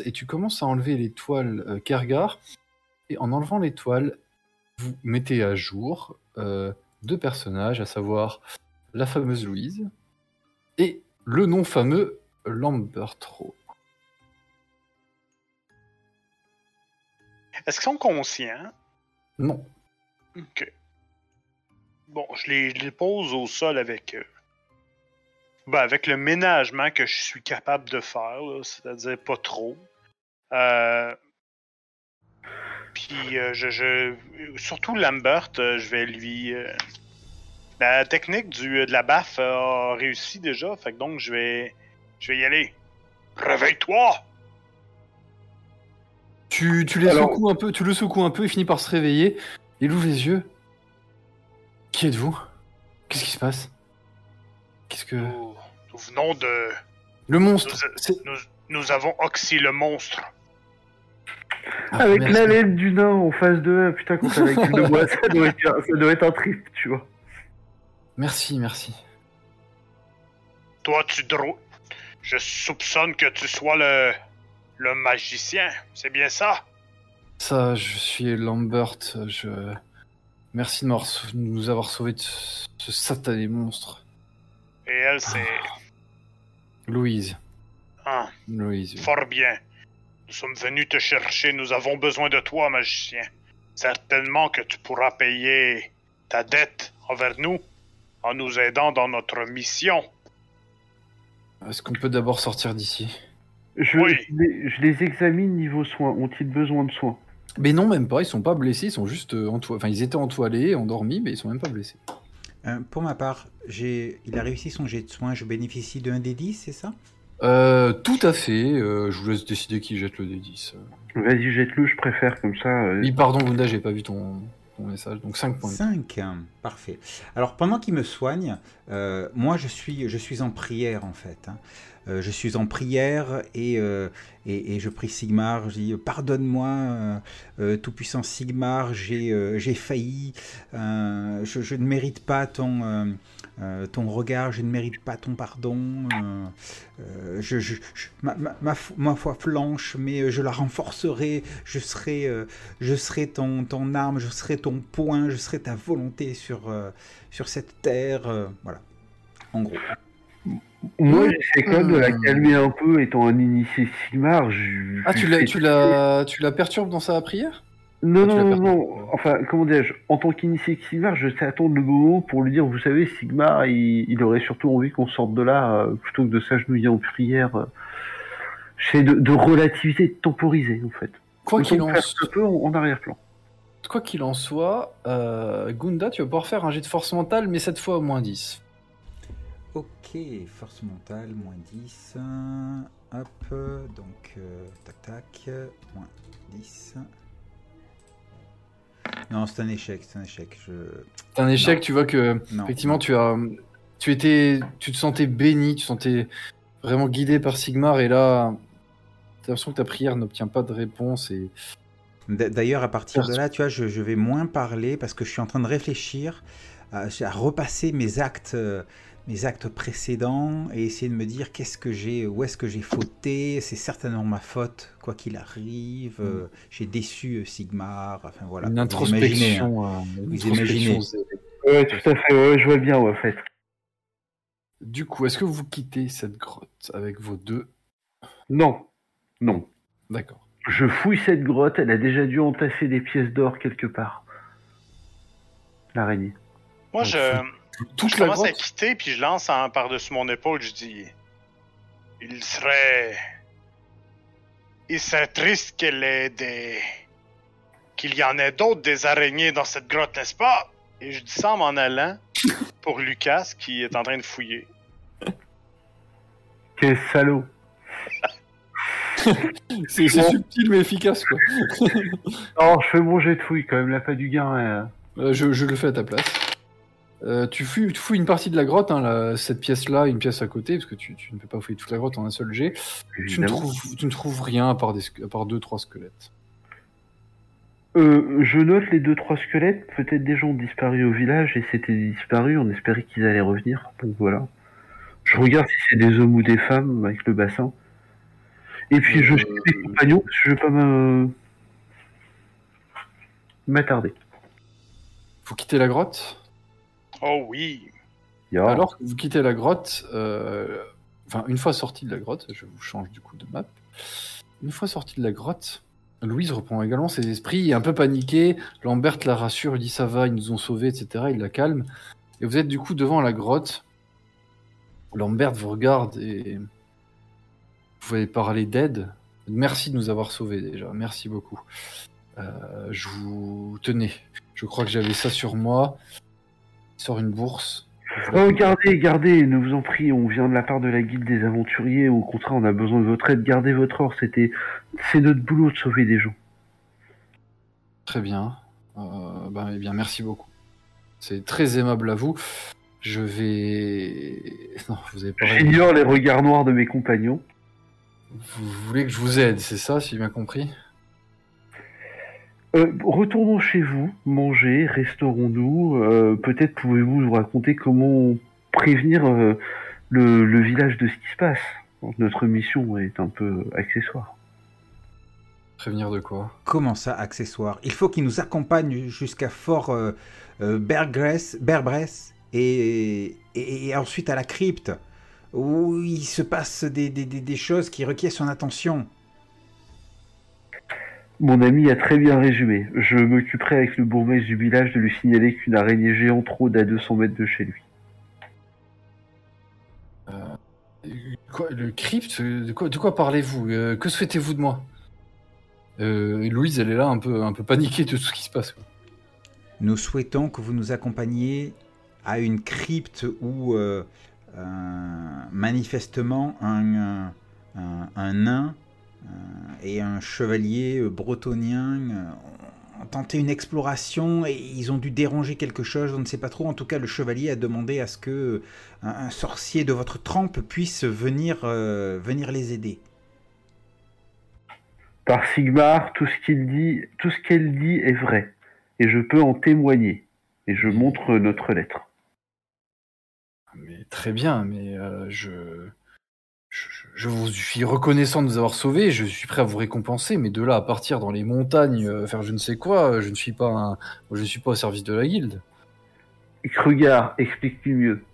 et tu commences à enlever les toiles euh, Kergar. Et en enlevant les toiles, vous mettez à jour euh, deux personnages, à savoir la fameuse Louise et le non fameux Lambertro. Est-ce qu'ils sont conscients? Non. Ok. Bon, je les, je les pose au sol avec eux. Ben, avec le ménagement que je suis capable de faire, là, c'est-à-dire pas trop. Euh, Puis, euh, je, je- surtout Lambert, euh, je vais lui. euh, La technique du, de la baffe a réussi déjà, fait que donc je vais, je vais y aller. Réveille-toi! Tu, tu les Alors- secoues un peu, tu le secoues un peu, il finit par se réveiller. Il ouvre les yeux. Qui êtes-vous? Qu'est-ce qui se passe? Qu'est-ce que. Nous, nous venons de. Le monstre Nous, c'est- nous, nous avons oxy le monstre. Ah, Avec laine du nain en face de eux, putain, quand de bois, ça doit, être, ça doit être un trip, tu vois. Merci, merci. Toi, tu drôles. Je soupçonne que tu sois le. le magicien. C'est bien ça? Ça, je suis Lambert. Je. Merci de nous avoir sauvés de ce ce satané monstre. Et elle, c'est. Louise. Ah, Louise. oui. fort bien. Nous sommes venus te chercher. Nous avons besoin de toi, magicien. Certainement que tu pourras payer ta dette envers nous en nous aidant dans notre mission. Est-ce qu'on peut d'abord sortir d'ici? Je, Oui. je les, je les examine niveau soins. Ont-ils besoin de soins? Mais non, même pas. Ils sont pas blessés. Ils sont juste euh, entoi- Enfin, ils étaient entoilés, endormis, mais ils sont même pas blessés. Euh, pour ma part, j'ai... il a réussi son jet de soins, je bénéficie d'un des 10, c'est ça? Euh, tout à fait. euh, je vous laisse décider qui jette le D10. euh. Vas-y, jette-le, je préfère, comme ça. euh, Oui, pardon, Gunda, j'ai pas vu ton, ton message. Donc 5 points. 5, parfait. Alors pendant qu'il me soigne, euh, moi je suis, je suis en prière en fait. hein. Euh, je suis en prière et, euh, et, et je prie Sigmar, je dis pardonne-moi, euh, tout-puissant Sigmar, j'ai failli, je, ne mérite pas ton, ton regard, je ne mérite pas ton pardon, ma, ma, foi- flanche, mais je la renforcerai, je serai, je serai ton, ton arme, je serai ton poing, je serai ta volonté sur, sur cette terre, voilà, en gros. Moi, j'essaie quand même de la Hmm. calmer un peu, étant un initié Sigmar. je- Ah, tu la, tu la, tu la perturbes dans sa prière? Non, tu non, non. Enfin, comment dirais-je? En tant qu'initié Sigmar, je sais attendre le moment pour lui dire, vous savez, Sigmar, il, il aurait surtout envie qu'on sorte de là, euh, plutôt que de s'agenouiller en prière. euh. De, de relativiser, de temporiser, en fait. Quoi qu'il en, ce peu en, en arrière-plan. quoi qu'il en soit, euh, Gunda, tu vas pouvoir faire un jet de force mentale, mais cette fois au moins 10. Ok, force mentale, moins 10. euh, Hop, donc, euh, tac tac, moins 10. Non, c'est un échec, c'est un échec. Je... C'est un échec, Non. tu vois que Non, effectivement tu as, tu étais, tu te sentais béni, tu te sentais vraiment guidé par Sigmar, et là, t'as l'impression que ta prière n'obtient pas de réponse et D'ailleurs, à partir de là, tu vois, je, je vais moins parler parce que je suis en train de réfléchir à, à repasser mes actes, euh, mes actes précédents et essayer de me dire qu'est-ce que j'ai, où est-ce que j'ai fauté. C'est certainement ma faute, quoi qu'il arrive. euh, j'ai déçu euh, Sigmar. Enfin voilà. une Vous imaginez, hein. introspection. euh, une Vous introspection imaginez. zélée. Ouais, tout à fait, ouais, je vois bien, ouais, en fait. Du coup, est-ce que vous quittez cette grotte avec vos deux? Non, non. D'accord. Je fouille cette grotte, elle a déjà dû entasser des pièces d'or quelque part. L'araignée. Moi, Donc, je, Toute je la commence à quitter, puis je lance en par-dessus mon épaule, je dis Il serait. Il serait triste qu'elle ait des. qu'il y en ait d'autres des araignées dans cette grotte, n'est-ce pas? Et je dis ça en m'en allant pour Lucas qui est en train de fouiller. Quel salaud. C'est c'est subtil mais efficace quoi. Oh, je fais mon jet de fouille quand même, là, pas du gain. euh. Euh, je, je le fais à ta place. Euh, tu, fouilles, tu fouilles une partie de la grotte, hein, la- cette pièce-là, une pièce à côté, parce que tu, tu ne peux pas fouiller toute la grotte en un seul jet. Tu ne, trouves, tu ne trouves rien à part, des, à part deux, trois squelettes. Euh, je note les deux trois squelettes. Peut-être des gens ont disparu au village et c'était disparu. On espérait qu'ils allaient revenir. Donc voilà. Je regarde si c'est des hommes ou des femmes avec le bassin. Et puis je Euh, suis mes compagnons parce que je vais pas m'attarder. Vous quittez la grotte? Oh oui. Alors que vous quittez la grotte, euh, enfin, une fois sorti de la grotte, je vous change du coup de map. Une fois sorti de la grotte, Louise reprend également ses esprits, un peu paniqué. Lambert la rassure, lui dit ça va, ils nous ont sauvés, etc. Il la calme. Et vous êtes du coup devant la grotte. Lambert vous regarde et vous pouvez parler d'aide. Merci de nous avoir sauvés déjà, merci beaucoup. Euh, je vous tenais. Je crois que j'avais ça sur moi. Sort une bourse. Oh, gardez, gardez, ne vous en prie, on vient de la part de la guilde des aventuriers, au contraire, on a besoin de votre aide, gardez votre or, c'était, c'est notre boulot de sauver des gens. Très bien. Euh, ben, eh bien, merci beaucoup. C'est très aimable à vous. Je vais. Non, vous avez pas. J'ignore les regards noirs de mes compagnons. Vous voulez que je vous aide, c'est ça, si j'ai bien compris? Euh, retournons chez vous, manger, restaurons-nous, euh, peut-être pouvez-vous nous raconter comment prévenir euh, le, le village de ce qui se passe. Notre mission est un peu accessoire. Prévenir de quoi? Comment ça, accessoire? Il faut qu'il nous accompagne jusqu'à Fort euh, euh, Bergrès- Berbrès et, et, et ensuite à la crypte, où il se passe des, des- des- des choses qui requièrent son attention. Mon ami a très bien résumé. Je m'occuperai avec le bourgmestre du village de lui signaler qu'une araignée géante rôde à 200 mètres de chez lui. Quoi, Le crypte De quoi, de quoi parlez-vous? Euh, Que souhaitez-vous de moi? Euh, Louise, elle est là un peu, un peu paniquée de tout ce qui se passe. quoi. Nous souhaitons que vous nous accompagniez à une crypte où, euh, euh, manifestement, un, un, un- un nain euh, et un chevalier euh, bretonien euh, ont tenté une exploration et ils ont dû déranger quelque chose, on ne sait pas trop. En tout cas, le chevalier a demandé à ce que euh, un, un sorcier de votre trempe puisse venir, euh, venir les aider. Par Sigmar, tout ce qu'il dit, tout ce qu'elle dit est vrai, et je peux en témoigner. Et je montre notre lettre. Mais très bien, mais euh, je, je, vous suis reconnaissant de nous avoir sauvés. Je suis prêt à vous récompenser, mais de là à partir dans les montagnes, euh, faire je ne sais quoi, euh, je ne suis pas un, je suis pas au service de la guilde. Krugar, explique-lui mieux.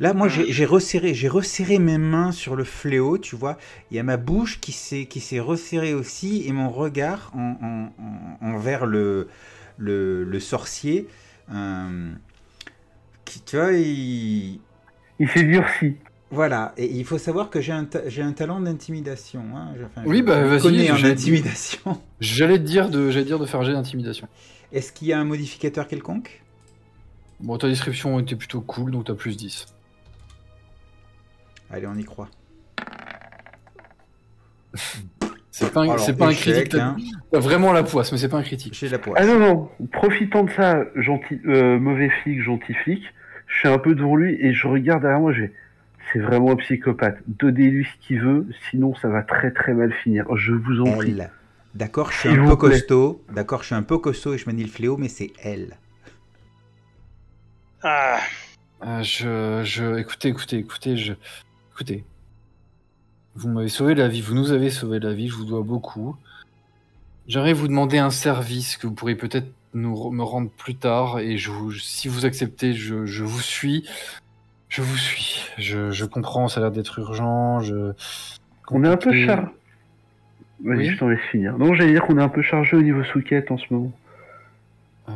Là, moi, j'ai j'ai resserré, j'ai resserré mes mains sur le fléau, tu vois. Il y a ma bouche qui s'est qui s'est resserrée aussi et mon regard en, en- en- envers le, le, le sorcier. euh, qui, tu vois, il... Il s'est durci. Voilà. Et il faut savoir que j'ai un, ta- j'ai un talent d'intimidation. Hein. Enfin, Oui, bah, vas-y, connais en j'ai- intimidation. J'allais te dire de, j'allais dire de faire jet d'intimidation. Est-ce qu'il y a un modificateur quelconque? Bon, ta description était plutôt cool, donc t'as plus 10. Allez, on y croit. C'est pas un, Alors, c'est pas un échec, critique. T'as hein. t'as vraiment la poisse, mais c'est pas un critique. J'ai la poisse. Ah non, non, profitant de ça, gentil, euh, mauvais flic, gentil flic, je suis un peu devant lui et je regarde derrière moi, j'ai. C'est vraiment un psychopathe. Donnez-lui ce qu'il veut, sinon ça va très très mal finir. Je vous en prie. Elle. D'accord, je suis un peu costaud. D'accord, je suis un peu costaud et je manie le fléau, mais c'est elle. Ah, Euh, je, je, écoutez, écoutez, écoutez, je, écoutez. Vous m'avez sauvé la vie, vous nous avez sauvé la vie, je vous dois beaucoup. J'aimerais vous demander un service que vous pourrez peut-être nous me rendre plus tard, et je vous, si vous acceptez, je, je vous suis. Je vous suis. Je, je comprends, ça a l'air d'être urgent. Je... On est un peu compliqué. char. Vas-y, Oui. je t'en laisse finir. Non, j'allais dire qu'on est un peu chargé au niveau souquette en ce moment. Euh,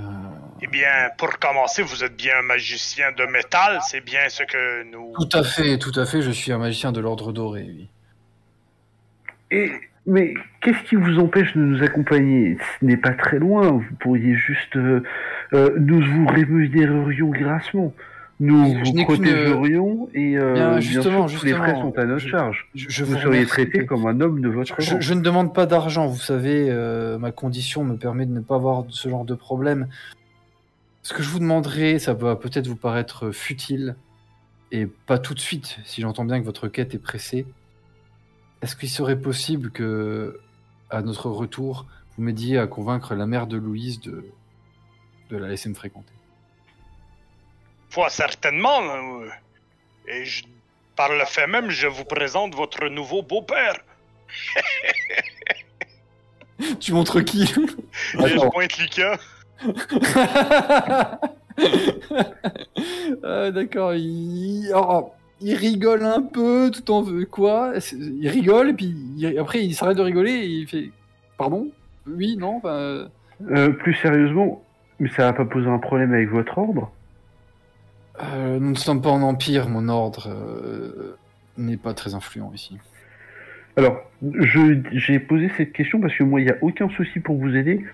eh bien, pour commencer, vous êtes bien un magicien de métal, c'est bien ce que nous... tout à fait, tout à fait, je suis un magicien de l'ordre doré, oui. Et mais qu'est-ce qui vous empêche de nous accompagner? Ce n'est pas très loin. Vous pourriez juste, euh, euh, nous vous rémunérions grassement. Nous Je vous qu'une- protégerions et euh, Bien, bien, justement, sûr, les frais sont à notre je- charge. Je, vous vous seriez traité comme un homme de votre rang. je ne demande pas d'argent, vous savez, euh, ma condition me permet de ne pas avoir ce genre de problème. Ce que je vous demanderai, ça va peut-être vous paraître futile, et pas tout de suite, si j'entends bien que votre quête est pressée. Est-ce qu'il serait possible que, à notre retour, vous m'aidiez à convaincre la mère de Louise de, de la laisser me fréquenter? Foi certainement. euh, Et je Par le fait même, je vous présente votre nouveau beau-père. Tu montres qui? Et je Attends. pointe Lika. Ah, D'accord, il... alors, il rigole un peu tout en quoi? C'est- Il rigole et puis il- après il s'arrête de rigoler et il fait pardon? Oui, non enfin, Euh, plus sérieusement, mais ça va pas poser un problème avec votre ordre? Euh, Nous ne sommes pas en empire, mon ordre euh, n'est pas très influent ici. Alors, j'ai posé cette question parce que moi, il n'y a aucun souci pour vous aider.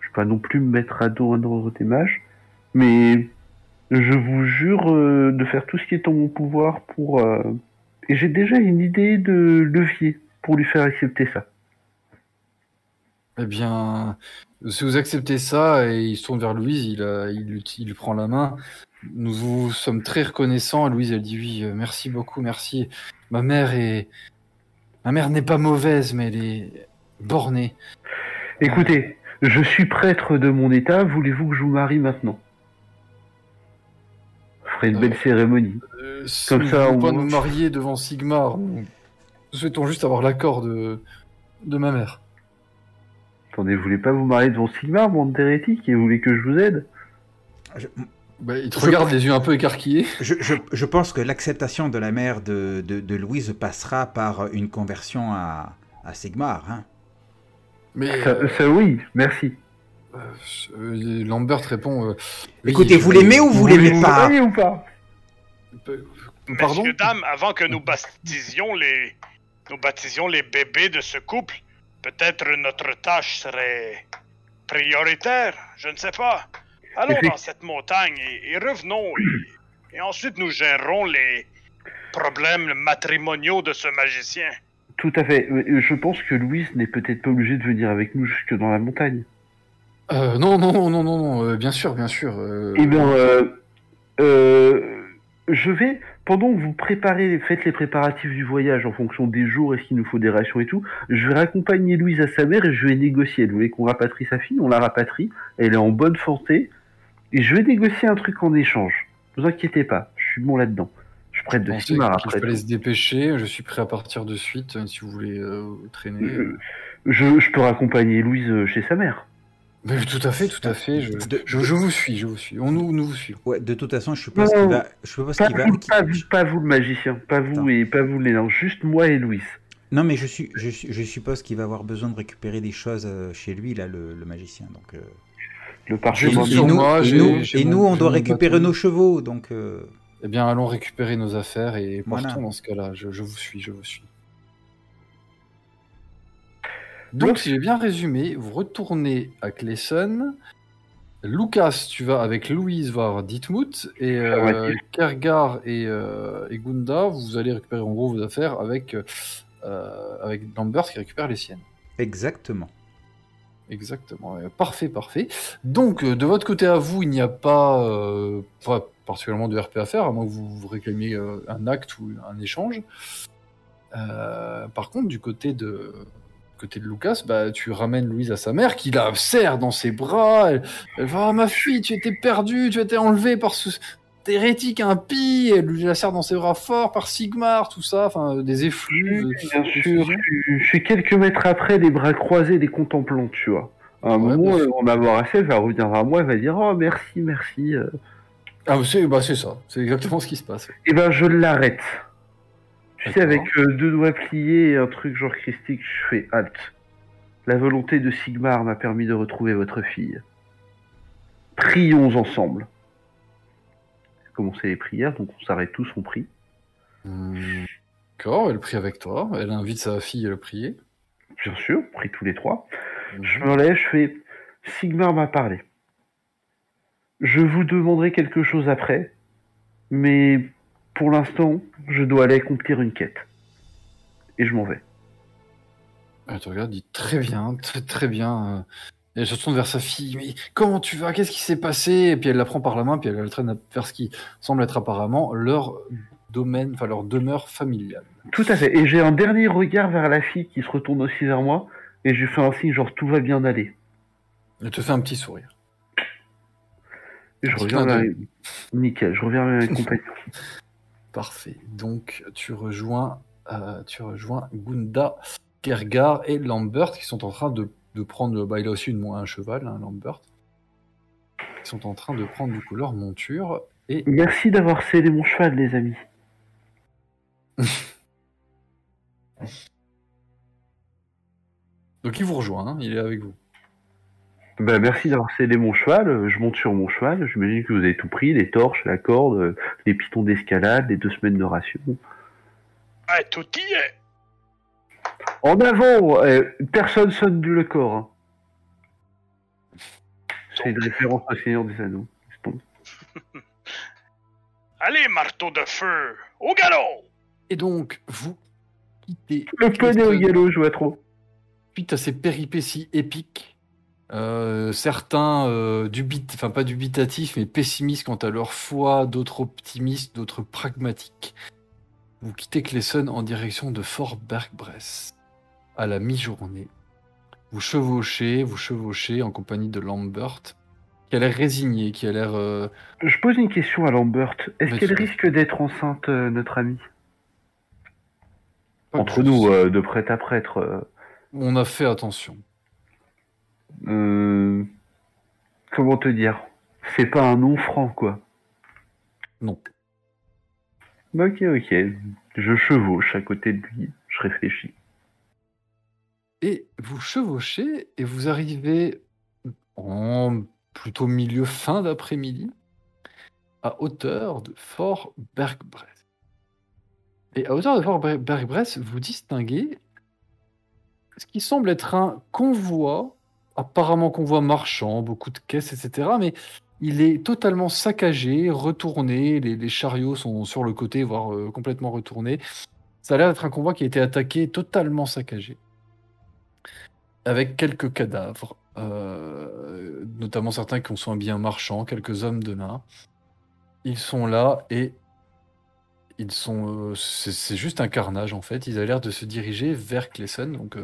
Je vais pas non plus me mettre à dos un ordre des mages, mais je vous jure euh, de faire tout ce qui est en mon pouvoir pour... Et j'ai déjà une idée de levier pour lui faire accepter ça. Eh bien, si vous acceptez ça et il se tourne vers Louise, il, euh, il, lui- il lui prend la main. Nous vous sommes très reconnaissants. Louise, elle dit oui, euh, merci beaucoup, merci. Ma mère est, ma mère n'est pas mauvaise, mais elle est bornée. Écoutez, je suis prêtre de mon état, voulez-vous que je vous marie maintenant? Je ferai une Euh, belle cérémonie. Euh, Comme ça, pas moins- nous marier devant Sigmar. Nous souhaitons juste avoir l'accord de, de ma mère. Attendez, vous voulez pas vous marier devant Sigmar, bande d'hérétiques, et vous voulez que je vous aide? Je, Bah, il te Je- regarde les yeux un peu écarquillés. je- je- je pense que l'acceptation de la mère de, de- de Louise passera par une conversion à, à Sigmar. hein. Mais ça, euh, ça, oui, merci. euh, Lambert répond. euh, oui, Écoutez, vous l'aimez ou vous voulez l'aimez vous pas ou pas? Pardon Messieurs, dames, avant que nous baptisions les, nous baptisions les bébés de ce couple, peut-être notre tâche serait prioritaire, je ne sais pas. Allons dans cette montagne et, et revenons, et, et ensuite nous gérerons les problèmes matrimoniaux de ce magicien. Tout à fait. Euh, Je pense que Louise n'est peut-être pas obligée de venir avec nous jusque dans la montagne. Euh, non, non, non, non, non, non, euh, bien sûr, bien sûr. euh, Eh bien, euh, euh, je vais, pendant que vous préparez, faites les préparatifs du voyage en fonction des jours, est-ce qu'il nous faut des rations et tout, je vais raccompagner Louise à sa mère et je vais négocier. Vous voulez qu'on rapatrie sa fille On la rapatrie. Elle est en bonne santé. Et je vais négocier un truc en échange. Ne vous inquiétez pas, je suis bon là-dedans. Je prête je de après tout. se dépêcher. Je suis prêt à partir de suite euh, si vous voulez euh, traîner. Euh, Je, je peux raccompagner Louise euh, chez sa mère. Mais tout à fait, tout à fait. Je, De- je, je vous suis, je vous suis. On nous, nous vous suivons. Ouais, de toute façon, je suppose Non, qu'il va. Je suppose Pas qu'il va. vous, pas, vous, pas vous le magicien, pas vous Attends. et pas vous les nains, juste moi et Louise. Non, mais je, suis, je, suis- je suppose qu'il va avoir besoin de récupérer des choses euh, chez lui, là, le, le magicien. Donc, euh, Le parchemin. et sur nous, moi, et nous, et on doit récupérer bâton. nos chevaux. Donc, euh, Eh bien, allons récupérer nos affaires et Voilà. partons dans ce cas-là. Je, je vous suis, je vous suis. Donc, si j'ai bien résumé, vous retournez à Clayson. Lucas, tu vas avec Louise voir Dithmut. Et euh, Affirmatif. Kergar et, euh, et Gunda, vous allez récupérer en gros vos affaires avec, euh, avec Lambert qui récupère les siennes. exactement. Exactement. Euh, Parfait, parfait. Donc, euh, de votre côté à vous, il n'y a pas, euh, pas particulièrement de RP à faire, à moins que vous, réclamiez euh, un acte ou un échange. Euh, par contre, du côté de, côté de Lucas, bah, tu ramènes Louise à sa mère, qui la serre dans ses bras. Elle, elle va, ma fille, tu étais perdue, tu étais enlevée par ce hérétique impie. Elle lui la serre dans ses bras fort par Sigmar, tout ça, enfin, des effluves. Bien sûr, je, suis- quelques mètres après, les bras croisés, des contemplants, tu vois. À un Ouais, moment, bah, elle va avoir assez, elle va revenir vers moi, elle va dire Oh, merci, merci. euh. Ah, c'est bah, ça, c'est exactement ce qui se passe. Eh ben, je l'arrête. Tu sais, D'accord. avec euh, deux doigts pliés et un truc genre christique, je fais halte. La volonté de Sigmar m'a permis de retrouver votre fille. Prions ensemble. Commencer les prières, donc on s'arrête tous, on prie. Hmm, D'accord, elle prie avec toi. Elle invite sa fille à le prier. Bien sûr, on prie tous les trois. Je Mhm. me lève, je fais Sigmar m'a parlé. Je vous demanderai quelque chose après, mais pour l'instant, je dois aller accomplir une quête. Et je m'en vais. Elle te regarde, dit très bien, très très bien. euh, Et elle se tourne vers sa fille. Mais comment tu vas? Qu'est-ce qui s'est passé? Et puis elle la prend par la main, puis elle la traîne vers ce qui semble être apparemment leur domaine, enfin leur demeure familiale. Tout à fait. Et j'ai un dernier regard vers la fille qui se retourne aussi vers moi, et je lui fais un signe genre tout va bien aller. Elle te fait un petit sourire. Et je reviens vers... Nickel, je reviens vers mes compagnons. Parfait. Donc tu rejoins, euh, tu rejoins Gunda, Kergar et Lambert qui sont en train de, de prendre. Bah, il a aussi une, un cheval, hein, Lambert. Ils sont en train de prendre du coup leur monture. Et Merci d'avoir scellé mon cheval, les amis. donc il vous rejoint, hein, il est avec vous. Bah, merci d'avoir scellé mon cheval. euh, Je monte sur mon cheval. J'imagine que vous avez tout pris les torches, la corde, euh, les pitons d'escalade, les deux semaines de ration. Ouais, tout y est. En avant euh, Personne sonne le corps. hein. C'est une référence au Seigneur des Anneaux. c'est bon. Allez, marteau de feu, au galop! Et donc vous quittez. Le poney au galop, je vois trop. Suite à ces péripéties épiques, euh, certains euh, dubit, enfin pas dubitatifs, mais pessimistes quant à leur foi, d'autres optimistes, d'autres pragmatiques. Vous quittez Clesson en direction de Fort Bergbress à la mi-journée. Vous chevauchez, vous chevauchez en compagnie de Lambert, qui a l'air résigné, qui a l'air. euh, Je pose une question à Lambert. Est-ce qu'elle risque d'être enceinte, euh, notre amie? Entre nous, euh, de prêtre à prêtre. euh, On a fait attention. Euh, Comment te dire? C'est pas un nom franc, quoi. Non. Ok, ok. Je chevauche à côté de lui. Je réfléchis. Et vous chevauchez et vous arrivez en plutôt milieu fin d'après-midi à hauteur de Fort Bergbrest. Et à hauteur de Fort Ber- Bergbrest, vous distinguez ce qui semble être un convoi, apparemment convoi marchand, beaucoup de caisses, etc. Mais il est totalement saccagé, retourné, les, chariots sont sur le côté, voire euh, complètement retournés. Ça a l'air d'être un convoi qui a été attaqué, totalement saccagé avec quelques cadavres, euh, notamment certains qui sont bien marchands, quelques hommes de nain. Ils sont là et ils sont, euh, c'est juste un carnage en fait. Ils ont l'air de se diriger vers Clesson, donc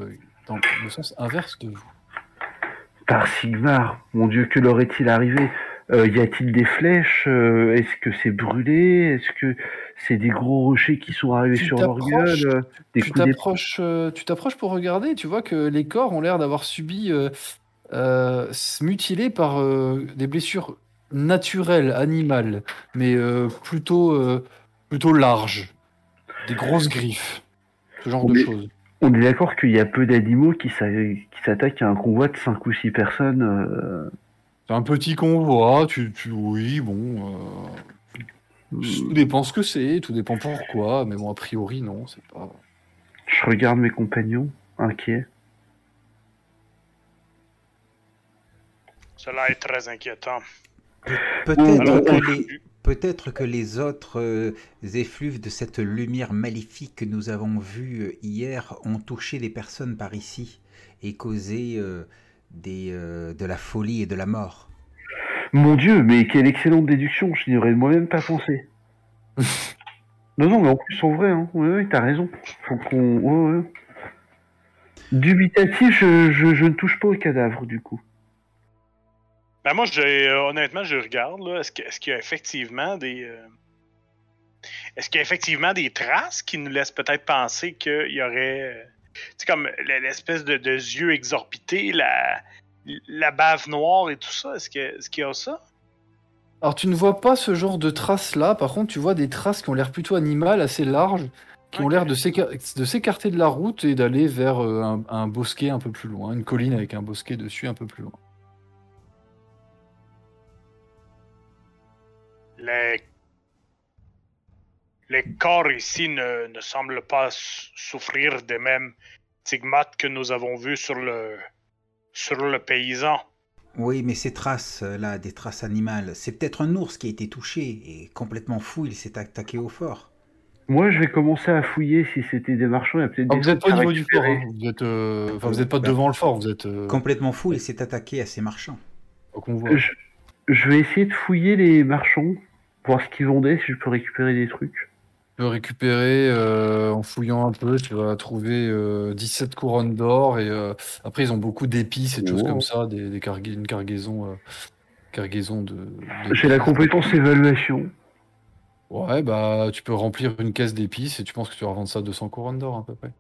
dans le sens inverse de vous. Par Sigmar, mon dieu, que leur est-il arrivé? Euh, Y a-t-il des flèches? Euh, Est-ce que c'est brûlé? Est-ce que c'est des gros rochers qui sont arrivés Tu sur leur gueule Euh, Des tu t'approches, tu t'approches pour regarder, tu vois que les corps ont l'air d'avoir subi euh, mutilés par des blessures naturelles, animales, mais plutôt plutôt larges, des grosses griffes, ce genre de Mais- choses. On est d'accord qu'il y a peu d'animaux qui s'a- qui s'attaquent à un convoi de 5 ou 6 personnes. euh, C'est un petit convoi, tu, tu oui, bon, euh, tout dépend ce que c'est, tout dépend pourquoi, mais bon, a priori, non, c'est pas. Je regarde mes compagnons, inquiets. Cela est très inquiétant. Peut-être que, les, peut-être que les autres euh, effluves de cette lumière maléfique que nous avons vue euh, hier ont touché des personnes par ici et causé euh, des, de la folie et de la mort. Mon dieu, mais quelle excellente déduction, je n'y aurais moi-même pas pensé. non, non, mais en plus, en vrai, hein. ouais, ouais, t'as raison. Faut qu'on. ouais, ouais. Dubitatif, je, je, je ne touche pas au cadavre, du coup. Ben moi, j'ai, euh, honnêtement, je regarde, là, est-ce, que- est-ce qu'il y a effectivement des... euh, Est-ce qu'il y a effectivement des traces qui nous laissent peut-être penser qu'il y aurait... euh, Tu comme l'espèce de, de yeux exorbités, la, la bave noire et tout ça, est-ce, que, est-ce qu'il y a ça? Alors tu ne vois pas ce genre de traces là, par contre tu vois des traces qui ont l'air plutôt animales, assez larges, qui ont l'air de s'éca- de s'écarter de la route et d'aller vers un, un bosquet un peu plus loin, une colline avec un bosquet dessus un peu plus loin. Les... Les corps ici ne, ne semblent pas souffrir des mêmes stigmates que nous avons vus sur le, sur le paysan. Oui, mais ces traces-là, des traces animales, c'est peut-être un ours qui a été touché et complètement fou, il s'est attaqué au fort. Moi, je vais commencer à fouiller si c'était des marchands. Il y a peut-être Ah, des vous êtes trucs pas au à niveau du fort, hein. vous êtes, euh, enfin, êtes pas devant le fort, vous êtes euh, Complètement fou, il s'est attaqué à ces marchands. je vais essayer de fouiller les marchands, voir ce qu'ils vendaient, si je peux récupérer des trucs. Tu peux récupérer, euh, en fouillant un peu, tu vas trouver euh, 17 couronnes d'or et euh, après ils ont beaucoup d'épices et de choses comme ça, des, des carga- une cargaison, euh, cargaison de. de- J'ai la compétence évaluation. Ouais, bah tu peux remplir une caisse d'épices et tu penses que tu vas revendre ça à 200 couronnes d'or à peu près.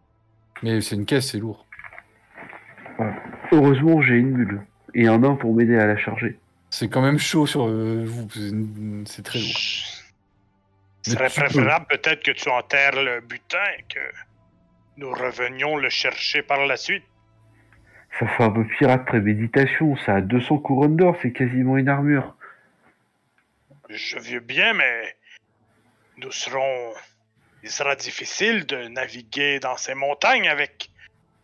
Mais c'est une caisse, c'est lourd. Heureusement, j'ai une bulle et un nain pour m'aider à la charger. C'est quand même chaud sur euh, vous, c'est- très lourd. Ce serait préférable peut-être que tu enterres le butin et que nous revenions le chercher par la suite. Ça fait un peu pirate préméditation, ça a 200 couronnes d'or, c'est quasiment une armure. Je veux bien, mais nous serons. Il sera difficile de naviguer dans ces montagnes avec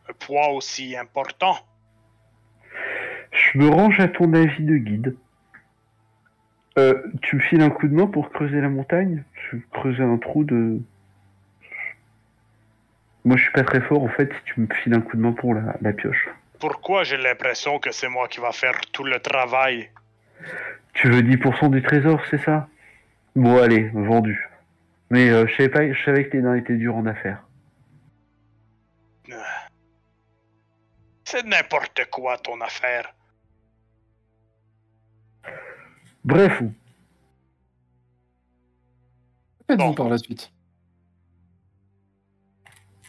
un poids aussi important. Je me range à ton avis de guide. Euh, tu me files un coup de main pour creuser la montagne? Je vais creuser un trou de... Moi je suis pas très fort en fait si tu me files un coup de main pour la, la pioche. Pourquoi j'ai l'impression que c'est moi qui va faire tout le travail? Tu veux 10% du trésor, c'est ça? Bon allez, vendu. Mais euh, je savais pas, je savais que les nains étaient durs en affaires. C'est n'importe quoi ton affaire. Bref, Faites-vous Bon. par la suite?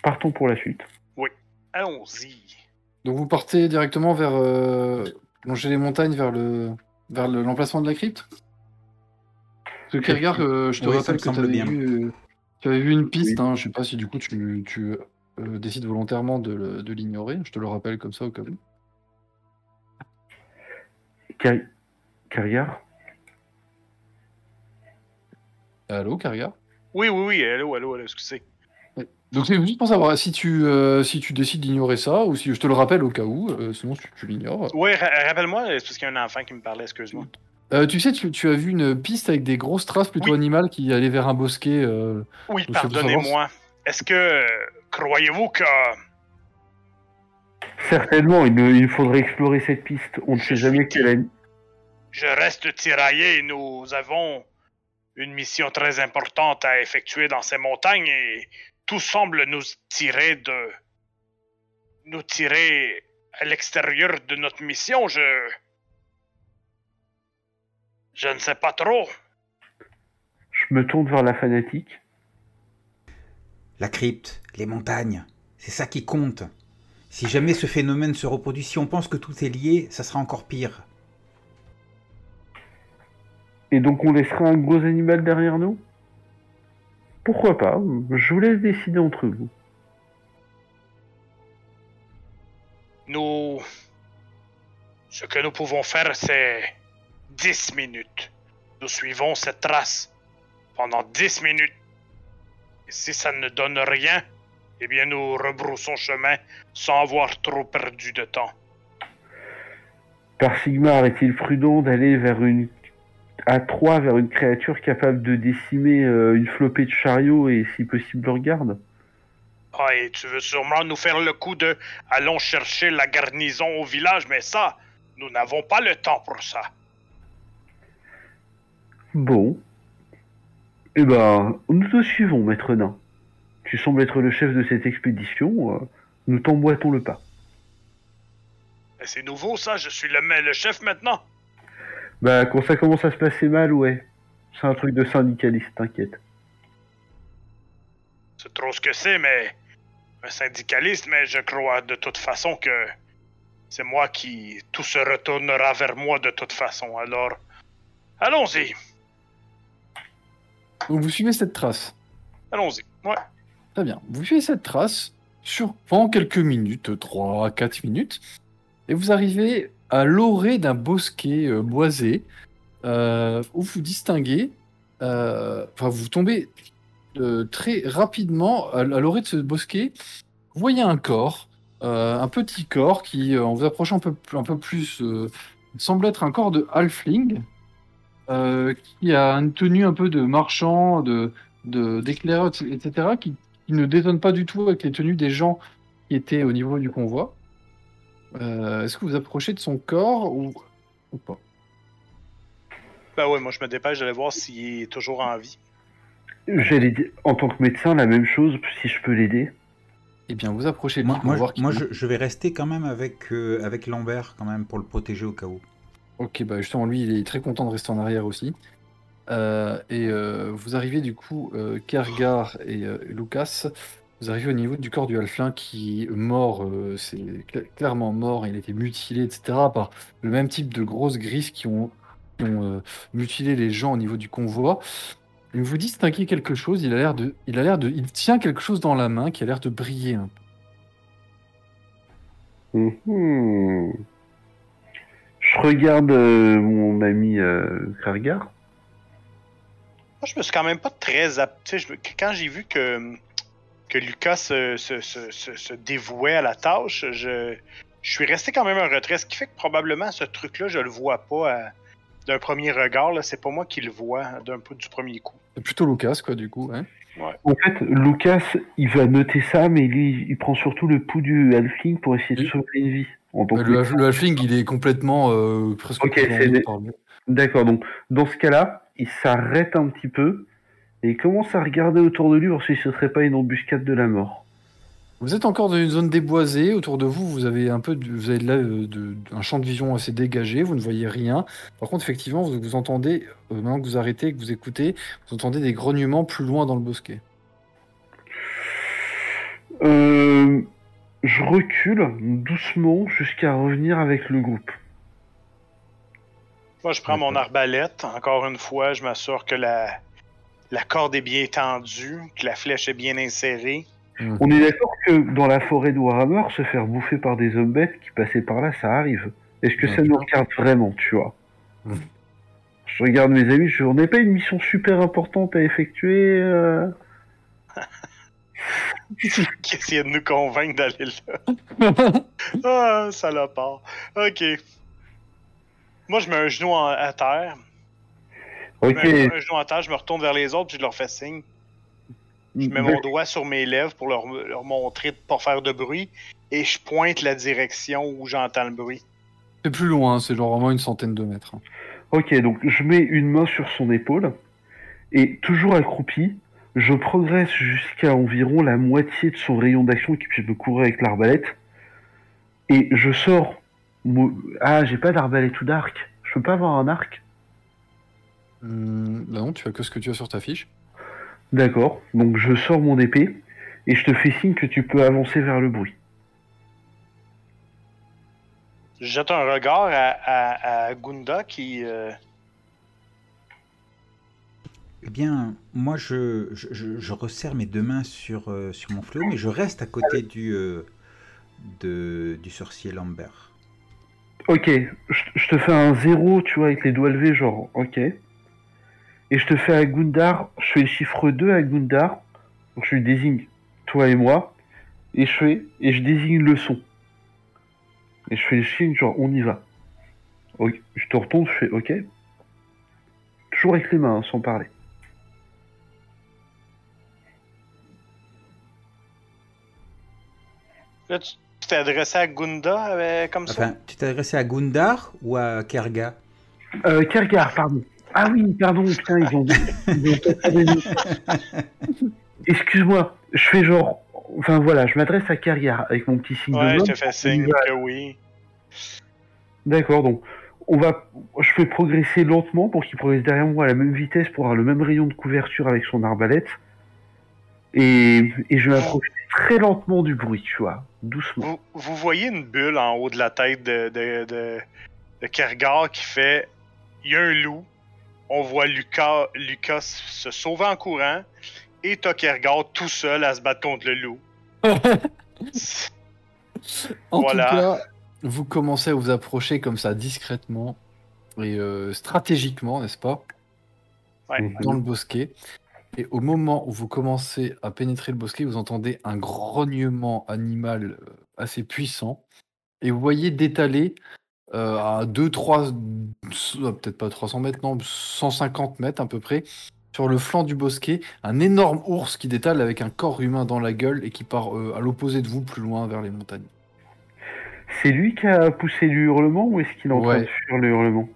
partons pour la suite. Allons-y. Donc vous partez directement vers euh, longer les montagnes vers le vers le- l'emplacement de la crypte? Kergar, euh, je te Oui, rappelle que tu avais vu, euh, tu avais vu une piste. Oui. Hein, je sais pas si du coup tu, tu euh, décides volontairement de, l'ignorer. Je te le rappelle comme ça au cas où. Car... Carrière Allô, Kergar Oui, oui, oui, allô, allô, allô, excusez. Donc c'est juste pour savoir si tu euh, si tu décides d'ignorer ça ou si je te le rappelle au cas où. euh, sinon tu, tu l'ignores. Oui, ra- rappelle-moi, c'est parce qu'il y a un enfant qui me parlait, excuse-moi. Euh, tu sais, tu, tu as vu une piste avec des grosses traces plutôt Oui. animales qui allaient vers un bosquet. euh, Oui, Donc, pardonnez-moi. Est-ce que euh, croyez-vous que Certainement, il, faudrait explorer cette piste. On ne Je sait jamais quelle... je reste tiraillé Nous avons une mission très importante à effectuer dans ces montagnes et tout semble nous tirer de nous tirer à l'extérieur de notre mission. Je je ne sais pas trop. Je me tourne vers la fanatique. La crypte, les montagnes, c'est ça qui compte. Si jamais ce phénomène se reproduit, si on pense que tout est lié, ça sera encore pire. Et donc on laissera un gros animal derrière nous? Pourquoi pas? Je vous laisse décider entre vous. Nous ce que nous pouvons faire c'est 10 minutes. Nous suivons cette trace pendant 10 minutes. Et si ça ne donne rien, eh bien nous rebroussons chemin sans avoir trop perdu de temps. Par Sigmar, est-il prudent d'aller vers une à 3 vers une créature capable de décimer euh, une flopée de chariots et si possible leur garde Ah, et tu veux sûrement nous faire le coup de allons chercher la garnison au village, mais ça, nous n'avons pas le temps pour ça. Bon. Eh ben, nous te suivons, maître nain. Tu sembles être le chef de cette expédition. euh, nous t'emboîtons le pas. C'est nouveau ça, je suis le, le chef maintenant. Bah, quand ça commence à se passer mal, ouais. C'est un truc de syndicaliste, t'inquiète. C'est trop ce que c'est, mais un syndicaliste, mais je crois de toute façon que c'est moi qui tout se retournera vers moi de toute façon. Alors, allons-y, Donc vous suivez cette trace. allons-y. Ouais. Très bien. Vous suivez cette trace sur pendant quelques minutes, 3 4 minutes, et vous arrivez à l'orée d'un bosquet euh, boisé, euh, où vous distinguez, euh, enfin vous tombez très rapidement à, l'orée de ce bosquet, vous voyez un corps, un petit corps qui, en vous approchant un peu, plus, semble être un corps de halfling, qui a une tenue un peu de marchand, de d'éclaireurs, etc., qui, qui ne détonne pas du tout avec les tenues des gens qui étaient au niveau du convoi. Euh, Est-ce que vous approchez de son corps ou, ou pas? Ben ouais, moi je me dépêche d'aller voir s'il est toujours en vie. J'allais dire, en tant que médecin, la même chose, si je peux l'aider. Eh bien, vous approchez de Moi, moi, voir moi, je, je vais rester quand même avec, euh, avec Lambert, quand même, pour le protéger au cas où. Ok, bah justement, lui, il est très content de rester en arrière aussi. Euh, et euh, vous arrivez du coup, euh, Kergar et euh, Lucas, vous arrivez au niveau du corps du halflin qui est mort, euh, c'est cla- clairement mort, il a été mutilé, etc. par le même type de grosses griffes qui ont, qui ont euh, mutilé les gens au niveau du convoi. Il vous distinguez quelque chose, il a l'air de, il a l'air de, il tient quelque chose dans la main qui a l'air de briller un peu. Mhm. Je regarde euh, mon ami euh, Kargar. Moi, je me suis quand même pas très. ap- tu sais, je quand j'ai vu que, que Lucas se, se- se- se- se dévouait à la tâche, je, je suis resté quand même en retrait. Ce qui fait que probablement ce truc-là, je le vois pas à- d'un premier regard. là. C'est pas moi qui le vois d'un peu du premier coup. C'est plutôt Lucas, quoi, du coup. Hein. En fait, Lucas, il va noter ça, mais lui, il prend surtout le pouls du halfling pour essayer de sauver une vie. En tant Bah, que- le, le halfling, il est complètement euh, presque Ok, plongé c'est des- par le- D'accord, donc dans ce cas-là, il s'arrête un petit peu et il commence à regarder autour de lui voir si ce serait pas une embuscade de la mort. Vous êtes encore dans une zone déboisée. Autour de vous, vous avez un peu, de- vous avez là euh, de- un champ de vision assez dégagé. Vous ne voyez rien. Par contre, effectivement, vous, vous entendez, euh, maintenant que vous arrêtez, et que vous écoutez, vous entendez des grognements plus loin dans le bosquet. Euh, je recule doucement jusqu'à revenir avec le groupe. Moi, je prends mon arbalète. Encore une fois, je m'assure que la, la corde est bien tendue, que la flèche est bien insérée. On est d'accord que dans la forêt de Warhammer, se faire bouffer par des hommes bêtes qui passaient par là, ça arrive. Est-ce que ça nous regarde vraiment, tu vois. Je regarde mes amis, je on n'est pas une mission super importante à effectuer. euh qui essayait de nous convaincre d'aller là? ah, salopard. Ok. Moi, je mets un genou en- à terre. Je mets un genou à terre, je me retourne vers les autres, puis je leur fais signe. Je mets mon doigt sur mes lèvres pour leur, leur montrer de pas faire de bruit. Et je pointe la direction où j'entends le bruit. C'est plus loin, c'est genre vraiment une centaine de mètres. Ok, donc je mets une main sur son épaule et toujours accroupi, je progresse jusqu'à environ la moitié de son rayon d'action qui puisse me courir avec l'arbalète et je sors. Ah, j'ai pas d'arbalète ou d'arc. Je peux pas avoir un arc? Hum, là non, tu as que ce que tu as sur ta fiche. D'accord. Donc je sors mon épée et je te fais signe que tu peux avancer vers le bruit. Je jette un regard à, à- à Gunda qui. euh, Eh bien, moi, je, je, je- je resserre mes deux mains sur, euh, sur mon fléau, mais je reste à côté du, euh, de, du sorcier Lambert. Ok, je, je te fais un zéro, tu vois, avec les doigts levés, genre, ok. Et je te fais à Gundar, je fais le chiffre 2 à Gundar, donc je lui désigne toi et moi, et je fais, et je désigne le son. Et je fais le signe, genre, on y va. Ok, Je te retourne, je fais, ok. Toujours avec les mains, hein, sans parler. Là, tu t'es adressé à Gunda euh, comme ça? Enfin, tu t'es adressé à Gundar ou à Kerga? Euh, Kergar, pardon. Ah oui, pardon, putain, ils ont... ils ont Excuse-moi, je fais genre... Enfin voilà, je m'adresse à Kergar avec mon petit signe de ouais, main. je te fais signe que oui. D'accord, donc on va, je fais progresser lentement pour qu'il progresse derrière moi à la même vitesse pour avoir le même rayon de couverture avec son arbalète. Et, et je vais m'approcher très lentement du bruit, tu vois, doucement. Vous, vous voyez une bulle en haut de la tête de, de, de, de Kergar qui fait Il y a un loup. On voit Lucas, Lucas se sauver en courant. Et t'as Kergar tout seul à se battre contre le loup. En Voilà. tout cas, vous commencez à vous approcher comme ça discrètement et euh, stratégiquement, n'est-ce pas, Ouais. Mhm. dans le bosquet. Et au moment où vous commencez à pénétrer le bosquet, vous entendez un grognement animal euh, assez puissant. Et vous voyez d'étaler euh, à 2, 3, peut-être pas 300 mètres, non, 150 mètres à peu près, sur le flanc du bosquet, un énorme ours qui détale avec un corps humain dans la gueule et qui part euh, à l'opposé de vous, plus loin vers les montagnes. C'est lui qui a poussé le hurlement ou est-ce qu'il est en train de fuir le hurlement?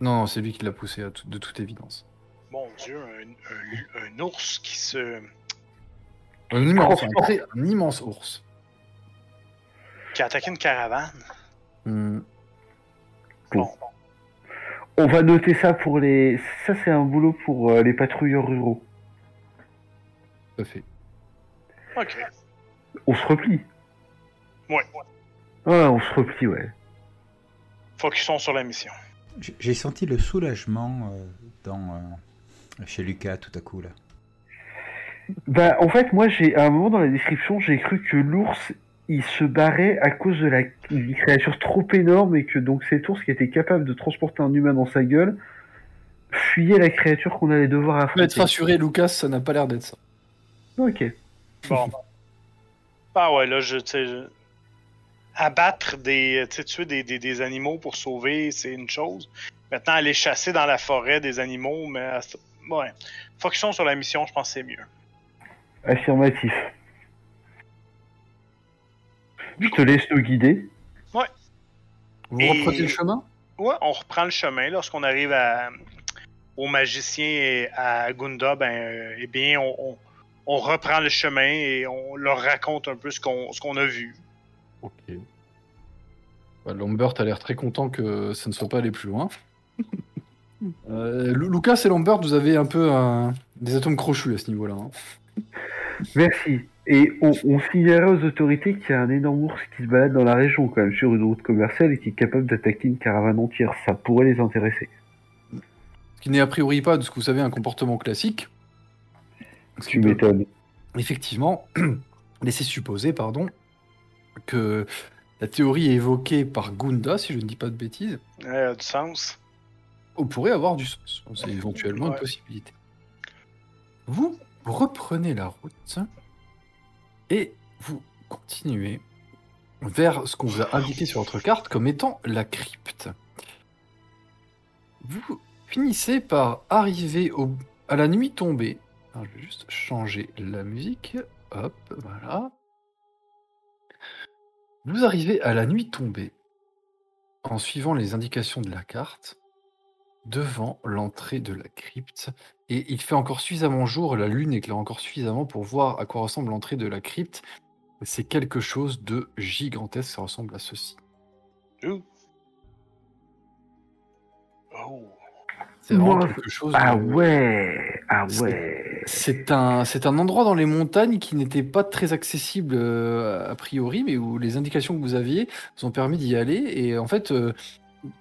Non, non, c'est lui qui l'a poussé de toute évidence. Mon dieu, un, un- un ours qui se. Un immense, un, très- un immense ours. qui a attaqué une caravane. Hmm. On va noter ça pour les. Ça, c'est un boulot pour euh, les patrouilleurs ruraux. Tout à fait. Ok. On se replie. Ouais. Ouais, on se replie, ouais. Focusons sur la mission. J'ai- J'ai senti le soulagement euh, dans, euh, chez Lucas tout à coup là. Bah, en fait, moi, j'ai à un moment dans la description, j'ai cru que l'ours, il se barrait à cause de la une créature trop énorme et que donc cet ours qui était capable de transporter un humain dans sa gueule fuyait la créature qu'on allait devoir Je peux être affronter. rassuré, Lucas, ça n'a pas l'air d'être ça. Ok. Bon. ah ouais, là, je, tu sais, je- abattre des, tu sais, tuer des, des, des animaux pour sauver, c'est une chose. Maintenant, aller chasser dans la forêt des animaux, mais ouais. Focusons sur la mission, je pense que c'est mieux. Affirmatif. Je te laisse nous guider. Vous Et- reprenez le chemin? Ouais, on reprend le chemin. Lorsqu'on arrive à, au magicien et à Gunda, ben, euh, eh bien, on, on, on reprend le chemin et on leur raconte un peu ce qu'on ce qu'on a vu. Ok. Bah, Lambert a l'air très content que ça ne soit pas allé plus loin. Euh, Lu- Lucas et Lambert, vous avez un peu un- des atomes crochus à ce niveau-là. hein. Merci. Et on, on aux autorités qu'il y a un énorme ours qui se balade dans la région, quand même, sur une route commerciale et qui est capable d'attaquer une caravane entière. Ça pourrait les intéresser. Ce qui n'est a priori pas de ce que vous savez un comportement classique. Ce qui Tu peut m'étonnes. effectivement laisser supposer pardon, que la théorie évoquée par Gunda, si je ne dis pas de bêtises, Euh, du sens. pourrait avoir du sens. C'est éventuellement une possibilité. Vous reprenez la route et vous continuez vers ce qu'on vous a indiqué sur votre carte comme étant la crypte. Vous finissez par arriver à la nuit tombée. Je vais juste changer la musique. Hop, voilà. Vous arrivez à la nuit tombée en suivant les indications de la carte devant l'entrée de la crypte. Et il fait encore suffisamment jour, la lune éclaire encore suffisamment pour voir à quoi ressemble l'entrée de la crypte. C'est quelque chose de gigantesque, ça ressemble à ceci. Ouh. Oh. C'est vraiment Moi, quelque chose. Ah de- ouais Ah ouais C'est un, c'est un endroit dans les montagnes qui n'était pas très accessible euh, a priori, mais où les indications que vous aviez vous ont permis d'y aller. Et en fait, euh,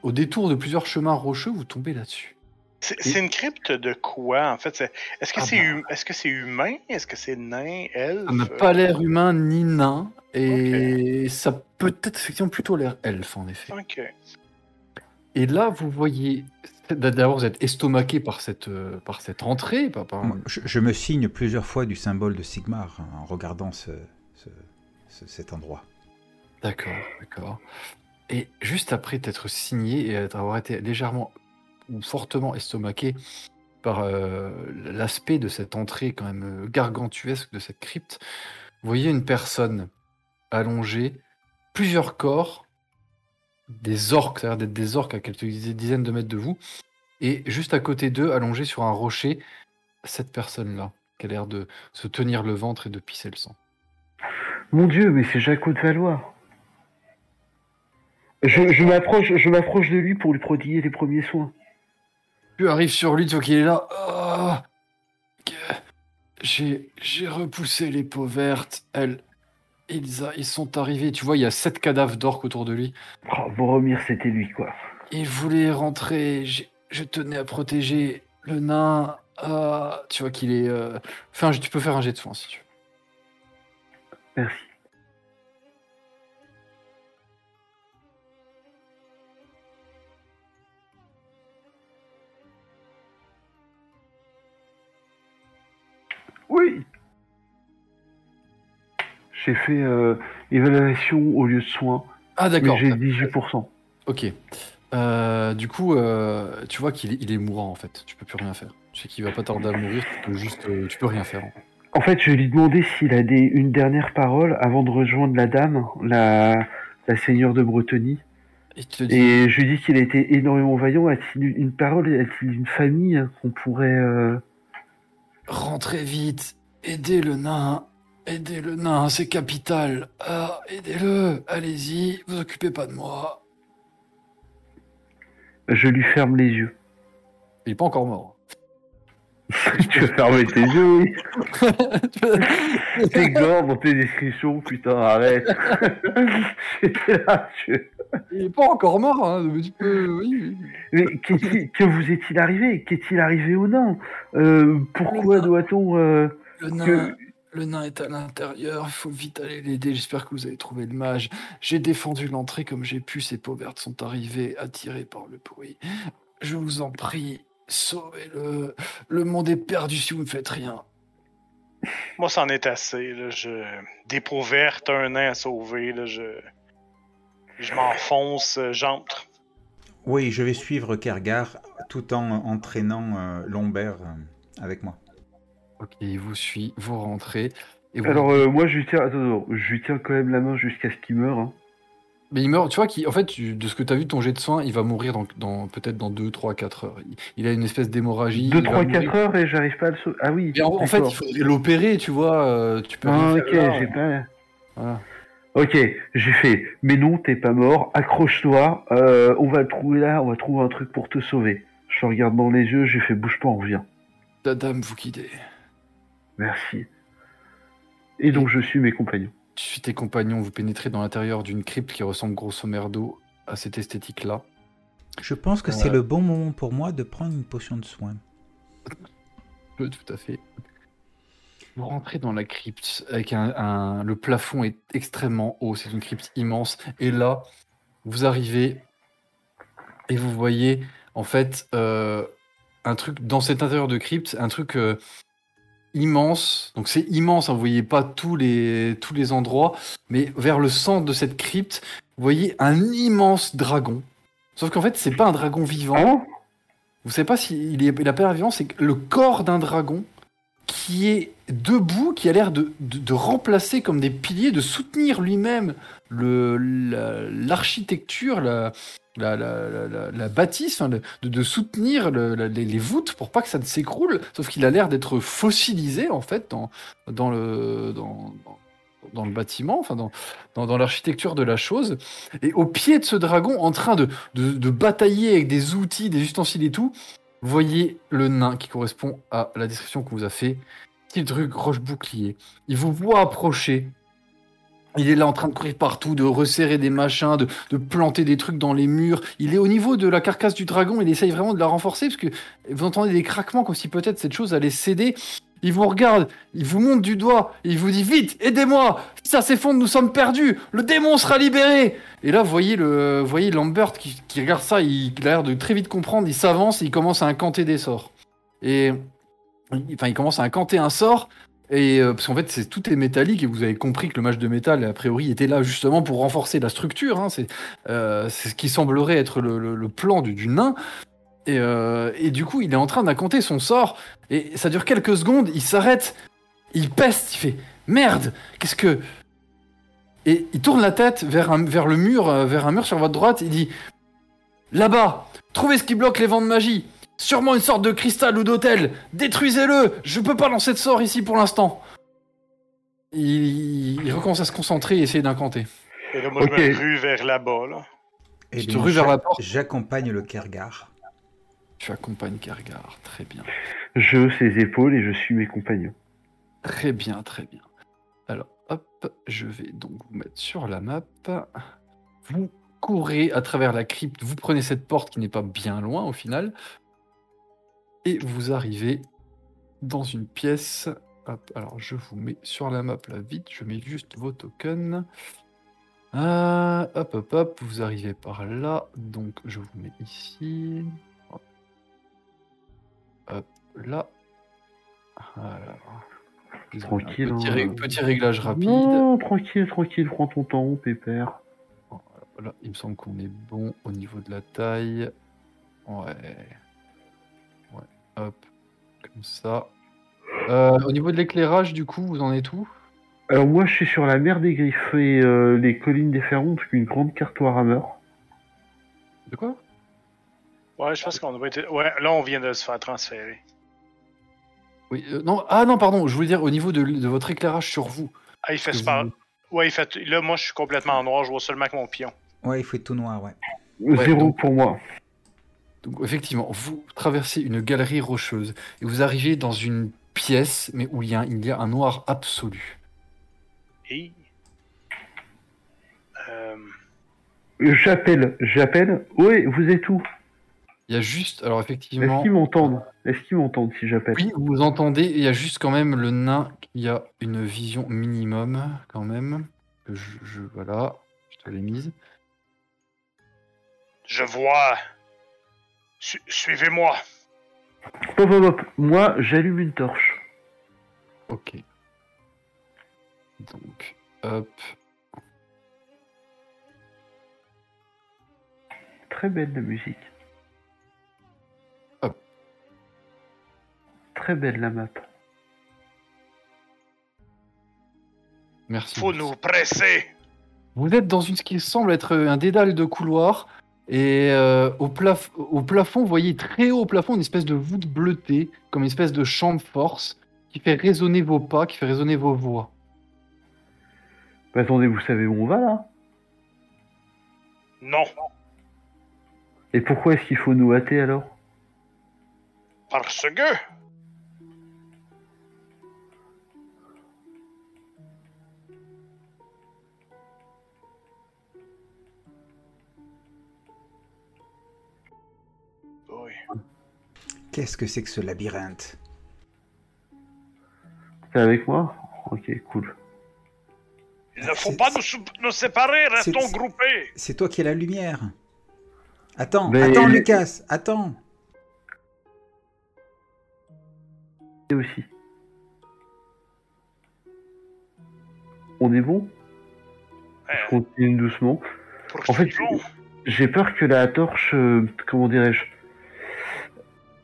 au détour de plusieurs chemins rocheux, vous tombez là-dessus. C'est c'est une crypte de quoi, en fait? C'est- Est-ce que Ah c'est bah. hum- est-ce que c'est humain? Est-ce que c'est nain, elfe? Ça n'a pas l'air humain ni nain, et ça peut être effectivement plutôt l'air elfe en effet. Ok. Et là, vous voyez, d'abord vous êtes estomaqué par cette, euh, par cette entrée, par, Je, je me signe plusieurs fois du symbole de Sigmar hein, en regardant ce, ce- ce- cet endroit. D'accord, d'accord. Et juste après t'être signé et avoir été légèrement ou fortement estomaqué par euh, l'aspect de cette entrée quand même euh, gargantuesque de cette crypte, voyez une personne allongée, plusieurs corps, des orques, d'être des orques à quelques dizaines de mètres de vous, et juste à côté d'eux, allongée sur un rocher, cette personne-là, qui a l'air de se tenir le ventre et de pisser le sang. Mon dieu, mais c'est Jaco de Valois. Je, je m'approche, je m'approche de lui pour lui prodiguer les premiers soins. Tu arrives sur lui, tu vois qu'il est là. Ah, j'ai, j'ai repoussé les peaux vertes. Elles, ils, a- ils sont arrivés. Tu vois, il y a sept cadavres d'orques autour de lui. Oh, Boromir, c'était lui, quoi. Ils voulaient rentrer. je tenais à protéger le nain. Ah, tu vois qu'il est. euh, jet- tu peux faire un jet de soin si tu veux. Merci. Oui. J'ai fait euh, évaluation au lieu de soins, Ah, d'accord. j'ai 18%. Ok. Euh, du coup, euh, tu vois qu'il est, il est mourant en fait. Tu peux plus rien faire. Tu sais qu'il va pas tarder à mourir. Tu peux juste, euh, tu peux rien faire. En fait, je vais lui demander s'il a des, une dernière parole avant de rejoindre la dame, la, la seigneur de Bretonnie. Et tu te dis. Et je lui dis qu'il a été énormément vaillant. A-t-il une parole? A-t-il une famille qu'on pourrait... Rentrez vite, aidez le nain, aidez le nain, c'est capital. Ah, aidez-le, allez-y, vous occupez pas de moi. Je lui ferme les yeux. Il est pas encore mort. Tu veux fermer tes yeux, oui. T'es gore dans tes descriptions, putain, arrête. J'étais là, je- il est pas encore mort, hein. mais tu peux- oui. Mais que vous est-il arrivé? Qu'est-il arrivé au nain? Euh, Pourquoi Le nain. doit-on... euh, Le nain, que- le nain est à l'intérieur, il faut vite aller l'aider. J'espère que vous avez trouvé le mage. J'ai défendu l'entrée comme j'ai pu. Ces pauvertes sont arrivées, attirées par le bruit. Je vous en prie, sauvez-le. Le monde est perdu si vous ne faites rien. Moi, c'en est assez. Là. Je... Des peaux vertes, un nain à sauver. Là. Je, je m'enfonce, euh, j'entre. Oui, je vais suivre Kergar tout en entraînant euh, Lombert euh, avec moi. Ok, il vous suit, vous rentrez. Et vous- Alors euh, moi je lui tiens, attends, attends, je lui tiens quand même la main jusqu'à ce qu'il meure. hein. Mais il meurt, tu vois, qui, en fait, tu- de ce que tu as vu, ton jet de soin, il va mourir dans, dans- peut-être dans 2, 3, 4 heures. Il, il a une espèce d'hémorragie. 2, il va 3, mourir. 4 heures et j'arrive pas à le sauver. Ah oui. Mais en, en fait, il faudrait l'opérer, tu vois. euh, tu peux Ah ok, j'ai pas... Voilà. Ok, j'ai fait. Mais non, t'es pas mort. Accroche-toi. euh, on va le trouver là. On va trouver un truc pour te sauver. Je le regarde dans les yeux. J'ai fait bouge pas, on revient. La dame vous guidez. Merci. Et donc je suis mes compagnons. Tu suis tes compagnons, vous pénétrez dans l'intérieur d'une crypte qui ressemble grosso merdo à cette esthétique-là. Je pense que c'est le bon moment pour moi de prendre une potion de soin. Oui, tout à fait. Vous rentrez dans la crypte avec un, un- le plafond est extrêmement haut, c'est une crypte immense. Et là, vous arrivez et vous voyez en fait euh, un truc dans cet intérieur de crypte, un truc euh, immense. Donc c'est immense, hein, vous voyez pas tous les tous les endroits, mais vers le centre de cette crypte, vous voyez un immense dragon. Sauf qu'en fait, c'est pas un dragon vivant. Hein? Vous savez pas s'il est, il a pas l'air vivant, c'est que le corps d'un dragon qui est debout, qui a l'air de, de- remplacer comme des piliers, de soutenir lui-même l'architecture, la, la, la, la- bâtisse, le- de, de soutenir les, voûtes pour pas que ça ne s'écroule. Sauf qu'il a l'air d'être fossilisé en fait dans, dans, le, dans, dans- le bâtiment, enfin dans, dans, dans l'architecture de la chose. Et au pied de ce dragon, en train de, de, batailler avec des outils, des ustensiles et tout, voyez le nain qui correspond à la description qu'on vous a fait. Petit truc roche-bouclier. Il vous voit approcher. Il est là en train de courir partout, de resserrer des machins, de, de planter des trucs dans les murs. Il est au niveau de la carcasse du dragon, il essaye vraiment de la renforcer parce que vous entendez des craquements comme si peut-être cette chose allait céder. Il vous regarde, il vous monte du doigt, il vous dit vite, aidez-moi, ça s'effondre, nous sommes perdus, le démon sera libéré. Et là, vous voyez, le, voyez Lambert qui, regarde ça, il, a l'air de très vite comprendre, il s'avance il commence à incanter des sorts. Et enfin, il commence à incanter un sort. Et euh, parce qu'en fait, c'est tout est métallique et vous avez compris que le match de métal, a priori, était là justement pour renforcer la structure. hein. C'est euh, c'est ce qui semblerait être le, plan du nain. Et, euh, et du coup, il est en train d'incanter son sort. Et ça dure quelques secondes. Il s'arrête. Il peste. Il fait merde. Qu'est-ce que Et il tourne la tête vers un, vers le mur, euh, vers un mur sur votre droite. Il dit là-bas, trouvez ce qui bloque les vents de magie. Sûrement une sorte de cristal ou d'hôtel. Détruisez-le. Je peux pas lancer de sort ici pour l'instant. Il, il recommence à se concentrer et essayer d'incanter. Et là, moi, je me rue vers là-bas. Là. Et Tu te rues vers la porte J'accompagne le Kergar. Tu accompagnes Kergar. Très bien. Je les épaules et je suis mes compagnons. Très bien, très bien. Alors, hop, je vais donc vous mettre sur la map. Vous courez à travers la crypte, vous prenez cette porte qui n'est pas bien loin au final, et vous arrivez dans une pièce. Hop, alors je vous mets sur la map là vite, je mets juste vos tokens. Ah, hop, hop, hop, vous arrivez par là, donc je vous mets ici. Là. Voilà. Un Tranquille, Petit, hein. ré- petit réglage rapide. Non, tranquille, tranquille, prends ton temps, pépère. Voilà, il me semble qu'on est bon au niveau de la taille. Ouais. Ouais, hop. Comme ça. Euh, au niveau de l'éclairage, du coup, vous en êtes où? Alors moi, je suis sur la mer des Griffes et euh, les collines des Ferrons, donc une grande carte Warhammer. De quoi? Ouais, je pense qu'on doit être. Ouais, là, on vient de se faire transférer. Oui, euh, non, ah non, pardon, je voulais dire au niveau de, de votre éclairage sur vous. Ah, il fait Que super. vous- Ouais, il fait. Là, moi, je suis complètement en noir, je vois seulement avec mon pion. Ouais, il faut être tout noir, ouais. Zéro donc- pour moi. Donc, effectivement, vous traversez une galerie rocheuse et vous arrivez dans une pièce, mais où il y a, il y a un noir absolu. Et? Euh, J'appelle, j'appelle. Oui, vous êtes où? Il y a juste, alors Est-ce effectivement, qu'ils m'entendent? Est-ce qu'ils m'entendent si j'appelle? Oui, vous entendez, il y a juste quand même le nain qui a une vision minimum, quand même. Que je, je- voilà, je te l'ai mise. je vois. Su- Suivez-moi. Hop, hop, hop. Moi, j'allume une torche. Ok. Donc, hop. Très belle la musique. Très belle la map. Merci. Faut nous presser. Vous êtes dans une, ce qui semble être un dédale de couloir. Et euh, au, plaf- au plafond, vous voyez très haut au plafond une espèce de voûte bleutée, comme une espèce de champ de force, qui fait résonner vos pas, qui fait résonner vos voix. Bah, attendez, vous savez où on va là? Non, Et pourquoi est-ce qu'il faut nous hâter alors? Parce que. Qu'est-ce que c'est que ce labyrinthe? T'es avec moi? Ok, cool. Il ne faut C'est- pas nous, nous séparer, restons groupés. C'est toi qui as la lumière. Attends, Mais- attends Lucas, attends. Et aussi. On est bon? Je continue doucement. En fait, j'ai peur que la torche, euh, comment dirais-je,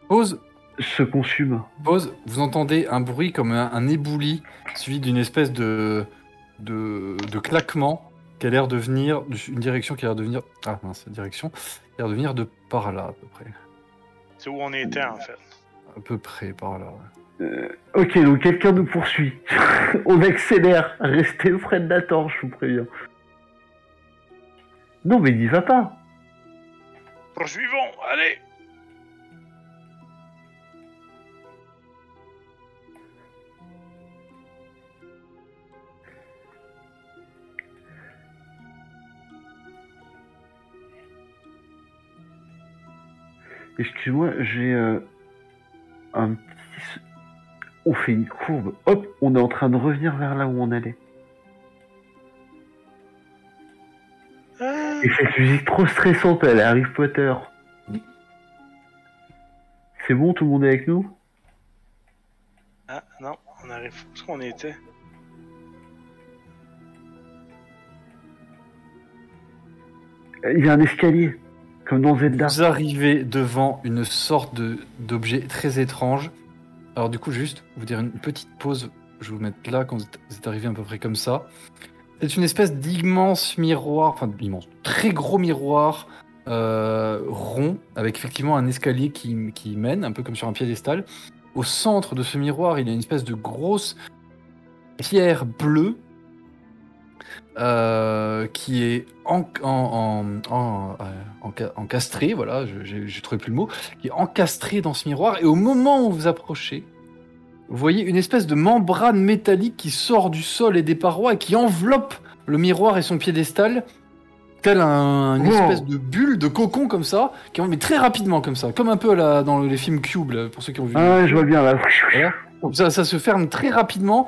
Pause, se consume. pause, vous entendez un bruit comme un, un ébouli, suivi d'une espèce de, de, de claquement qui a l'air de venir, une direction qui a l'air de venir, ah mince, direction, qui a l'air de venir de par là à peu près. C'est où on était en fait. À peu près par là. ouais. Euh, ok, donc quelqu'un nous poursuit. on accélère. Restez près de la torche, je vous préviens. Non, mais n'y va pas. Poursuivons, allez. Excuse-moi, j'ai euh, un petit... On fait une courbe. Hop, on est en train de revenir vers là où on allait. Ah, Et cette musique trop stressante, elle Harry Potter. C'est bon, tout le monde est avec nous? Ah, non, on arrive. Où qu'on était Il y a un escalier, Vous arrivez devant une sorte d'objet très étrange. Alors du coup, juste vous dire une petite pause. Je vais vous mettre là quand vous êtes- vous êtes arrivé à peu près comme ça. C'est une espèce d'immense miroir, enfin d'immense, très gros miroir euh, rond, avec effectivement un escalier qui, qui mène, un peu comme sur un piédestal. Au centre de ce miroir, il y a une espèce de grosse pierre bleue euh, qui est en, en, en, en, euh, enca- encastrée, voilà, j'ai trouvé plus le mot, qui est encastrée dans ce miroir. Et au moment où vous approchez, vous voyez une espèce de membrane métallique qui sort du sol et des parois et qui enveloppe le miroir et son piédestal, tel un, une Wow. espèce de bulle, de cocon comme ça, qui met très rapidement comme ça, comme un peu là, dans les films Cube, là, pour ceux qui ont vu. Ah ouais, je vois bien là. Voilà. Ça, ça se ferme très rapidement.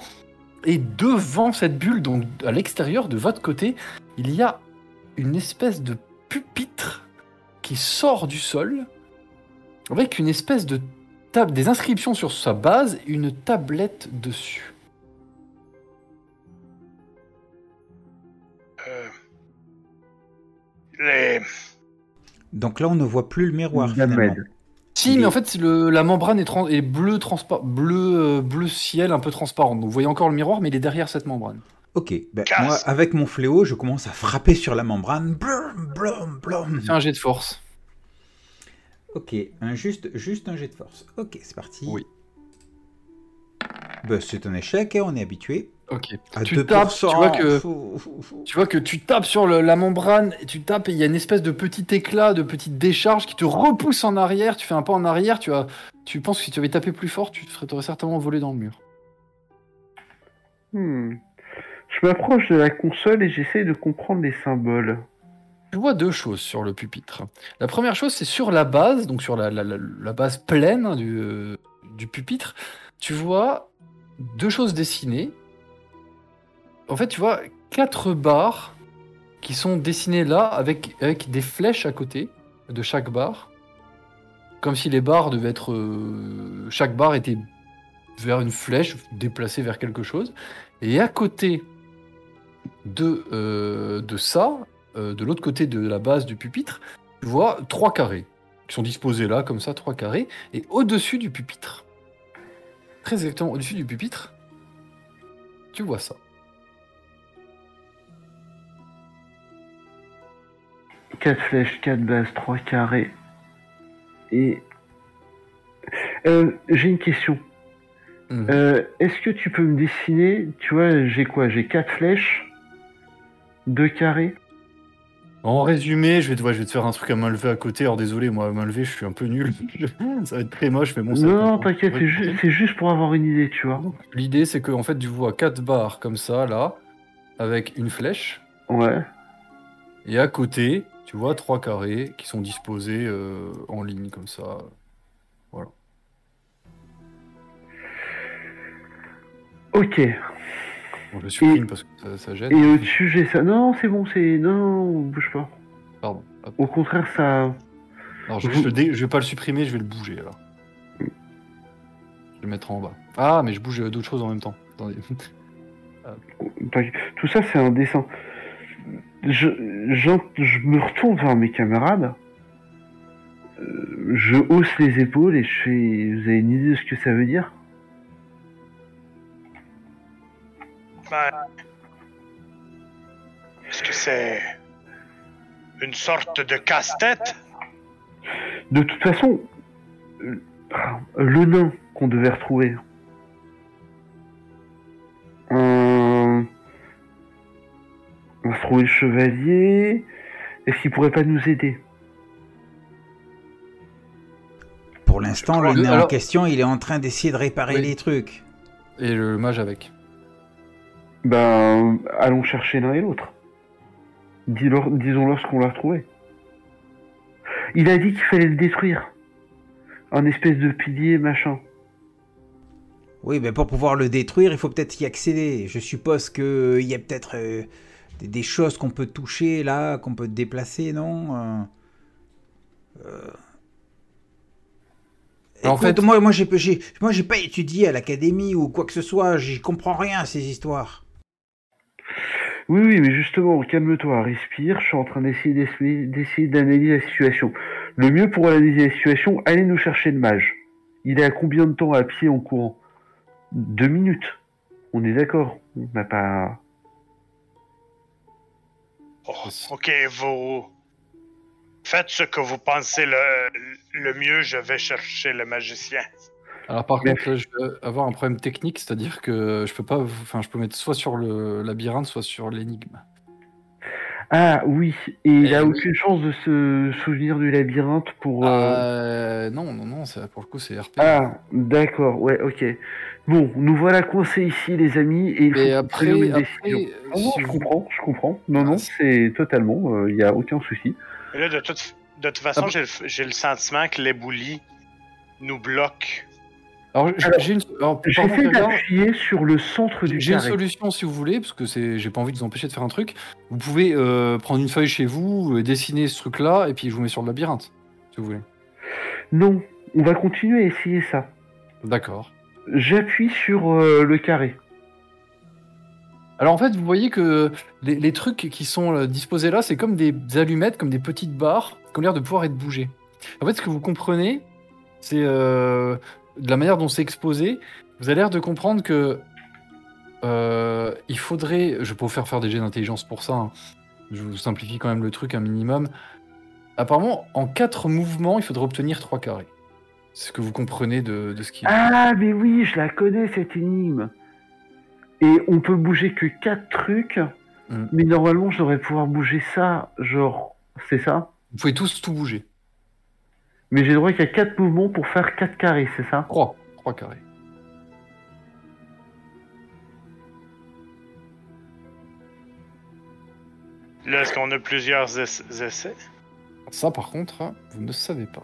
Et devant cette bulle, donc à l'extérieur, de votre côté, il y a une espèce de pupitre qui sort du sol avec une espèce de table, des inscriptions sur sa base et une tablette dessus. euh... Les... Donc là, on ne voit plus le miroir finalement. Si, mais en fait, le- la membrane est, tran- est bleu, transpa- bleu, euh, bleu ciel, un peu transparente. Donc vous voyez encore le miroir, mais il est derrière cette membrane. Ok, ben, moi, avec mon fléau, je commence à frapper sur la membrane. Blum, blum, blum. Fais un jet de force. Ok, un juste, juste un jet de force. Ok, c'est parti. Oui. Bah, c'est un échec, et on est habitué. Ok. À tu 2%, tapes, tu vois que tu vois que tu tapes sur le- la membrane et tu tapes et il y a une espèce de petit éclat, de petite décharge qui te repousse en arrière. Tu fais un pas en arrière. Tu as, tu penses que si tu avais tapé plus fort, tu te aurais certainement volé dans le mur. Hmm. Je m'approche de la console et j'essaie de comprendre les symboles. Tu vois deux choses sur le pupitre. La première chose, c'est sur la base, donc sur la, la- la- la base pleine du, euh, du pupitre, tu vois deux choses dessinées. En fait, tu vois quatre barres qui sont dessinées là avec, des flèches à côté de chaque barre. Comme si les barres devaient être. euh, chaque barre était vers une flèche déplacée vers quelque chose. Et à côté de, euh, de ça, euh, de l'autre côté de la base du pupitre, tu vois trois carrés qui sont disposés là, comme ça, trois carrés. Et au-dessus du pupitre, très exactement au-dessus du pupitre, tu vois ça. Quatre flèches, quatre bases, trois carrés. Et... Euh, j'ai une question. Mhm. Euh, Est-ce que tu peux me dessiner, tu vois, j'ai quoi J'ai quatre flèches, deux carrés? En résumé, je vais, te, ouais, je vais te faire un truc à main levée à côté. Alors désolé, moi, à main levée, je suis un peu nul. ça va être très moche, mais bon. ça non, t'inquiète, c'est ju- c'est juste pour avoir une idée, tu vois. L'idée, c'est qu'en fait, tu vois quatre barres comme ça, là, avec une flèche. Ouais. Et à côté, tu vois trois carrés qui sont disposés euh, en ligne comme ça. Ok. Bon, je supprime parce que ça, ça gêne. Et au-dessus, j'ai ça. Non, c'est bon, c'est. Non, non, bouge pas. Pardon. Hop. Au contraire, ça. Alors, je, vais juste le dé- je vais pas le supprimer, je vais le bouger alors. Je vais le mettre en bas. Ah, mais je bouge d'autres choses en même temps. Attendez. Tout ça, c'est un dessin. Je, je me retourne vers mes camarades. Euh, Je hausse les épaules et je fais. Vous avez une idée de ce que ça veut dire? Ben, Est-ce que c'est une sorte de casse-tête? De toute façon, euh, le nain qu'on devait retrouver. On va trouver le chevalier. Est-ce qu'il pourrait pas nous aider? Pour l'instant, le nain en alors- question, il est en train d'essayer de réparer Oui. les trucs. Et le mage avec. Ben, allons chercher l'un et l'autre. Disons-leur ce qu'on l'a retrouvé. Il a dit qu'il fallait le détruire. Un espèce de pilier, machin. Oui, mais pour pouvoir le détruire, il faut peut-être y accéder. Je suppose qu'il y a peut-être euh, des, des choses qu'on peut toucher là, qu'on peut déplacer, non Euh, euh, En écoute, fait- moi, moi, j'ai, j'ai- moi, j'ai pas étudié à l'académie ou quoi que ce soit. J'y comprends rien à ces histoires. Oui, oui, mais justement, calme-toi, respire. Je suis en train d'essayer d'essayer d'essayer d'analyser la situation. Le mieux pour analyser la situation, allez nous chercher le mage. Il est à combien de temps à pied en courant? Deux minutes. On est d'accord. On n'a pas. Oh, ok, vous faites ce que vous pensez le, le mieux, je vais chercher le magicien. Alors par Mais- contre, là, je vais avoir un problème technique, c'est-à-dire que je peux pas, enfin, je peux mettre soit sur le labyrinthe, soit sur l'énigme. Ah oui, et il Eh a oui. aucune chance de se souvenir du labyrinthe pour. euh, Euh, non, non, non, ça, pour le coup, c'est RP. Ah, d'accord, ouais, ok. Bon, nous voilà coincés ici, les amis, et il faut Et après, une après, décision. euh, Non, non, si je vous- comprends, je comprends. Non, non, Ah, c'est totalement, il n'y a aucun souci. Et là, de toute, de toute façon, Ah j'ai le, sentiment que l'éboulis nous bloque. Alors, j'ai une, d'appuyer sur le centre du J'ai une solution si vous voulez, parce que c'est, j'ai pas envie de vous empêcher de faire un truc. Vous pouvez euh, prendre une feuille chez vous, euh, dessiner ce truc-là, et puis je vous mets sur le labyrinthe, si vous voulez. Non, on va continuer à essayer ça. D'accord. J'appuie sur euh, le carré. Alors en fait, vous voyez que les, trucs qui sont euh, disposés là, c'est comme des allumettes, comme des petites barres qui ont l'air de pouvoir être bougées. En fait, ce que vous comprenez, c'est euh, de la manière dont c'est exposé, vous avez l'air de comprendre que il faudrait, je peux vous faire faire des jets d'intelligence pour ça, hein. je vous simplifie quand même le truc un minimum. Apparemment, en quatre mouvements, il faudrait obtenir trois carrés. C'est ce que vous comprenez de, de ce qu'il Ah, mais oui, je la connais cette énigme. Et on peut bouger que quatre trucs, Mm. mais normalement, je devrais pouvoir bouger ça, genre, c'est ça? Vous pouvez tous tout bouger. Mais j'ai droit qu'à quatre mouvements pour faire quatre carrés, c'est ça? 3. 3 carrés. Là, est-ce qu'on a plusieurs ess- essais? Ça, par contre, hein, vous ne savez pas.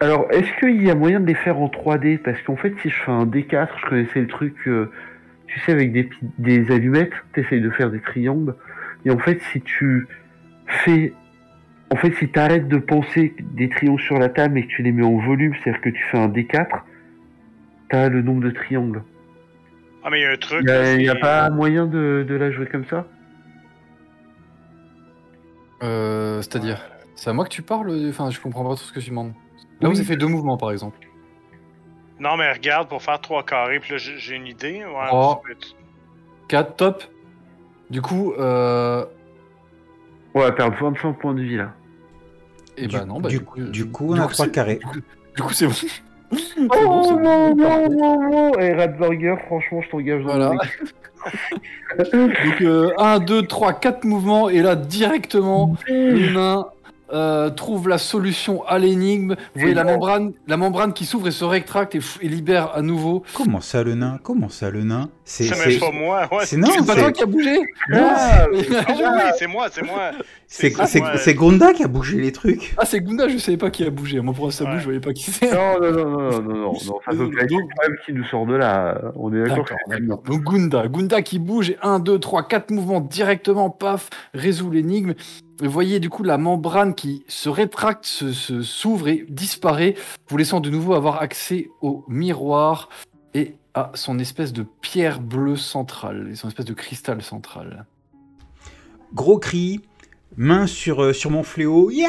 Alors, est-ce qu'il y a moyen de les faire en 3D Parce qu'en fait, si je fais un D4, je connaissais le truc, euh, tu sais, avec des, des allumettes, t'essayes de faire des triangles. Et en fait, si tu fais... En fait, si t'arrêtes de penser des triangles sur la table et que tu les mets en volume, c'est-à-dire que tu fais un D4, t'as le nombre de triangles. Ah, mais il y a un truc. Il n'y a, pas moyen de, de la jouer comme ça? Euh, C'est-à-dire C'est à moi que tu parles Enfin, je comprends pas tout ce que tu demandes. Là, Oui. vous avez fait deux mouvements, par exemple. Non, mais regarde, pour faire trois carrés, puis là, j'ai une idée. Ouais, Oh. ça peut être- 4, top. Du coup, euh... Va perdre 25 points de vie, là. Et Du- bah non, bah du- du coup... du coup, on a trois carrés. Du coup, c'est bon. C'est bon, Oh c'est non, bon. non, non, non Et Radburger, franchement, je t'engage dans Voilà. le Donc, euh, 1, 2, 3, 4 mouvements, et là, directement, le nain euh, trouve la solution à l'énigme. Vous voyez la membrane, la membrane qui s'ouvre et se rétracte et, et libère à nouveau. Comment ça, le nain? Comment ça, le nain? C'est pas moi. Ouais, c'est- non, C'est pas toi qui a bougé Ah, Ah oui, oui, c'est moi, c'est moi. c'est Gonda qui a bougé les trucs? Ah, c'est Gunda, je savais pas qui a bougé. Moi, pour ça Ouais. bouge, je voyais pas qui c'est. Non, non, non, non, non, non, non, non, ça peut être problème qui nous sort de là. On est d'accord. Donc Gunda, Gunda qui bouge, et 1, 2, 3, 4 mouvements directement, paf, résout l'énigme. Vous voyez du coup la membrane qui se rétracte, se- se- s'ouvre et disparaît, vous laissant de nouveau avoir accès au miroir et à son espèce de pierre bleue centrale, son espèce de cristal central. Gros cri, main sur, euh, mon fléau. Ya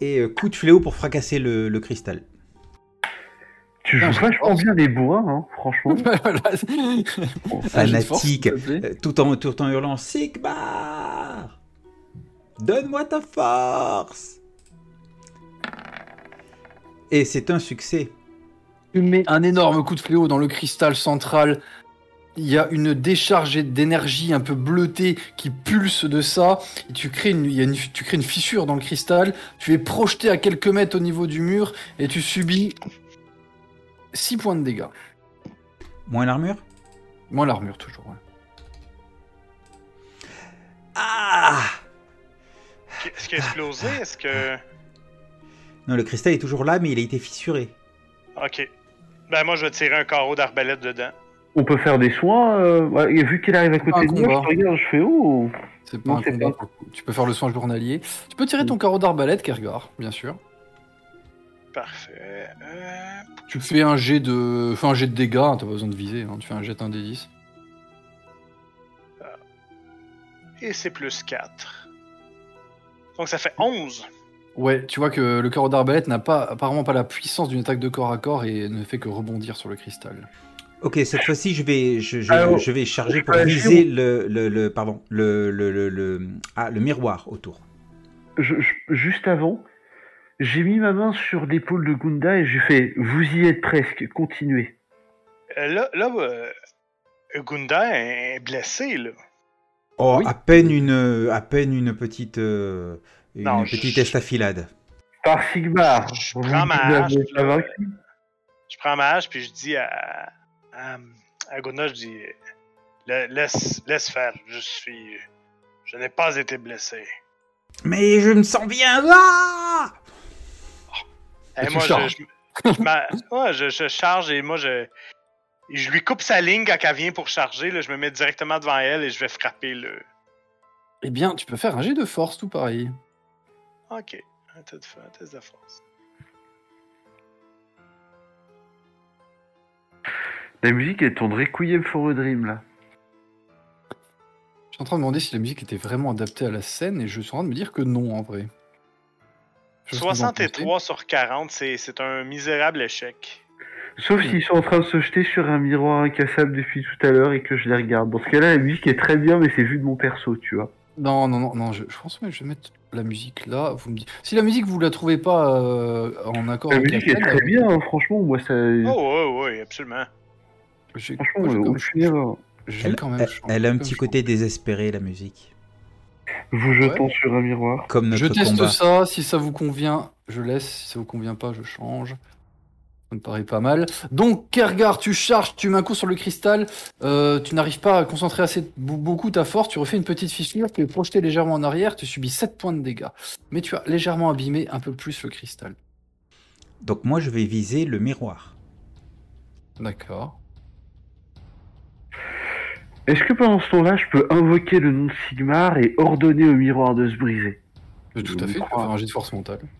Et euh, coup de fléau pour fracasser le cristal. Tu joues vachement bien les bourrins, hein, franchement. S'il Fanatique, tout en, tout en hurlant Sigmar Donne-moi ta force Et c'est un succès. Tu mets un énorme coup de fléau dans le cristal central. Il y a une décharge d'énergie un peu bleutée qui pulse de ça. Et tu, crées une, il y a une- tu crées une fissure dans le cristal. Tu es projeté à quelques mètres au niveau du mur et tu subis 6 points de dégâts. Moins l'armure? Moins l'armure, toujours. ouais. Ah Est-ce qu'il a explosé? Est-ce que. Non, le cristal est toujours là, mais il a été fissuré. Ok. Ben, moi, je vais tirer un carreau d'arbalète dedans. On peut faire des soins. Euh... ouais, et vu qu'il arrive à côté de moi, je combat. te regarde, je fais oh. C'est pas Non, un c'est combat. pas. Tu peux faire le soin journalier. Tu peux tirer ton carreau d'arbalète, Kergar, bien sûr. Parfait. Euh, Tu fais un jet de, fais un jet de dégâts. hein, T'as pas besoin de viser. hein, Tu fais un jet d'un des 10. Et c'est plus 4. Donc, ça fait 11. Ouais, tu vois que le carreau d'arbalète n'a pas apparemment pas la puissance d'une attaque de corps à corps et ne fait que rebondir sur le cristal. Ok, cette fois-ci, je vais, je, je- Alors, je vais charger pour viser le, le, le- pardon, le, le, le, le- ah, le miroir autour. Je- je- juste avant, j'ai mis ma main sur l'épaule de Gunda et j'ai fait Vous y êtes presque, continuez. Euh, là, là euh, Gunda est blessé, là. Oh, Oui. à peine une, à peine une petite, euh, une Non, petite je- estafilade. Par Sigmar, Je prends ma hache, vaincu. Je prends ma hache, puis je dis à, à, à Gunda, je dis, La- laisse, laisse faire, je suis, je n'ai pas été blessé. Mais je me sens bien là Et moi, je, charges. je- je m'a- ouais, je, je charge et moi, je, je lui coupe sa ligne quand elle vient pour charger. Là, je me mets directement devant elle et je vais frapper le. Eh bien, tu peux faire un jet de force, tout pareil. Ok, un test de, un test de force. La musique est ton Requiem for a Dream là. Je suis en train de demander si la musique était vraiment adaptée à la scène et je suis en train de me dire que non, en vrai. 63 sur 40, c'est c'est un misérable échec. Sauf s'ils sont en train de se jeter sur un miroir incassable depuis tout à l'heure et que je les regarde. Dans ce cas-là, la musique est très bien, mais c'est vu de mon perso, tu vois. Non, non, non, non, je, je pense que je vais mettre la musique là. Vous me dites. Si la musique vous la trouvez pas euh, en accord La avec musique est thème, très bien, hein, franchement. Moi, ça. Oh, ouais, ouais, absolument. je Franchement, moi, je euh, erreur. je vais Elle, quand même elle- a un petit je côté désespéré, la musique. Vous jetant sur un miroir. Comme notre Je teste combat. ça, si ça vous convient, je laisse, si ça vous convient pas, je change. Ça me paraît pas mal. Donc, Kergar, tu charges, tu mets un coup sur le cristal, euh, tu n'arrives pas à concentrer assez be- beaucoup ta force, tu refais une petite fissure, tu es projeté légèrement en arrière, tu subis 7 points de dégâts. Mais tu as légèrement abîmé un peu plus le cristal. Donc moi, je vais viser le miroir. D'accord. Est-ce que pendant ce temps-là, je peux invoquer le nom de Sigmar et ordonner au miroir de se briser Euh, Tout à fait, tu peux faire un jet de force mentale.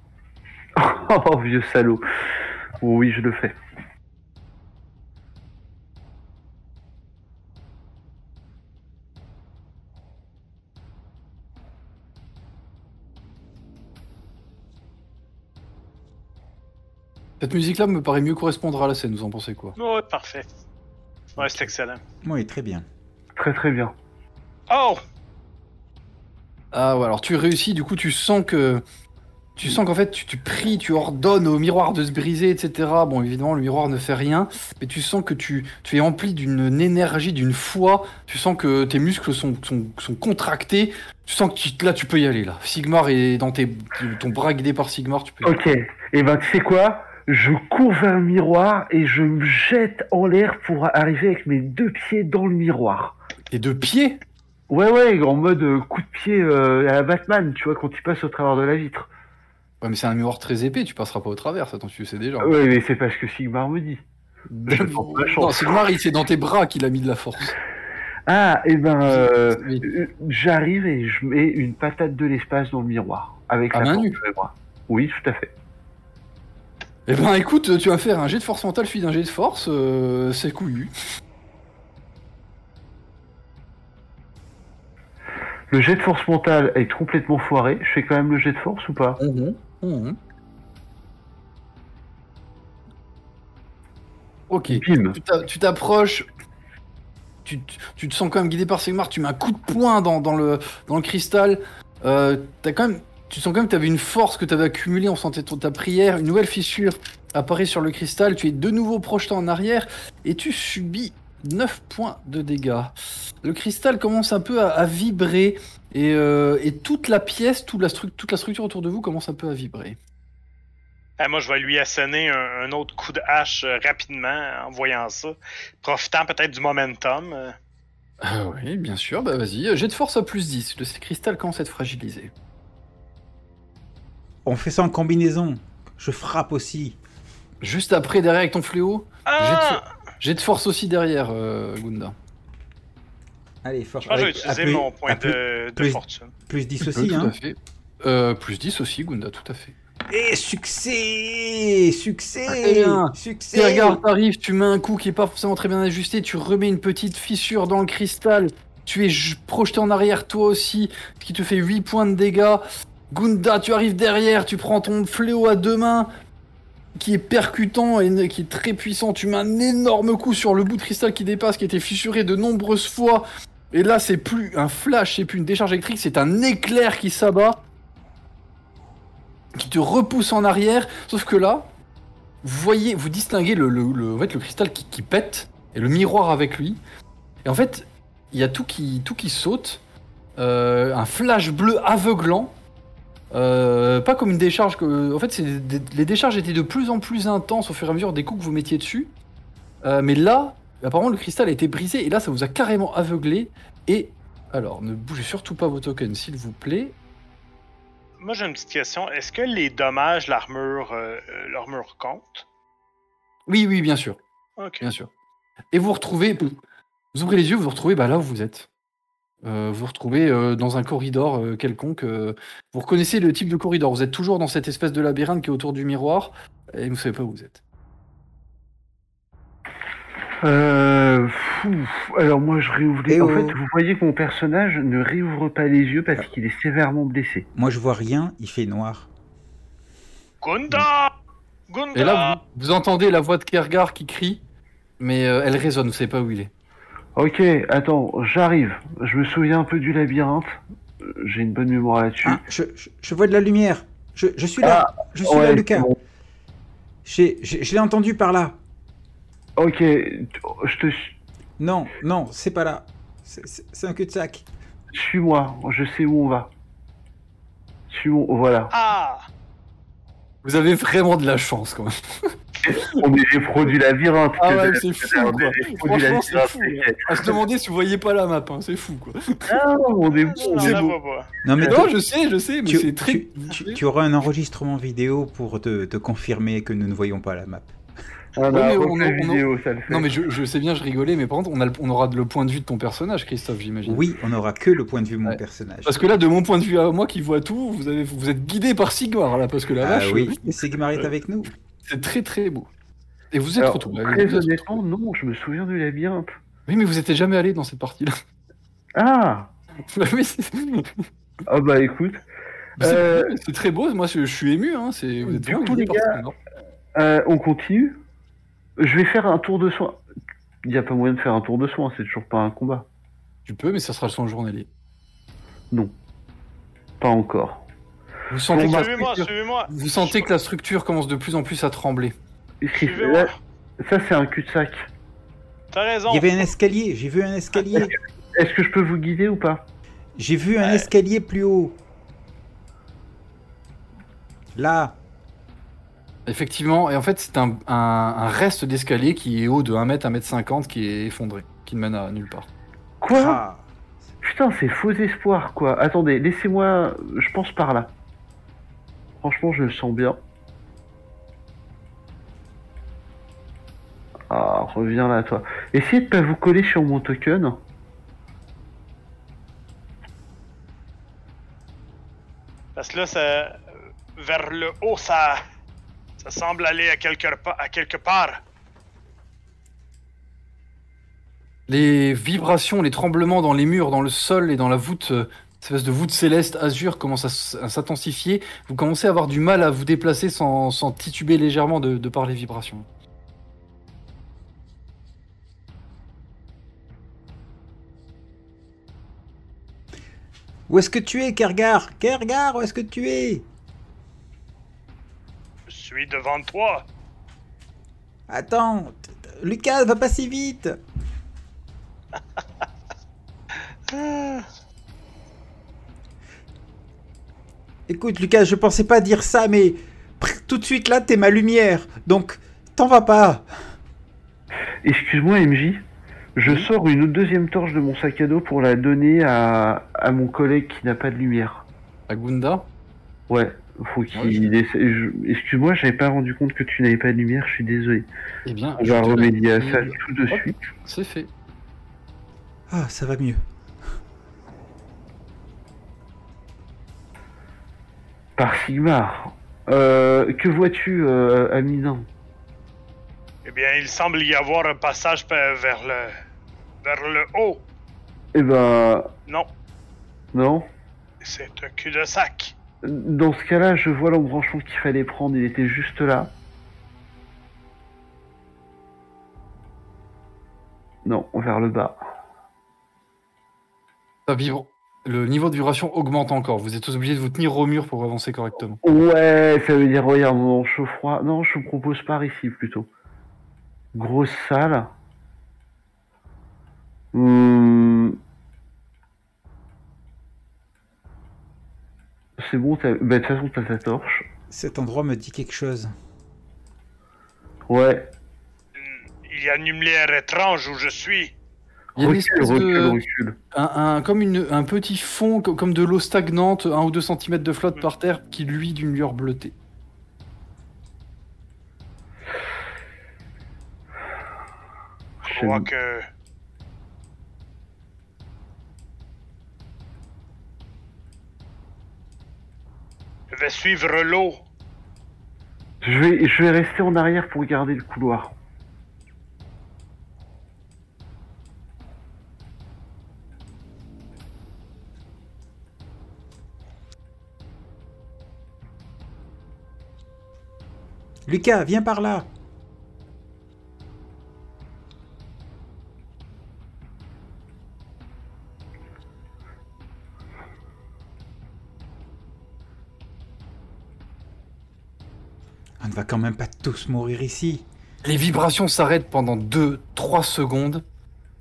Oh, vieux salaud. Oh, oui, je le fais. Cette musique-là me paraît mieux correspondre à la scène, vous en pensez quoi? Ouais, parfait. Ouais, c'est excellent. Oui, très bien. Très très bien. Oh! Ah ouais, alors tu réussis, du coup tu sens que... Tu sens qu'en fait tu, tu pries, tu ordonnes au miroir de se briser, etc. Bon évidemment le miroir ne fait rien, mais tu sens que tu, tu es empli d'une énergie, d'une foi, tu sens que tes muscles sont, sont, sont contractés, tu sens que tu- là tu peux y aller là. Sigmar est dans tes, ton bras guidé par Sigmar, tu peux y aller. Ok. Et ben, tu sais quoi? Je cours vers le miroir et je me jette en l'air pour arriver avec mes deux pieds dans le miroir. Tes deux pieds? Ouais, ouais, en mode euh, coup de pied euh, à la Batman, tu vois, quand il passe au travers de la vitre. Ouais mais c'est un miroir très épais, tu passeras pas au travers, ça, attends, tu sais déjà. Ouais, mais c'est parce que Sigmar me dit. chance. non, Sigmar il c'est dans tes bras qu'il a mis de la force. Ah, et ben, euh, Oui. j'arrive et je mets une patate de l'espace dans le miroir. Avec À la main nue. Oui, tout à fait. Eh ben écoute, tu vas faire un jet de force mentale suivi d'un jet de force, euh, c'est couillu. Le jet de force mentale est complètement foiré. Je fais quand même le jet de force ou pas? Mhm. Ok, Bim. tu t'a- tu t'approches, tu, tu- tu te sens quand même guidé par Sigmar, tu mets un coup de poing dans, dans le, dans le cristal, euh, t'as quand même, tu sens quand même que tu avais une force que tu avais accumulée, on sentait ta prière, une nouvelle fissure apparaît sur le cristal, tu es de nouveau projeté en arrière et tu subis 9 points de dégâts. Le cristal commence un peu à, à vibrer et, euh, et toute la pièce, toute la, stru- toute la structure autour de vous commence un peu à vibrer. Ah, moi, je vais lui asséner un, un autre coup de hache euh, rapidement en voyant ça. Profitant peut-être du momentum. euh. Ah oui, bien sûr, bah vas-y, jet de force à plus 10, le cristal commence à être fragilisé. On fait ça en combinaison. Je frappe aussi. Juste après, derrière avec ton fléau, Ah! jet de force aussi derrière, euh, Gunda. Allez, je vais utiliser à plus- mon point à plus- de, de plus- fortune. Plus 10 Tu peux, aussi, tout hein. à fait. Euh, plus 10 aussi, Gunda, tout à fait. Et succès Succès Très bien. Succès Et regarde, t'arrives, tu mets un coup qui est pas forcément très bien ajusté, tu remets une petite fissure dans le cristal, tu es projeté en arrière toi aussi, ce qui te fait 8 points de dégâts. Gunda, tu arrives derrière, tu prends ton fléau à deux mains, qui est percutant et qui est très puissant, tu mets un énorme coup sur le bout de cristal qui dépasse, qui été fissuré de nombreuses fois. Et là, c'est plus un flash, c'est plus une décharge électrique, c'est un éclair qui s'abat, qui te repousse en arrière. Sauf que là, vous voyez, vous distinguez le, cristal qui, pète et le miroir avec lui. Et en fait, il y a tout qui, tout qui saute. Euh, un flash bleu aveuglant. Euh, pas comme une décharge. Que, en fait, des- les décharges étaient de plus en plus intenses au fur et à mesure des coups que vous mettiez dessus. Euh, mais là, apparemment, le cristal a été brisé et là, ça vous a carrément aveuglé. Et alors, ne bougez surtout pas vos tokens, s'il vous plaît. Moi, j'ai une petite question. Est-ce que les dommages, l'armure, euh, l'armure compte? Oui, oui, bien sûr. Bien sûr. Et vous vous retrouvez, vous ouvrez les yeux, vous vous retrouvez bah, là où vous êtes. Euh, vous vous retrouvez euh, dans un corridor euh, quelconque. euh, vous reconnaissez le type de corridor. Vous êtes toujours dans cette espèce de labyrinthe qui est autour du miroir et vous savez pas où vous êtes. Euh, fou. Alors moi je réouvre les... Eh En oh. fait, vous voyez que mon personnage ne réouvre pas les yeux parce qu'il est sévèrement blessé. Moi, je vois rien, il fait noir. Gunda! Gunda! Et là, vous, vous entendez la voix de Kergar qui crie, mais euh, elle résonne. Vous savez pas où il est. Ok, attends, j'arrive. Je me souviens un peu du labyrinthe. j'ai une bonne mémoire là-dessus. Ah, je, je- je vois de la lumière. Je, je suis là. je suis Ouais, là, Lucas. bon. J'ai- j'ai- Je l'ai entendu par là. Ok, je te suis. Non, non, c'est pas là. C'est- C'est c'est un cul-de-sac. Suis-moi, je sais où on va. Suis-moi, voilà. Ah! Vous avez vraiment de la chance quand même. On est les pros du labyrinthe. Ah ouais, de- c'est fou quoi. Franchement, c'est fou. À se demander si vous voyez pas la map, hein, c'est fou quoi. Ah, on est Non, bon. c'est la beau. Non, mais Non, je sais, je sais, mais tu- c'est très. tu- tu- tu auras un enregistrement vidéo pour te, te confirmer que nous ne voyons pas la map. On a Ouais, mais un on- reflet on- on- vidéo, ça le fait. Non mais je, je sais bien, je rigolais, mais par contre, on, a le- on aura le point de vue de ton personnage, Christophe, j'imagine. Oui, on n'aura que le point de vue de mon Ouais. personnage. Parce que là, de mon point de vue à moi qui vois tout, vous, avez, vous êtes guidé par Sigmar là, parce que la Ah vache, oui, et Sigmar est avec nous. C'est très très beau. Et vous êtes Alors, retourné. très honnêtement, non, je me souviens du labyrinthe. Oui, mais vous étiez jamais allé dans cette partie-là. Ah Oui, c'est Ah bah écoute, c'est- Euh, c'est très beau. Moi, je, je suis ému. Hein. C'est vous êtes Du coup, les gars, euh, on continue. Je vais faire un tour de soin. Il n'y a pas moyen de faire un tour de soin, c'est toujours pas un combat. Tu peux, mais ça sera le son journalier. Pas encore. Vous sentez, que, la Suivez-moi, structure, suivez-moi. vous sentez que la structure commence de plus en plus à trembler. Là, Ça c'est un cul-de-sac. T'as raison. Il y avait un escalier, j'ai vu un escalier. Est-ce que je peux vous guider ou pas? J'ai vu un Ouais. escalier plus haut. Là, Effectivement, et en fait, c'est un, un- un reste d'escalier qui est haut de 1m, 1m50 qui est effondré, qui ne mène à nulle part. Quoi? Ah. Putain, c'est faux espoir quoi. Attendez, laissez-moi. Je pense par là. Franchement, je le sens bien. Ah, reviens là, toi. Essayez de pas vous coller sur mon token. Parce que là, ça, vers le haut, ça, ça semble aller à quelque, pa- à quelque part. Les vibrations, les tremblements dans les murs, dans le sol et dans la voûte, euh, espèce de voûte céleste azur commence à s'intensifier. Vous commencez à avoir du mal à vous déplacer sans, sans tituber légèrement de, de par les vibrations. Où est-ce que tu es, Kergar? Kergar, où est-ce que tu es? Je suis devant toi. Attends, Lucas, va pas si vite Écoute, Lucas, je pensais pas dire ça, mais tout de suite là, t'es ma lumière, donc t'en vas pas. Excuse-moi, MJ. Je sors une deuxième torche de mon sac à dos pour la donner à, à mon collègue qui n'a pas de lumière. À Gunda, Ouais, faut Ouais, qu'il essaie. je- Excuse-moi, j'avais pas rendu compte que tu n'avais pas de lumière, je suis désolé. eh bien, On je va remédier à ça tout de Hop. suite. C'est fait. Ah, ça va mieux. Par Sigmar. Euh, que vois-tu, euh, Eh bien, il semble y avoir un passage pa- vers le, vers le haut. Eh ben, Non, non. c'est un cul-de-sac. Dans ce cas-là, je vois l'embranchement qu'il fallait prendre, il était juste là. Non, vers le bas. Ça vibre. Le niveau de vibration augmente encore. Vous êtes tous obligés de vous tenir au mur pour avancer correctement. Ouais, ça veut dire, regarde, mon chaud froid. Non, je vous propose par ici plutôt. Grosse salle. Hmm. C'est bon, t'as- bah, de toute façon, t'as ta torche. Cet endroit me dit quelque chose. Ouais. Il y a une lumière étrange où je suis. Il y a une Recule, espèce recule, de, recule. un, un- comme une, un petit fond, co- comme de l'eau stagnante, un ou deux centimètres de flotte par terre, qui luit d'une lueur bleutée. Je crois que. Je vais suivre l'eau. Je vais, je vais rester en arrière pour garder le couloir. Lucas, viens par là On ne va quand même pas tous mourir ici. Les vibrations s'arrêtent pendant 2-3 secondes.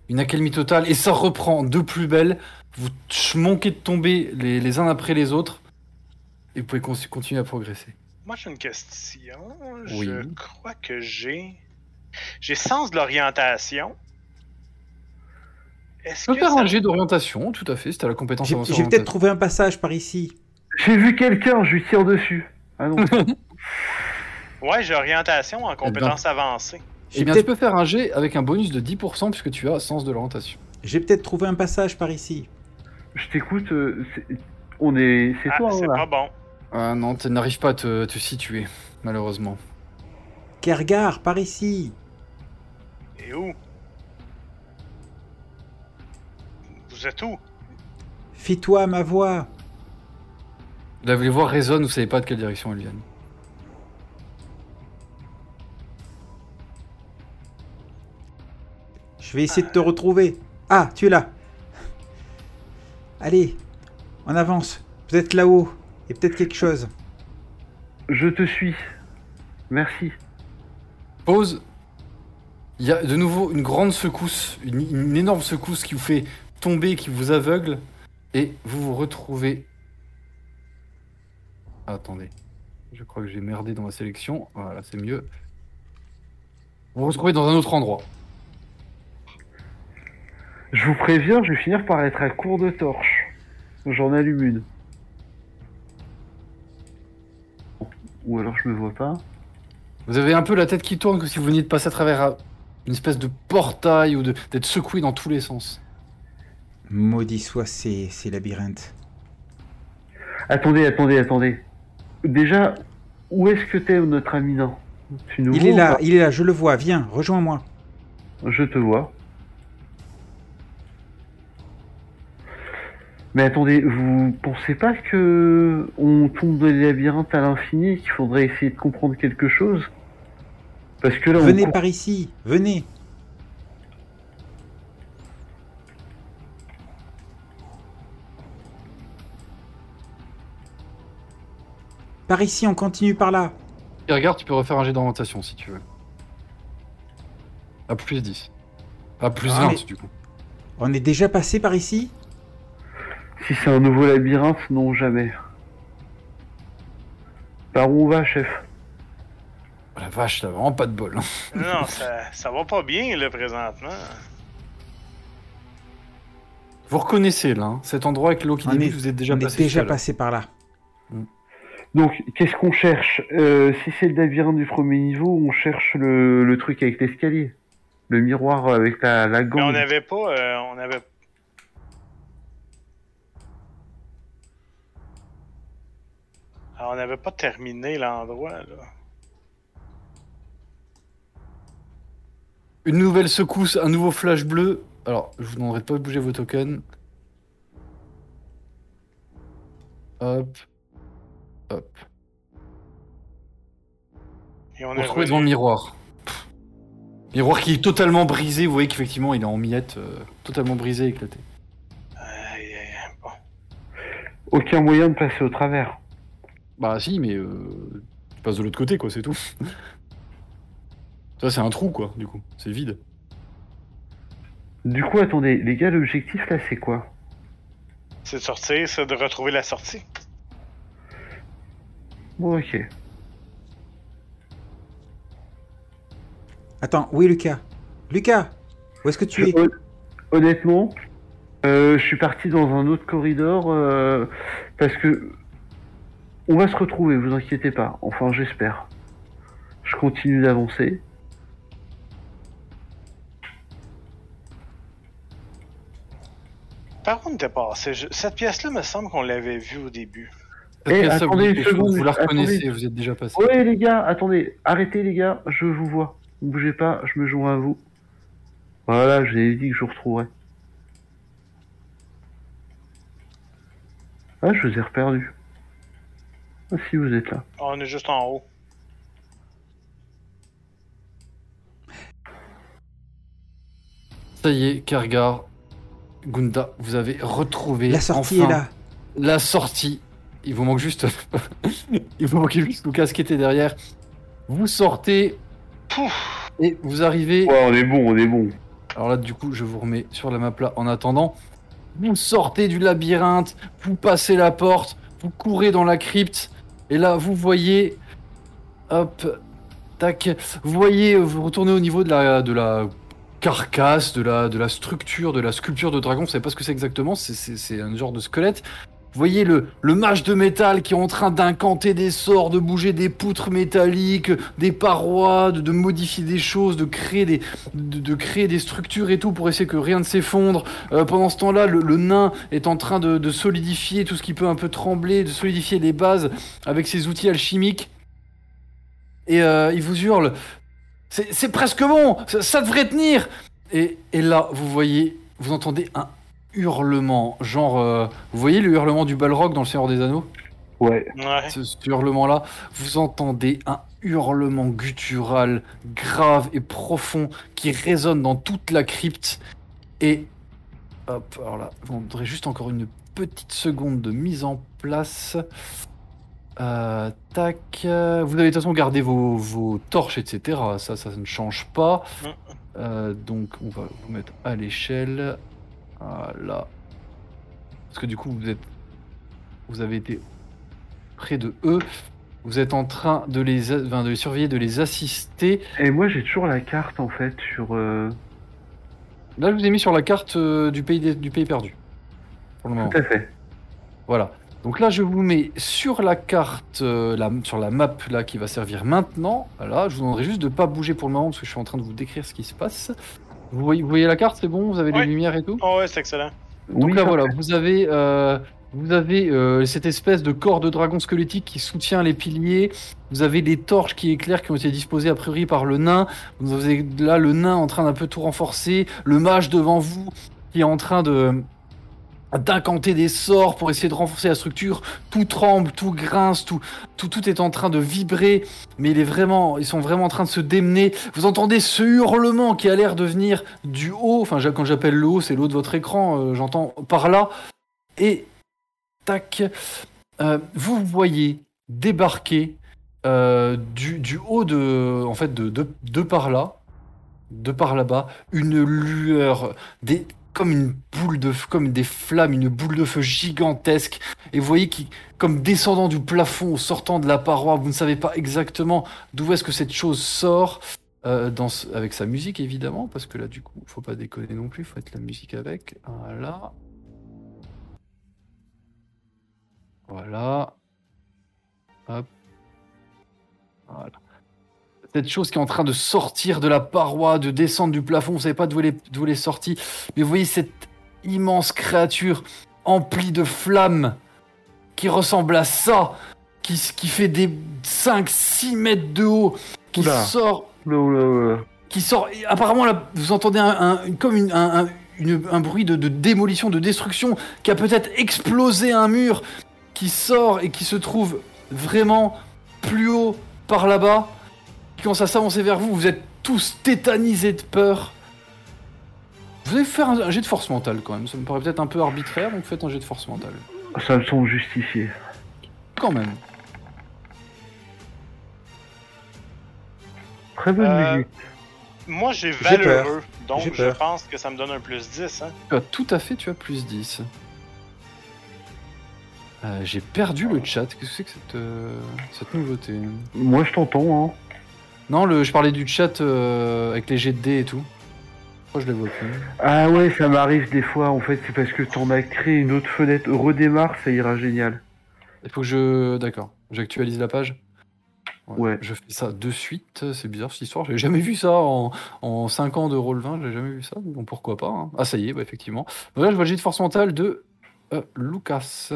Une accalmie totale et ça reprend de plus belle. Vous manquez de tomber les, les uns après les autres et vous pouvez continuer à progresser. Moi, j'ai une question. Oui. Je crois que j'ai. J'ai sens de l'orientation. Est-ce Tu peux que faire ça- un jet d'orientation, tout à fait, si t'as la compétence J'ai avancée j'ai peut-être trouvé un passage par ici. J'ai vu quelqu'un, je lui tire dessus. Ah non. Ouais, j'ai orientation en compétence avancée. Eh bien, tu peux faire un jet avec un bonus de 10% puisque tu as sens de l'orientation. j'ai peut-être trouvé un passage par ici. je t'écoute. euh, c'est- on est. C'est Ah, toi, hein, c'est là. pas bon. Ah non, tu n'arrives pas à te, te situer, malheureusement. Kergar, par ici. Et où? Vous êtes où? Fie-toi à ma voix. Là, les voix résonnent, vous savez pas de quelle direction elles viennent. Je vais essayer de te retrouver. Ah, tu es là. Allez, on avance. Peut-être là-haut. Et peut-être quelque chose. Je te suis. Merci. Pause. Il y a de nouveau une grande secousse, une, une énorme secousse qui vous fait tomber, qui vous aveugle, et vous vous retrouvez. Ah, attendez. Je crois que j'ai merdé dans ma sélection. Voilà, c'est mieux. Vous vous retrouvez dans un autre endroit. Je vous préviens, je vais finir par être à court de torche. J'en allume une. Ou alors je me vois pas. Vous avez un peu la tête qui tourne, comme si vous veniez de passer à travers un- une espèce de portail ou de- d'être secoué dans tous les sens. Maudit soit ces, ces labyrinthes. Attendez, attendez, attendez. Déjà, où est-ce que t'es notre ami nous Il est là, il est là, je le vois. Viens, rejoins-moi. Je te vois. Mais attendez, vous pensez pas que on tombe dans les labyrinthes à l'infini qu'il faudrait essayer de comprendre quelque chose? Parce que là, on Venez court- par ici, venez. Par ici, on continue par là. Et regarde, tu peux refaire un jet d'orientation si tu veux. À plus 10. À plus Ah, 20 mais- du coup. On est déjà passé par ici? Si c'est un nouveau labyrinthe, non, jamais. Par où on va, chef? Oh la vache, t'as vraiment pas de bol. hein. Non, ça, ça va pas bien, là, présentement. Vous reconnaissez là, hein, cet endroit avec l'eau qui On débute, est- vous êtes déjà On est passé. déjà passé par là. Donc, qu'est-ce qu'on cherche? Euh, Si c'est le labyrinthe du premier niveau, on cherche le, le truc avec l'escalier. Le miroir avec la, la Mais gangue. on n'avait pas. euh, on avait. Ah, on n'avait pas terminé l'endroit, là. Une nouvelle secousse, un nouveau flash bleu. Alors, je vous demanderai de pas bouger vos tokens. Hop. Hop. Et on vous est retrouvez devant le miroir. Pff. Miroir qui est totalement brisé, vous voyez qu'effectivement il est en miettes, euh, totalement brisé, éclaté. Aïe, aïe, bon. Aucun moyen de passer au travers. Bah si, mais euh, tu passes de l'autre côté quoi, c'est tout. Ça c'est un trou quoi, du coup, c'est vide. Du coup, attendez, les gars, l'objectif là, c'est quoi? C'est de sortir, c'est de retrouver la sortie. Bon, ok. Attends, où est Lucas? Lucas Où est-ce que tu es? Hon- Honnêtement, euh, je suis parti dans un autre corridor euh, parce que on va se retrouver, vous inquiétez pas. Enfin, j'espère. Je continue d'avancer. Par où on était passé Je- Cette pièce-là, me semble qu'on l'avait vue au début. Cette Eh, vous attendez dit une seconde, vous la attendez. reconnaissez, vous êtes déjà passé. Ouais, les gars, attendez, arrêtez les gars, je vous vois. Ne bougez pas, je me joins à vous. Voilà, je vous avais dit que je vous retrouverais. Ah, je vous ai reperdu. Si, vous êtes là. On est juste en haut. Ça y est, Kargar, Gunda, vous avez retrouvé La sortie enfin est là. la sortie. Il vous manque juste. Il vous manque juste Lucas qui était derrière. Vous sortez Pouf. et vous arrivez. Ouais, on est bon, on est bon. Alors là, du coup, je vous remets sur la map là en attendant. Vous sortez du labyrinthe, vous passez la porte, vous courez dans la crypte, et là, vous voyez. Hop, tac. Vous voyez, vous retournez au niveau de la, carcasse, de la, de la structure, de la sculpture de dragon. Vous savez pas ce que c'est exactement, c'est un genre de squelette. Vous voyez le, le mage de métal qui est en train d'incanter des sorts, de bouger des poutres métalliques, des parois, de, modifier des choses, de créer des, structures et tout pour essayer que rien ne s'effondre. Euh, pendant ce temps-là, le, nain est en train de, solidifier tout ce qui peut un peu trembler, de solidifier les bases avec ses outils alchimiques. Et euh, il vous hurle C'est presque bon ça, ça devrait tenir et, et là, vous voyez, vous entendez un hurlement. Genre, euh, vous voyez le hurlement du Balrog dans Le Seigneur des Anneaux? Ouais. Ouais. ce, ce hurlement-là, vous entendez un hurlement guttural grave et profond qui résonne dans toute la crypte. Et hop, alors là, vous voudrez juste encore une petite seconde de mise en place. Euh, tac. Vous avez de toute façon gardé vos, vos torches, etc. Ça, ça ne change pas. Mm. Euh, donc, on va vous mettre à l'échelle. Voilà. Parce que du coup, vous êtes, vous avez été près de eux. Vous êtes en train de les, a- enfin, de les surveiller, de les assister. Et moi, j'ai toujours la carte, en fait, sur... euh, Là, je vous ai mis sur la carte euh, du, pays des- du pays perdu. Pour le moment. Tout à fait. Voilà. Donc là, je vous mets sur la carte, euh, la- sur la map là qui va servir maintenant. Voilà, je vous demanderai juste de pas bouger pour le moment parce que je suis en train de vous décrire ce qui se passe. Vous voyez, vous voyez la carte, c'est bon Vous avez les lumières et tout Oh ouais, c'est excellent. Donc oui, là, voilà, vous avez, euh, vous avez euh, cette espèce de corps de dragon squelettique qui soutient les piliers. Vous avez des torches qui éclairent qui ont été disposées a priori par le nain. Vous avez là le nain en train d'un peu tout renforcer. Le mage devant vous qui est en train de d'incanter des sorts pour essayer de renforcer la structure. Tout tremble, tout grince, tout, tout, est en train de vibrer. Mais il est vraiment, ils sont vraiment en train de se démener. Vous entendez ce hurlement qui a l'air de venir du haut. Enfin, quand j'appelle le c'est le haut de votre écran. euh, J'entends par là. Et tac, euh, vous voyez débarquer euh, du, haut de, en fait, de, de, de par là, de par là-bas, une lueur, des, comme une boule de, f- comme des flammes, une boule de feu gigantesque. Et vous voyez qui, comme descendant du plafond, sortant de la paroi, vous ne savez pas exactement d'où est-ce que cette chose sort. euh, avec sa musique évidemment, parce que là du coup, faut pas déconner non plus, faut être la musique avec. Voilà. Voilà. Hop. Voilà. Cette chose qui est en train de sortir de la paroi, de descendre du plafond, vous savez pas d'où elle, est, d'où elle est sortie, mais vous voyez cette immense créature emplie de flammes qui ressemble à ça, qui, fait des 5-6 mètres de haut, qui Oula. sort qui sort. apparemment, là, vous entendez un, comme une- un, un- une- un bruit de, de démolition, de destruction, qui a peut-être explosé un mur, qui sort et qui se trouve vraiment plus haut par là-bas, qui commence à s'avancer vers vous. Vous êtes tous tétanisés de peur. Vous allez faire un, un jet de force mentale quand même. Ça me paraît peut-être un peu arbitraire, donc faites un jet de force mentale. Ça me semble justifié. Quand même. Très bonne Euh, musique. Moi, j'ai J'ai peur. valeureux, donc je peur. pense que ça me donne un plus 10. Hein. Tu as tout à fait, tu as plus 10. Euh, J'ai perdu le chat. Qu'est-ce que c'est que cette, euh, cette nouveauté? Moi, je t'entends, hein. Non, le, je parlais du chat euh, avec les jets de dés et tout. Pourquoi je les vois plus Ah ouais, ça m'arrive des fois, en fait, c'est parce que t'en as créé une autre fenêtre. Redémarre, ça ira génial. Il faut que je. D'accord. J'actualise la page. Ouais. Je fais ça de suite. C'est bizarre cette histoire. J'ai jamais vu ça en, en 5 ans de Roll20. J'ai jamais vu ça. Donc pourquoi pas hein. Ah, ça y est, bah, effectivement. Donc là, je vois le jet de force mentale de euh, Lucas.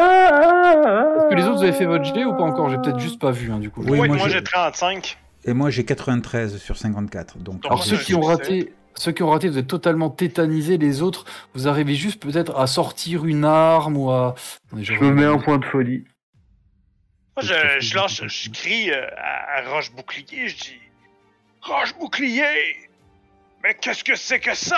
Est-ce que les autres, vous avez fait votre jet ou pas encore? J'ai peut-être juste pas vu, hein, du coup. Oui, Ouais, moi, j'ai 35. Et moi, j'ai 93 sur 54. Donc, Alors ceux qui ont raté, ceux qui ont raté, vous êtes totalement tétanisés. Les autres, vous arrivez juste peut-être à sortir une arme ou à. Je me mets un point de folie. Moi, je, je lâche, je crie euh, à, à Roche Bouclier, je dis Roche Bouclier Mais qu'est-ce que c'est que ça?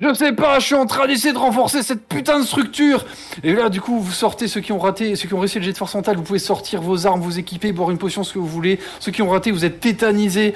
Je sais pas, je suis en train d'essayer de renforcer cette putain de structure. Et là, du coup, vous sortez ceux qui ont raté, ceux qui ont réussi le jet de force mentale, vous pouvez sortir vos armes, vous équiper, boire une potion, ce que vous voulez. Ceux qui ont raté, vous êtes tétanisés.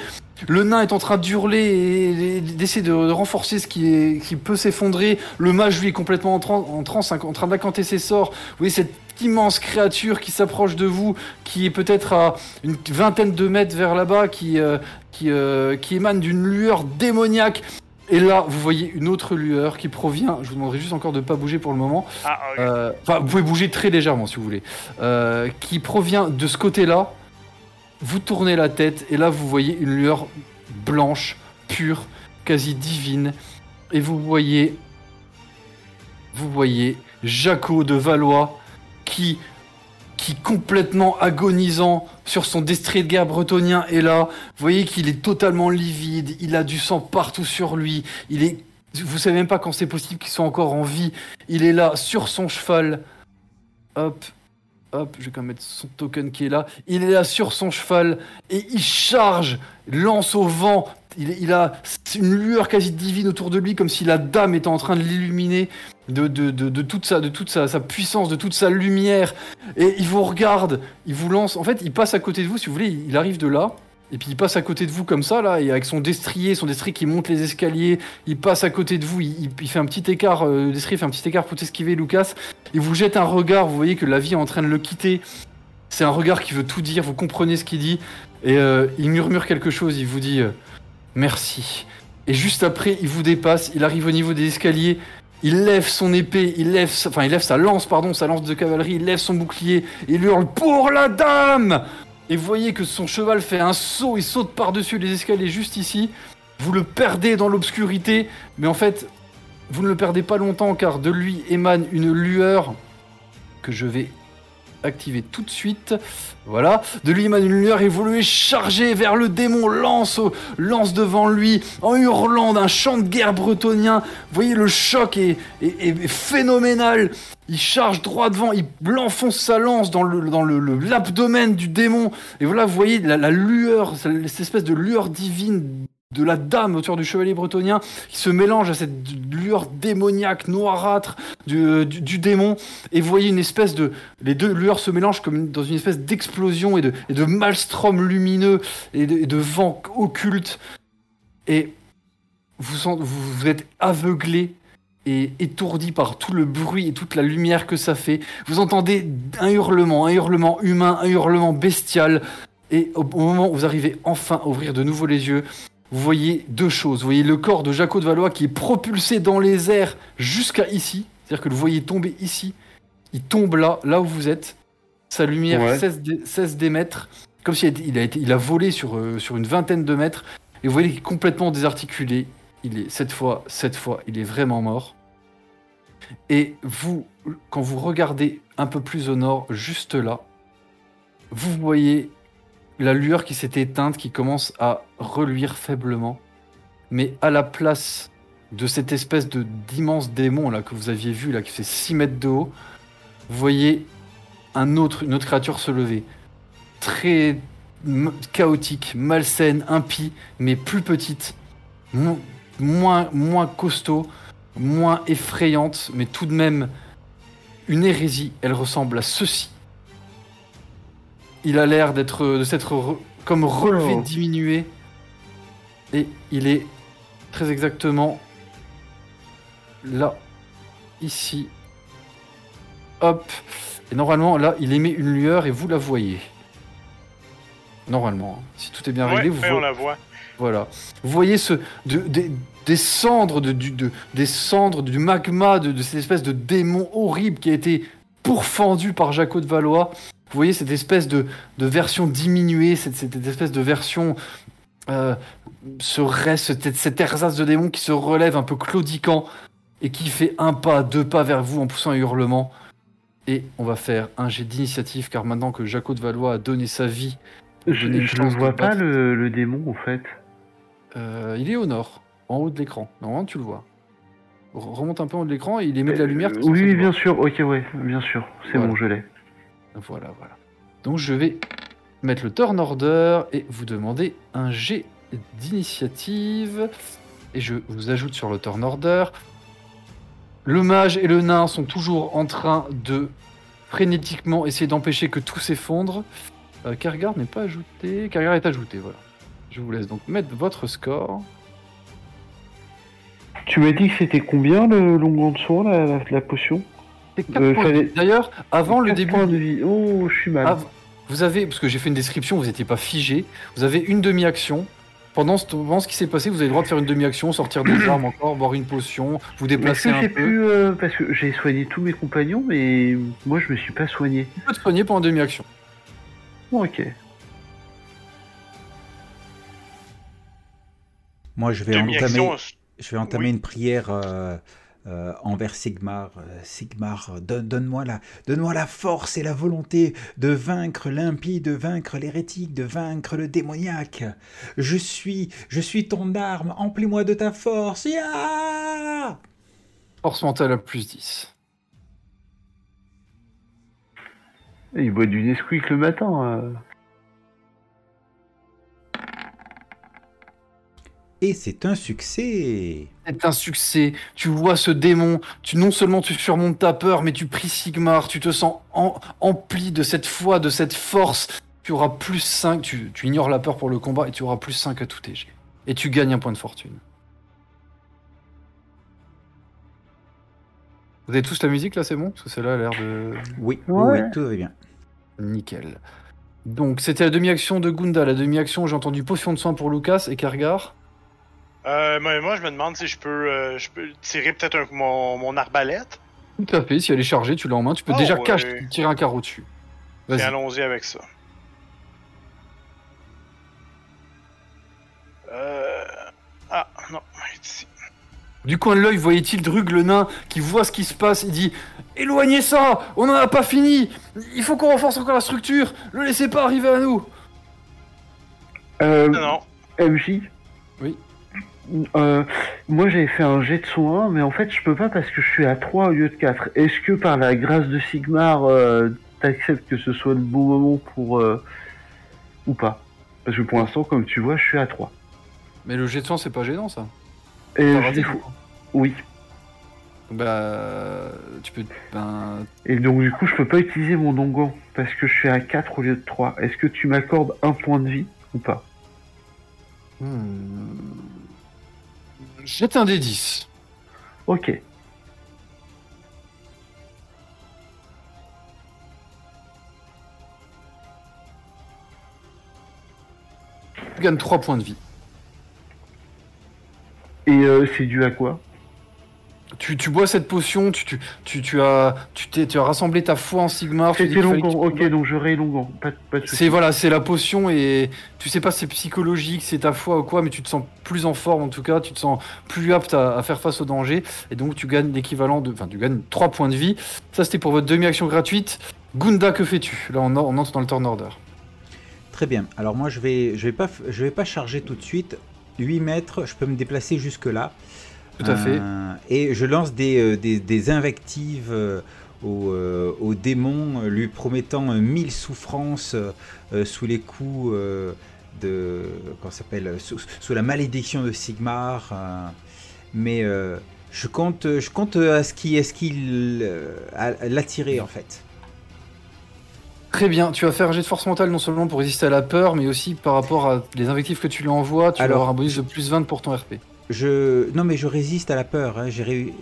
Le nain est en train d'hurler et d'essayer de, renforcer ce qui, peut s'effondrer. Le mage, lui, est complètement en, tran- en transe, en train d'incanter ses sorts. Vous voyez cette immense créature qui s'approche de vous, qui est peut-être à une vingtaine de mètres vers là-bas, qui, euh, qui, euh, qui émane d'une lueur démoniaque. Et là, vous voyez une autre lueur qui provient. Je vous demanderai juste encore de ne pas bouger pour le moment. Ah. Euh, Enfin, vous pouvez bouger très légèrement si vous voulez. Euh, qui provient de ce côté-là. Vous tournez la tête et là, vous voyez une lueur blanche, pure, quasi divine. Et vous voyez. Vous voyez Jaco de Valois qui. Qui complètement agonisant sur son destrier de guerre bretonien est là. Vous voyez qu'il est totalement livide, il a du sang partout sur lui, il est. Vous savez même pas quand c'est possible qu'il soit encore en vie. Il est là sur son cheval. Hop, hop, je vais quand même mettre son token qui est là. Il est là sur son cheval et il charge, lance au vent. Il, a une lueur quasi divine autour de lui, comme si la dame était en train de l'illuminer de, de, toute, sa, puissance, de toute sa lumière. Et il vous regarde, il vous lance. En fait, il passe à côté de vous, si vous voulez, il arrive de là. Et puis il passe à côté de vous comme ça, là, avec son destrier, son destrier qui monte les escaliers, il passe à côté de vous, il, fait un petit écart, euh, destrier fait un petit écart pour t'esquiver, Lucas. Il vous jette un regard, vous voyez que la vie est en train de le quitter. C'est un regard qui veut tout dire, vous comprenez ce qu'il dit. Et euh, il murmure quelque chose, il vous dit euh, merci. Et juste après, il vous dépasse, il arrive au niveau des escaliers, il lève son épée, il lève, sa- enfin il lève sa lance, pardon, sa lance de cavalerie, il lève son bouclier, il hurle pour la dame. Et vous voyez que son cheval fait un saut, il saute par-dessus les escaliers juste ici. Vous le perdez dans l'obscurité, mais en fait, vous ne le perdez pas longtemps car de lui émane une lueur que je vais activer tout de suite. Voilà, de lui émane une lueur le chargez vers le démon, lance, au- lance devant lui en hurlant d'un chant de guerre bretonien. Voyez, le choc est, phénoménal. Il charge droit devant, il enfonce sa lance dans le dans l'abdomen du démon. Et voilà, vous voyez la lueur, cette espèce de lueur divine de la dame autour du chevalier bretonien qui se mélange à cette lueur démoniaque noirâtre du, démon et vous voyez une espèce de les deux lueurs se mélangent comme dans une espèce d'explosion et de, maelstrom lumineux et de, vent occulte et vous, vous, êtes aveuglé et étourdi par tout le bruit et toute la lumière que ça fait. Vous entendez un hurlement, un hurlement humain, un hurlement bestial. Et au moment où vous arrivez enfin à ouvrir de nouveau les yeux, vous voyez deux choses. Vous voyez le corps de Jaco de Valois qui est propulsé dans les airs jusqu'à ici. C'est-à-dire que vous le voyez tomber ici. Il tombe là, là où vous êtes. Sa lumière Ouais. cesse d'é- cesse d'émettre. Comme s'il a, été- il a, été- il a volé sur, euh, sur une vingtaine de mètres. Et vous voyez qu'il est complètement désarticulé. Il est, cette fois, cette fois, il est vraiment mort. Et vous, quand vous regardez un peu plus au nord, juste là, vous voyez la lueur qui s'est éteinte, qui commence à reluire faiblement. Mais à la place de cette espèce de d'immense démon là que vous aviez vu là qui fait 6 mètres de haut, vous voyez une autre créature se lever. Très chaotique, malsaine, impie, mais plus petite, mo- moins, moins costaud, moins effrayante, mais tout de même une hérésie. Elle ressemble à ceci. Il a l'air d'être, de s'être re- comme relevé, Oh. diminué, et il est très exactement là, ici. Hop. Et normalement, là, il émet une lueur et vous la voyez. Normalement, hein. si tout est bien Ouais, réglé, vous on la voit. voilà. Vous voyez ce, de- des- des cendres, de, du, de- des cendres, du magma, de, de cette espèce de démon horrible qui a été pourfendu par Jaco de Valois. Vous voyez cette espèce de, de version diminuée, cette, cette espèce de version. Euh, ce reste, cette, cet ersatz de démon qui se relève un peu claudiquant et qui fait un pas, deux pas vers vous en poussant un hurlement. Et on va faire un jet d'initiative car maintenant que Jaco de Valois a donné sa vie, Je, ne vois pas le, le démon en fait. euh, il est au nord, en haut de l'écran. Normalement, tu le vois. Re- Remonte un peu en haut de l'écran et il émet de la lumière. Euh, censé oui, bien sûr. Ok, ouais, bien sûr. C'est Voilà. bon, je l'ai. Voilà, voilà. Donc je vais mettre le turn order et vous demander un jet d'initiative. et je vous ajoute sur le turn order. Le mage et le nain sont toujours en train de frénétiquement essayer d'empêcher que tout s'effondre. Euh, Kergar n'est pas ajouté. Kergar est ajouté, voilà. Je vous laisse donc mettre votre score. Tu m'as dit que c'était combien le longueur de soin, la, potion? Euh, fallait-. D'ailleurs, avant le début, points de vie. Oh, je suis mal. av- vous avez, parce que j'ai fait une description, vous n'étiez pas figé, vous avez une demi-action. Pendant ce, qui s'est passé, vous avez le droit de faire une demi-action, sortir des armes encore, boire une potion, vous déplacer un peu. pu... euh, parce que j'ai soigné tous mes compagnons, mais moi je me suis pas soigné. Tu peux te soigner pendant demi-action. Bon, ok. Moi, je vais entamer, Demi-action, je vais entamer Oui. une prière euh, euh, envers Sigmar. Euh, Sigmar, donne- donne-moi la, donne-moi la force et la volonté de vaincre l'impie, de vaincre l'hérétique, de vaincre le démoniaque. Je suis, je suis ton arme. Emplis-moi de ta force. Force mentale à plus 10. Il boit du Nesquik le matin. euh. Et c'est un succès. C'est un succès. Tu vois ce démon. Tu non seulement tu surmontes ta peur, mais tu pries Sigmar. Tu te sens en- empli de cette foi, de cette force. Tu auras plus 5. Tu, tu ignores la peur pour le combat et tu auras plus 5 à tout jets. Et tu gagnes un point de fortune. Vous avez tous la musique là, c'est bon? Parce que celle-là a l'air de. Oui, Ouais. oui, tout va bien. Nickel. Donc c'était la demi-action de Gunda. La demi-action, j'ai entendu potion de soin pour Lucas et Kargar. Euh, mais moi, je me demande si je peux, euh, je peux tirer peut-être un- mon, mon arbalète. Tout à fait. Si elle est chargée, tu l'as en main. Tu peux Oh, déjà ouais. cache tirer un carreau dessus. Et Vas-y. allons-y avec ça. Euh... Ah, non, il est ici. Du coin de l'œil, voyait-il Drug le nain qui voit ce qui se passe Il dit Éloignez ça On n'en a pas fini Il faut qu'on renforce encore la structure Le laissez pas arriver à nous Euh, Non, non. MJ Oui. Euh, moi j'avais fait un jet de soin, mais en fait je peux pas parce que je suis à 3 au lieu de 4. Est-ce que par la grâce de Sigmar, euh, t'acceptes que ce soit le bon moment pour... euh, ou pas? Parce que pour l'instant, comme tu vois, je suis à 3. Mais le jet de sang, c'est pas gênant ça. Et je raté. Oui. Bah. Tu peux. Ben. Et donc du coup, je peux pas utiliser mon dongan parce que je suis à 4 au lieu de 3. Est-ce que tu m'accordes un point de vie ou pas? Hmm. Jette un des 10. Ok. Tu gagnes 3 points de vie. Et euh, c'est dû à quoi? Tu, tu bois cette potion, tu, tu, tu, tu as, tu, t'es- tu as rassemblé ta foi en Sigmar. C'était tu Ok, donc je. Pas, pas soucis. C'est voilà, c'est la potion et tu sais pas si c'est psychologique, c'est ta foi ou quoi, mais tu te sens plus en forme en tout cas, tu te sens plus apte à, à faire face au danger et donc tu gagnes l'équivalent de, enfin tu gagnes 3 points de vie. Ça c'était pour votre demi-action gratuite. Gunda, que fais-tu? Là on, on entre dans le turn order. Très bien. Alors moi, je vais, je vais pas, je vais pas charger tout de suite. 8 mètres, je peux me déplacer jusque là. Tout à fait. Et je lance des, euh, des, des invectives euh, au, euh, au démon, euh, lui promettant euh, mille souffrances euh, euh, sous les coups euh, de, comment s'appelle, sous, sous la malédiction de Sigmar. euh. mais euh, je compte, je compte à ce qu'il, euh, à l'attirer en fait. Très bien, tu vas faire un jet de force mentale non seulement pour résister à la peur, mais aussi par rapport à les invectives que tu lui envoies, tu vas Alors, avoir un bonus de plus 20 pour ton RP. Je, non mais je résiste à la peur. hein, J'ai réussi.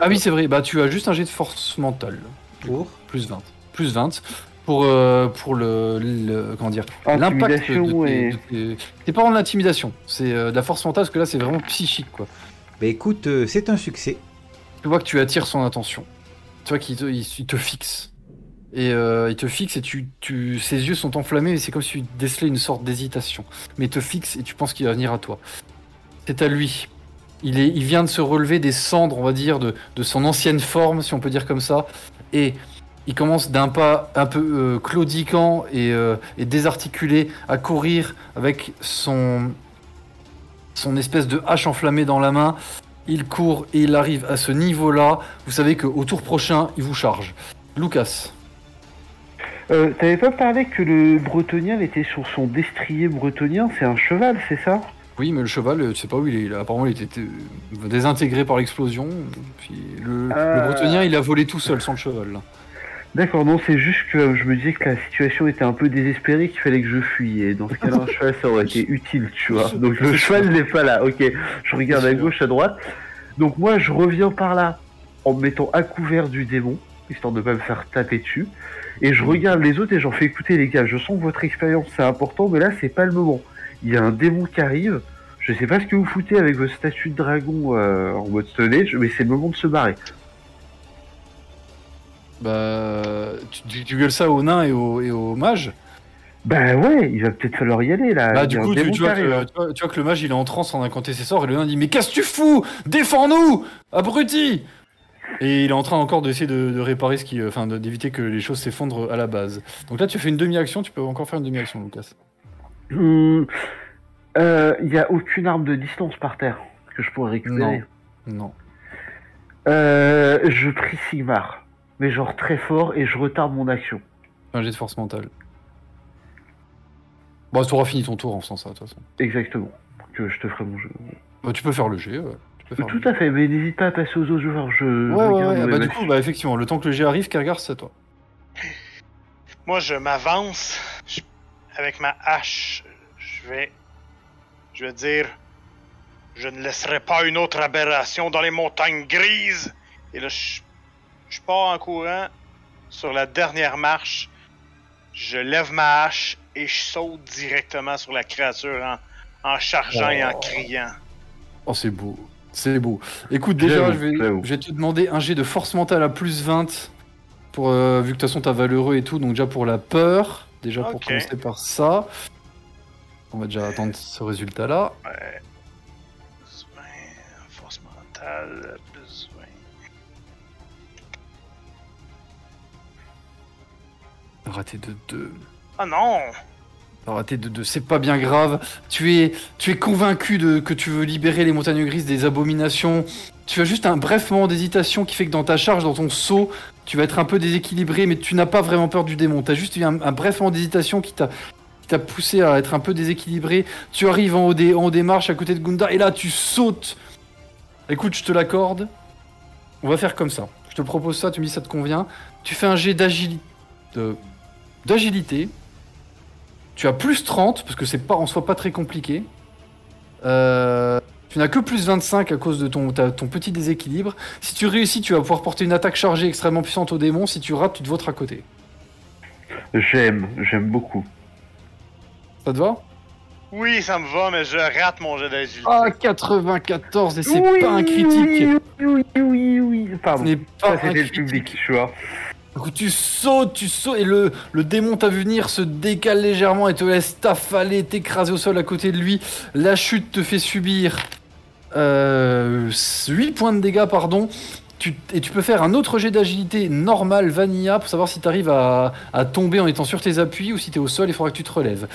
Ah oui c'est vrai, bah tu as juste un jet de force mentale. Pour Plus 20. Plus 20 pour, euh, pour le, le- Comment dire L'impact Intimidation et... de tes- C'est pas en l'intimidation, c'est euh, de la force mentale parce que là c'est vraiment psychique quoi. Bah écoute, euh, c'est un succès. Tu vois que tu attires son attention. Tu vois qu'il te, il, il te fixe. Et euh, il te fixe et tu, tu, ses yeux sont enflammés et c'est comme si tu décelais une sorte d'hésitation. Mais il te fixe et tu penses qu'il va venir à toi. C'est à lui. Il, vient de se relever des cendres, on va dire, de, son ancienne forme, si on peut dire comme ça. Et il commence d'un pas un peu euh, claudiquant et, euh, et désarticulé à courir avec son, son espèce de hache enflammée dans la main. Il court et il arrive à ce niveau-là. Vous savez qu'au tour prochain, il vous charge. Lucas. Euh, T'avais pas parlé que le bretonien était sur son destrier bretonien? C'est un cheval, c'est ça? Oui, mais le cheval, euh, tu sais pas où il est. Apparemment, il était euh, désintégré par l'explosion. Le, Euh. le bretonien, il a volé tout seul sans le cheval. là. D'accord, non, c'est juste que euh, je me disais que la situation était un peu désespérée, qu'il fallait que je fuis. Et dans ce cas-là, un cheval, ça aurait été utile, tu vois. Donc le cheval n'est pas là. Ok, je regarde à gauche, à droite. Donc moi, je reviens par là en me mettant à couvert du démon, histoire de pas me faire taper dessus. Et je regarde les autres et j'en fais écouter les gars. Je sens que votre expérience c'est important, mais là c'est pas le moment. Il y a un démon qui arrive. Je sais pas ce que vous foutez avec votre statue de dragon euh, en mode Stone Age, mais c'est le moment de se barrer. Bah, tu, gueules ça aux nains et aux, et aux mages. Bah ouais, il va peut-être falloir y aller là. Bah, du coup, tu, vois que, tu, vois, tu vois que le mage, il est en transe en incanter ses sorts, et le nain dit Mais qu'est-ce que tu fous? Défends-nous Abruti Et il est en train encore d'essayer de, de réparer ce qui. euh, Enfin, d'éviter que les choses s'effondrent à la base. Donc là, tu fais une demi-action, tu peux encore faire une demi-action, Lucas. Hmm, euh, Il y a aucune arme de distance par terre que je pourrais récupérer. Non. Euh, je prie Sigmar, mais genre très fort et je retarde mon action. Un jet de force mentale. Bon, tu auras fini ton tour en faisant ça, de toute façon. Exactement. Que je te ferai mon jeu. Bah, tu peux faire le jet. ouais. Tu peux faire le Tout à fait, mais n'hésite pas à passer aux autres joueurs. Je, je Ouais, ouais, ouais. Bah, du coup, bah, effectivement, le temps que le jet arrive, Kergar, c'est toi. Moi, je m'avance je- avec ma hache. Je vais. Je vais dire. Je ne laisserai pas une autre aberration dans les montagnes grises. Et là, je, je pars en courant sur la dernière marche. Je lève ma hache et je saute directement sur la créature en, en chargeant et en Oh. criant. Oh, c'est beau. C'est beau. Écoute, déjà, je vais, j'avoue. je vais te demander un jet de force mentale à plus 20. Pour, euh, vu que de toute façon, t'as valeureux et tout. Donc, déjà pour la peur. Déjà pour commencer par ça. On va déjà attendre ce résultat-là. Ouais. Plus 20, force mentale, plus 20. Raté de 2. Ah non! Raté de 2. C'est pas bien grave. Tu es, tu es convaincu de, que tu veux libérer les montagnes grises des abominations. Tu as juste un bref moment d'hésitation qui fait que dans ta charge, dans ton saut, tu vas être un peu déséquilibré, mais tu n'as pas vraiment peur du démon. Tu as juste eu un, un bref moment d'hésitation qui t'a qui t'a poussé à être un peu déséquilibré. Tu arrives en haut, des, en haut à côté de Gunda, et là tu sautes. Écoute, je te l'accorde. On va faire comme ça. Je te propose ça, tu me dis ça te convient. Tu fais un jet d'agilité. Tu as plus 30, parce que c'est pas en soi pas très compliqué. Euh, tu n'as que plus 25 à cause de ton, ton petit déséquilibre. Si tu réussis, tu vas pouvoir porter une attaque chargée extrêmement puissante au démon. Si tu rates, tu te votes à côté. J'aime, j'aime beaucoup. Ça te va Oui, ça me va, mais je rate mon jet d'agilité. Ah, 94, et c'est Oui, pas un critique. Oui, oui, oui, oui. Ce Pardon. n'est pas Ça, un c'était le critique. public, tu vois. Du coup, tu sautes, tu sautes, et le, le démon t'a vu venir, se décale légèrement et te laisse t'affaler, t'écraser au sol à côté de lui. La chute te fait subir euh, 8 points de dégâts, pardon. Tu, et tu peux faire un autre jet d'agilité normal, vanilla, pour savoir si tu arrives à, à tomber en étant sur tes appuis ou si tu es au sol, il faudra que tu te relèves.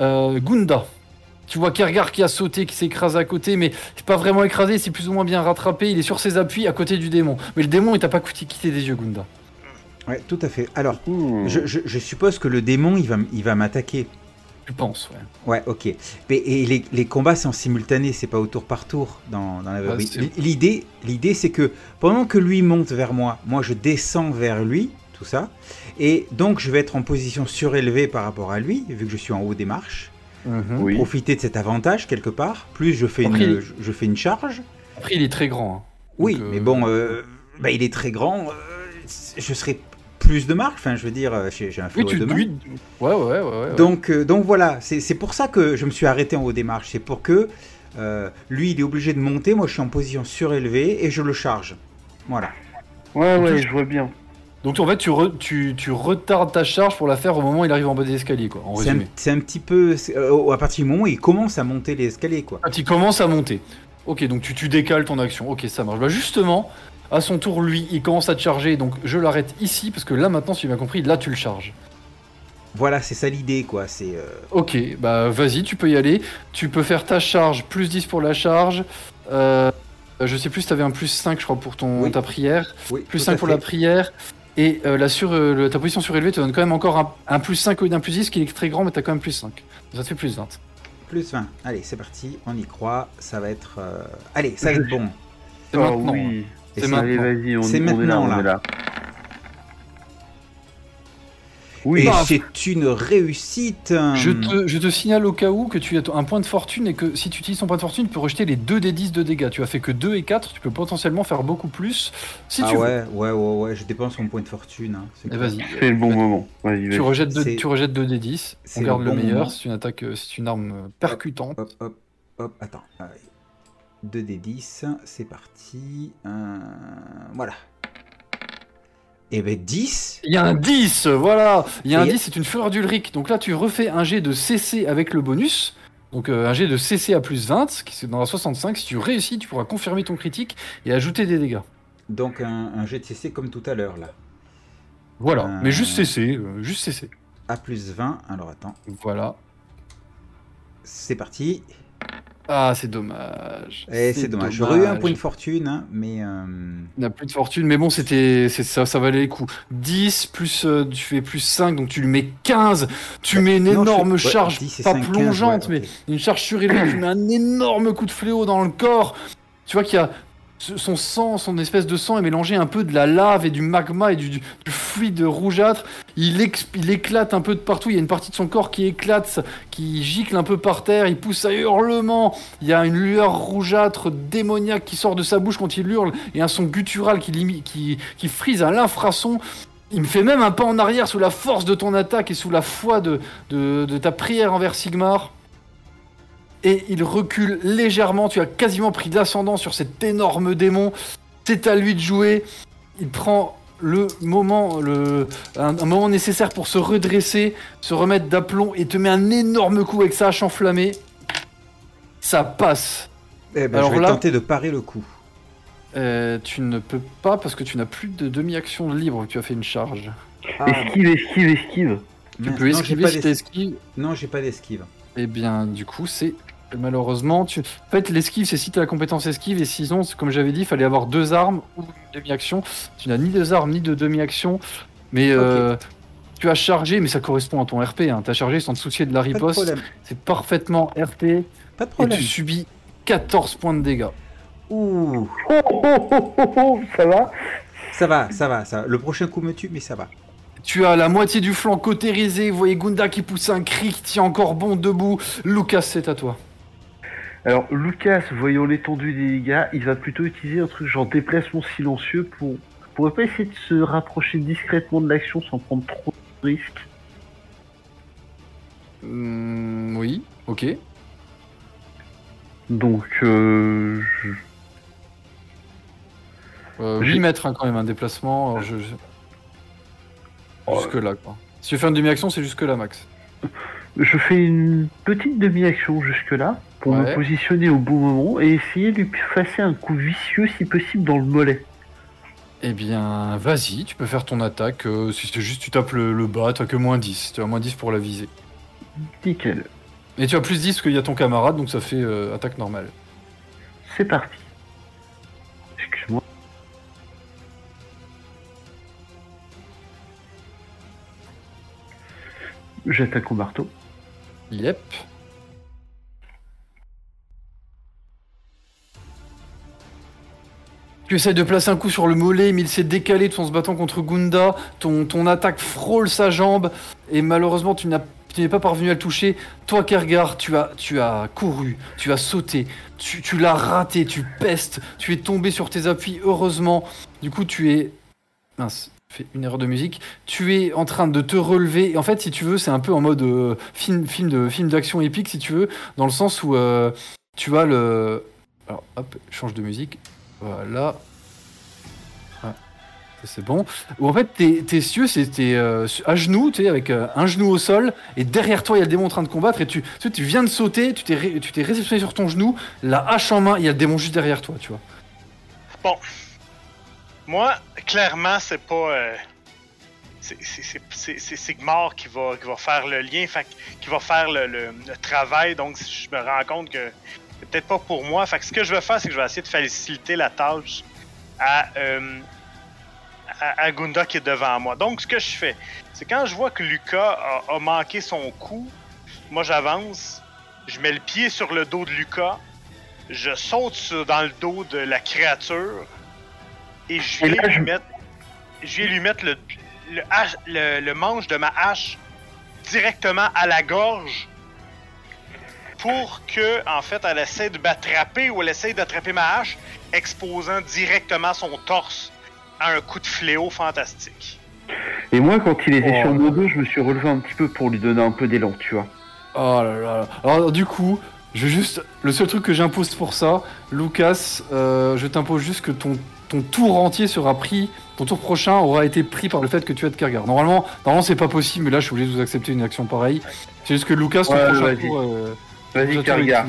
Euh, Gunda. Tu vois Kergar qui a sauté, qui s'est écrasé à côté, mais c'est pas vraiment écrasé, c'est plus ou moins bien rattrapé. Il est sur ses appuis à côté du démon. Mais le démon, il t'a pas quitté quitté des yeux, Gunda. Ouais, tout à fait. Alors, Ouh. je, je- je suppose que le démon, il va, il va m'attaquer. Tu penses, ouais. Ouais, ok. Mais, et les, les combats, c'est en simultané, c'est pas au tour par tour dans, dans la vraie Ouais, vie. c'est- L'idée, l'idée, c'est que pendant que lui monte vers moi, moi je descends vers lui, tout ça, et donc je vais être en position surélevée par rapport à lui, vu que je suis en haut des marches. Oui. Profiter de cet avantage quelque part. Plus je fais, Après, une, il- je, je fais une charge. Après, il est très grand. hein. Oui, Donc, euh, mais bon, euh, bah, il est très grand. euh, je serai plus de marque. Enfin, je veux dire, j'ai un Oui, flot tu de main. oui, Ouais, ouais, ouais. ouais, ouais. Donc, euh, donc voilà, c'est c'est pour ça que je me suis arrêté en haut des marches. C'est pour que euh, lui, il est obligé de monter. Moi, je suis en position surélevée et je le charge. Voilà. Ouais, ouais, Tous- je vois bien. Donc en fait, tu, re- tu, tu retardes ta charge pour la faire au moment où il arrive en bas des escaliers, quoi, C'est un, petit peu. euh, à partir du moment où il commence à monter les escaliers, quoi. Quand il commence à monter. Ok, donc tu, tu décales ton action. Ok, ça marche. Bah justement, à son tour, lui, il commence à te charger. Donc je l'arrête ici, parce que là, maintenant, si tu m'as compris, là, tu le charges. Voilà, c'est ça l'idée, quoi. C'est. euh, Ok, bah vas-y, tu peux y aller. Tu peux faire ta charge, plus 10 pour la charge. Euh, je sais plus, tu avais un plus 5, je crois, pour ton, Oui. ta prière. oui, Plus tout 5 à pour la prière. Et euh, la sur, euh, ta position surélevée te donne quand même encore un, un plus 5 au lieu d'un plus 10, qui est très grand, mais t'as quand même plus 5. Ça te fait plus 20. plus 20. Allez, c'est parti, on y croit. Ça va être. euh, Allez, ça va être bon. C'est Oh maintenant. oui. Et C'est c'est- Allez, maintenant. vas-y, on, C'est on est là, maintenant, on là. est là. Oui, Et Bah, c'est une réussite. Je te, je te signale au cas où que tu as un point de fortune et que si tu utilises ton point de fortune, tu peux rejeter les 2 des 10 de dégâts. Tu as fait que 2 et 4, tu peux potentiellement faire beaucoup plus si ah tu veux. ouais, ouais, ouais, ouais, je dépense mon point de fortune. hein, c'est c'est le bon moment. Vas-y, Tu vas-y. rejettes, deux, C'est- tu rejettes 2 des 10, c'est on garde le le, bon meilleur, c'est une attaque, euh, c'est une arme percutante. Hop, hop, hop, attends. 2 des 10, c'est parti. Euh, Voilà. Et ben 10. Il y a un 10, voilà Il y a un Et- 10, c'est une fleur d'Ulric. Donc là, tu refais un jet de CC avec le bonus. Donc euh, un jet de CC à plus 20, qui c'est dans la 65. Si tu réussis, tu pourras confirmer ton critique et ajouter des dégâts. Donc un, un jet de CC comme tout à l'heure là. Voilà, Euh. mais juste CC, euh, juste CC. A plus 20. Alors attends. Voilà. C'est parti. Ah, c'est dommage. Et c'est dommage. J'aurais eu un point de fortune, hein, mais. euh, Il n'a plus de fortune, mais bon, c'était, ça, ça valait le coup. 10 plus, euh, tu fais plus 5, donc tu lui mets 15. Tu mets une non, je- énorme ouais, charge, 10 et pas 5, 15, plongeante, mais une charge surélevée. tu mets un énorme coup de fléau dans le corps. Tu vois qu'il y a son sang, son espèce de sang est mélangé un peu de la lave et du magma et du, fluide rougeâtre. Il, il éclate un peu de partout. Il y a une partie de son corps qui éclate, qui gicle un peu par terre. Il pousse à hurlement. Il y a une lueur rougeâtre démoniaque qui sort de sa bouche quand il hurle et un son guttural qui, frise à l'infrason. Il me fait même un pas en arrière sous la force de ton attaque et sous la foi de ta prière envers Sigmar. Et il recule légèrement. Tu as quasiment pris de l'ascendant sur cet énorme démon. C'est à lui de jouer. Il prend le moment, le, un, un moment nécessaire pour se redresser, se remettre d'aplomb et te met un énorme coup avec sa hache enflammée. Ça passe. Eh ben, Alors je vais là- tenter de parer le coup. Euh, tu ne peux pas parce que tu n'as plus de demi-action libre. Tu as fait une charge. Ah, Esquive, esquive, esquive. Tu peux non, j'ai esquiver pas si t'esquives. Non, j'ai pas d'esquive. Eh bien, du coup, c'est malheureusement. Tu... En fait, l'esquive, c'est si tu as la compétence esquive, et sinon, comme j'avais dit, il fallait avoir deux armes ou une demi-action. Tu n'as ni deux armes ni de demi-action, mais euh, tu as chargé, mais ça correspond à ton RP. Hein. Tu as chargé sans te soucier de la riposte. C'est parfaitement RP, Pas de et problème. tu subis 14 points de dégâts. Ouh, Oh, oh, oh, oh, oh, ça va? Ça va, ça va, ça va. Le prochain coup me tue, mais ça va. Tu as la moitié du flanc cautérisé. Vous voyez Gunda qui pousse un cri, qui tient encore bon debout. Lucas, c'est à toi. Alors, Lucas, voyant l'étendue des dégâts, il va plutôt utiliser un truc genre déplacement silencieux pour. Pourrait pas essayer de se rapprocher discrètement de l'action sans prendre trop de risques Hmm, oui, ok. Donc, euh, je- Euh, J'ai- 8 mètres hein, quand même un déplacement. alors je- je- Oh. Jusque là quoi. Si tu fais une demi-action, c'est jusque là max. je fais une petite demi-action jusque-là pour Ouais. me positionner au bon moment et essayer de lui passer un coup vicieux si possible dans le mollet. Eh bien, vas-y, tu peux faire ton attaque. euh, si c'est juste tu tapes le, le bas, tu as que moins 10. Tu as moins 10 pour la viser. Nickel. Et tu as plus 10 parce qu'il y a ton camarade, donc ça fait euh, attaque normale. C'est parti. Excuse-moi. J'attaque au marteau. Yep. Tu essaies de placer un coup sur le mollet, mais il s'est décalé tout en se battant contre Gunda. Ton, ton attaque frôle sa jambe, et malheureusement, tu n'as tu n'es pas parvenu à le toucher. Toi, Kergar, tu as, tu as couru, tu as sauté, tu, l'as raté, tu pestes, tu es tombé sur tes appuis, heureusement. Du coup, tu es. Mince, fait une erreur de musique. Tu es en train de te relever. Et en fait, si tu veux, c'est un peu en mode euh, film, film de film d'action épique, si tu veux, dans le sens où euh, tu as le. Alors, hop, change de musique. Voilà. Ah, c'est bon. Où en fait, tes, cieux, t'es, euh, à genoux, tu sais, avec euh, un genou au sol, et derrière toi, il y a le démon en train de combattre, et tu, tu, viens de sauter, tu t'es, réceptionné sur ton genou, la hache en main, il y a le démon juste derrière toi, tu vois. Bon. Moi, clairement, c'est pas. euh, c'est- Sigmar qui va, qui va faire le lien, qui va faire le, le- le travail. Donc, je me rends compte que c'est peut-être pas pour moi. Fait que ce que je vais faire, c'est que je vais essayer de faciliter la tâche à, euh, à, à Gunda qui est devant moi. Donc, ce que je fais, c'est quand je vois que Lucas a, a manqué son coup, moi j'avance je mets le pied sur le dos de Lucas, je saute sur- dans le dos de la créature et je vais lui mettre, je vais lui mettre le, le- le manche de ma hache directement à la gorge pour que, en fait, elle essaie de m'attraper ou elle essaie d'attraper ma hache, exposant directement son torse à un coup de fléau fantastique. Et moi, quand il était Oh. sur mon dos, je me suis relevé un petit peu pour lui donner un peu d'élan, tu vois. Oh là là. là. Alors du coup, je vais juste. Le seul truc que j'impose pour ça, Lucas, euh, je t'impose juste que ton, ton tour entier sera pris. Ton tour prochain aura été pris par le fait que tu as de Kergar. Normalement, normalement c'est pas possible, mais là je suis obligé de vous accepter une action pareille. C'est juste que Lucas, ton Ouais, prochain tour. euh, Vas-y, Kergar.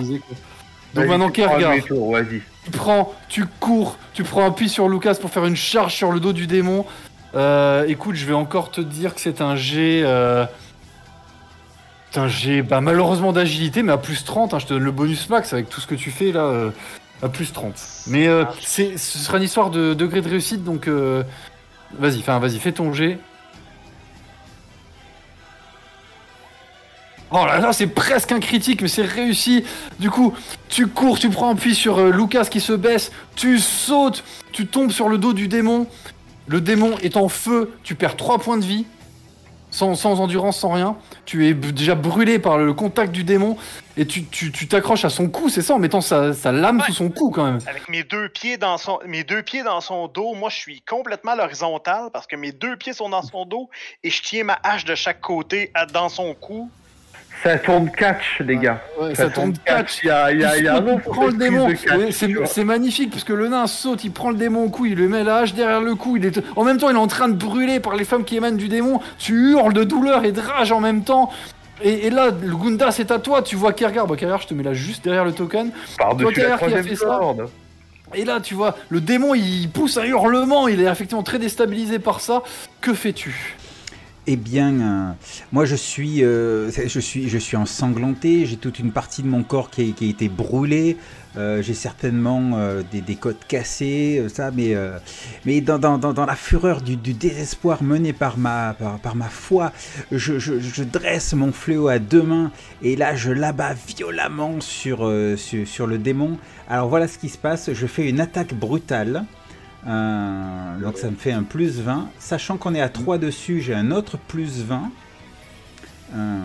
Donc maintenant, un Kergar, tu prends, tu cours, tu prends appui sur Lucas pour faire une charge sur le dos du démon. Euh, écoute, je vais encore te dire que c'est un G. Euh... C'est un G, bah, malheureusement d'agilité, mais à plus 30. hein, je te donne le bonus max avec tout ce que tu fais là, euh, à plus 30. Mais euh, c'est, ce sera une histoire de degré de réussite, donc euh, vas-y, vas-y, fais ton G. Oh là là, c'est presque un critique, mais c'est réussi. Du coup, tu cours, tu prends appui sur euh, Lucas qui se baisse, tu sautes, tu tombes sur le dos du démon. Le démon est en feu, tu perds 3 points de vie, sans, sans endurance, sans rien. Tu es déjà brûlé par le contact du démon et tu tu- tu t'accroches à son cou, c'est ça, en mettant sa, sa lame Ouais. sous son cou quand même. Avec mes deux pieds dans son, mes deux pieds dans son dos, moi je suis complètement à l'horizontale parce que mes deux pieds sont dans son dos et je tiens ma hache de chaque côté à- dans son cou. Ça tourne catch, les gars. Ouais, ça tombe catch. Il y a, il y a, il y a un Il nom prend pour le démon. c'est magnifique parce que le nain saute, il prend le démon au cou, il lui met la hache derrière le cou. Il est... En même temps, il est en train de brûler par les flammes qui émanent du démon. Tu hurles de douleur et de rage en même temps. Et, et là, le Gunda, c'est à toi. Tu vois Kergar. Bah, Kergar, je te mets là juste derrière le token. Par-dessus Toi, la Kerr, qui a troisième fait ça. corde. Et là, tu vois, le démon, il pousse un hurlement. Il est effectivement très déstabilisé par ça. Que fais-tu? Eh bien, euh, moi je suis, euh, je suis, je suis ensanglanté. J'ai toute une partie de mon corps qui a, été brûlée. Euh, j'ai certainement des, côtes cassées, ça, mais, mais dans, dans, dans, la fureur du, désespoir mené par ma, par, par ma foi, je, je, dresse mon fléau à deux mains et là je l'abats violemment sur, sur, sur le démon. Alors voilà ce qui se passe. Je fais une attaque brutale. Euh, donc ça me fait un plus 20. Sachant qu'on est à 3 dessus, j'ai un autre plus 20. Euh,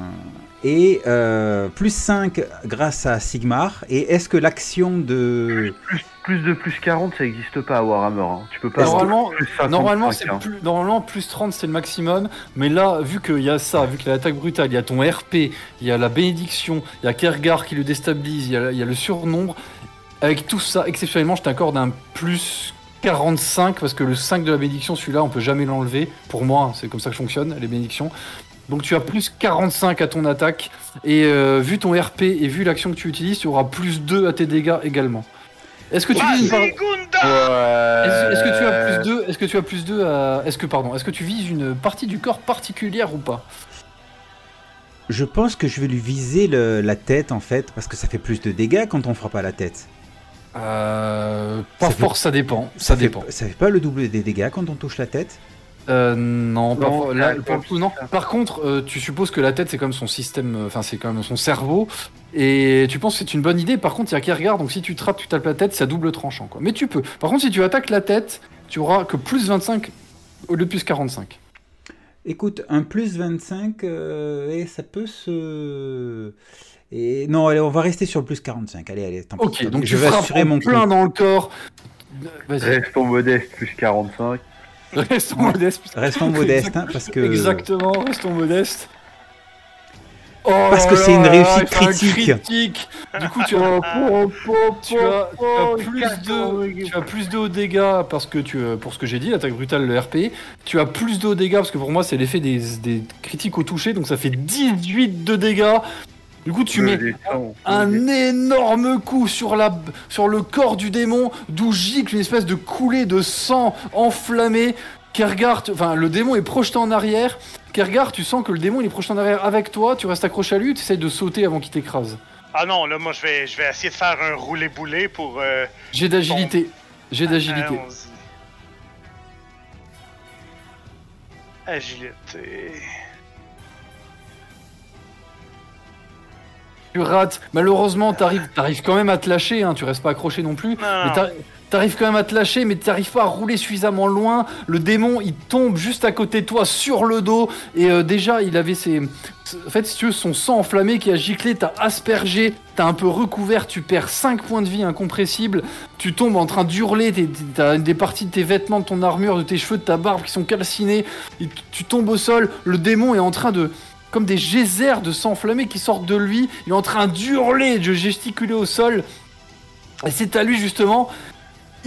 et euh, plus 5 grâce à Sigmar. Et est-ce que l'action de... Plus de plus 40, ça n'existe pas à Warhammer. hein. Tu peux pas Normalement, plus 55, Normalement, hein. plus, normalement, plus 30, c'est le maximum. Mais là, vu qu'il y a ça, vu qu'il y a l'attaque brutale, il y a ton RP, il y a la bénédiction, il y a Kergar qui le déstabilise, il y a, il y a le surnombre. Avec tout ça, exceptionnellement, je t'accorde un plus 45 parce que le 5 de la bénédiction, celui-là, on peut jamais l'enlever. Pour moi, hein, c'est comme ça que fonctionne, les bénédictions. Donc tu as plus 45 à ton attaque. Et euh, vu ton RP et vu l'action que tu utilises, tu auras plus 2 à tes dégâts également. Est-ce que tu vises une! Ouais. est-ce est-ce que tu as plus 2 Est-ce que tu as plus 2 à Est-ce que pardon Est-ce que tu vises une partie du corps particulière ou pas? Je pense que je vais lui viser le- la tête en fait, parce que ça fait plus de dégâts quand on frappe à la tête. Euh, Pas Ça fait- ça dépend. Ça fait- dépend. ça fait pas le double des dégâts quand on touche la tête? Euh, non, pas Non, for- là, là, pour le coup, non. Par contre, euh, tu supposes que la tête c'est comme son système, euh, enfin c'est quand même son cerveau, et tu penses que c'est une bonne idée. Par contre, il y a qui regarde, donc si tu te rates, tu tapes la tête, c'est à double tranchant quoi. Mais tu peux. Par contre, si tu attaques la tête, tu auras que plus 25 au lieu de plus 45. Écoute, un plus 25, euh, et ça peut se... Et non, allez, on va rester sur le plus 45. Allez, allez, tant pis, Ok, donc je vais assurer mon plein coup. dans le corps. Restons modestes, plus 45. restons modestes. Restons modestes, hein, parce que... Exactement, restons modestes. Oh Parce que c'est une réussite critique. critique. Du coup, tu as, tu as, tu as plus de, tu as plus de hauts dégâts parce que tu, euh, pour ce que j'ai dit, l'attaque brutale, le RP. Tu as plus de hauts dégâts parce que pour moi, c'est l'effet des, des critiques au toucher, donc ça fait 18 de dégâts. Du coup, tu mets un énorme coup sur, la, sur le corps du démon, d'où gicle une espèce de coulée de sang enflammé. Kergar, enfin le démon est projeté en arrière. Kergar, tu sens que le démon il est projeté en arrière avec toi. Tu restes accroché à lui, tu essayes de sauter avant qu'il t'écrase? Ah non, là, moi, je vais, je vais essayer de faire un roulé-boulé pour. Euh, J'ai d'agilité. J'ai d'agilité. allons-y. Agilité. Tu rates. Malheureusement, t'arrives, t'arrives quand même à te lâcher. Hein, tu restes pas accroché non plus. Mais t'arrives quand même à te lâcher, mais t'arrives pas à rouler suffisamment loin. Le démon, il tombe juste à côté de toi sur le dos. Et euh, déjà, il avait ses. En fait, si tu veux, son sang enflammé qui a giclé, t'as aspergé, t'as un peu recouvert, tu perds 5 points de vie incompressibles. Tu tombes en train d'hurler, t'as des parties de tes vêtements, de ton armure, de tes cheveux, de ta barbe qui sont calcinés. Et tu tombes au sol, le démon est en train de. Comme des geysers de sang enflammé qui sortent de lui. Il est en train d'hurler, de gesticuler au sol. Et c'est à lui justement.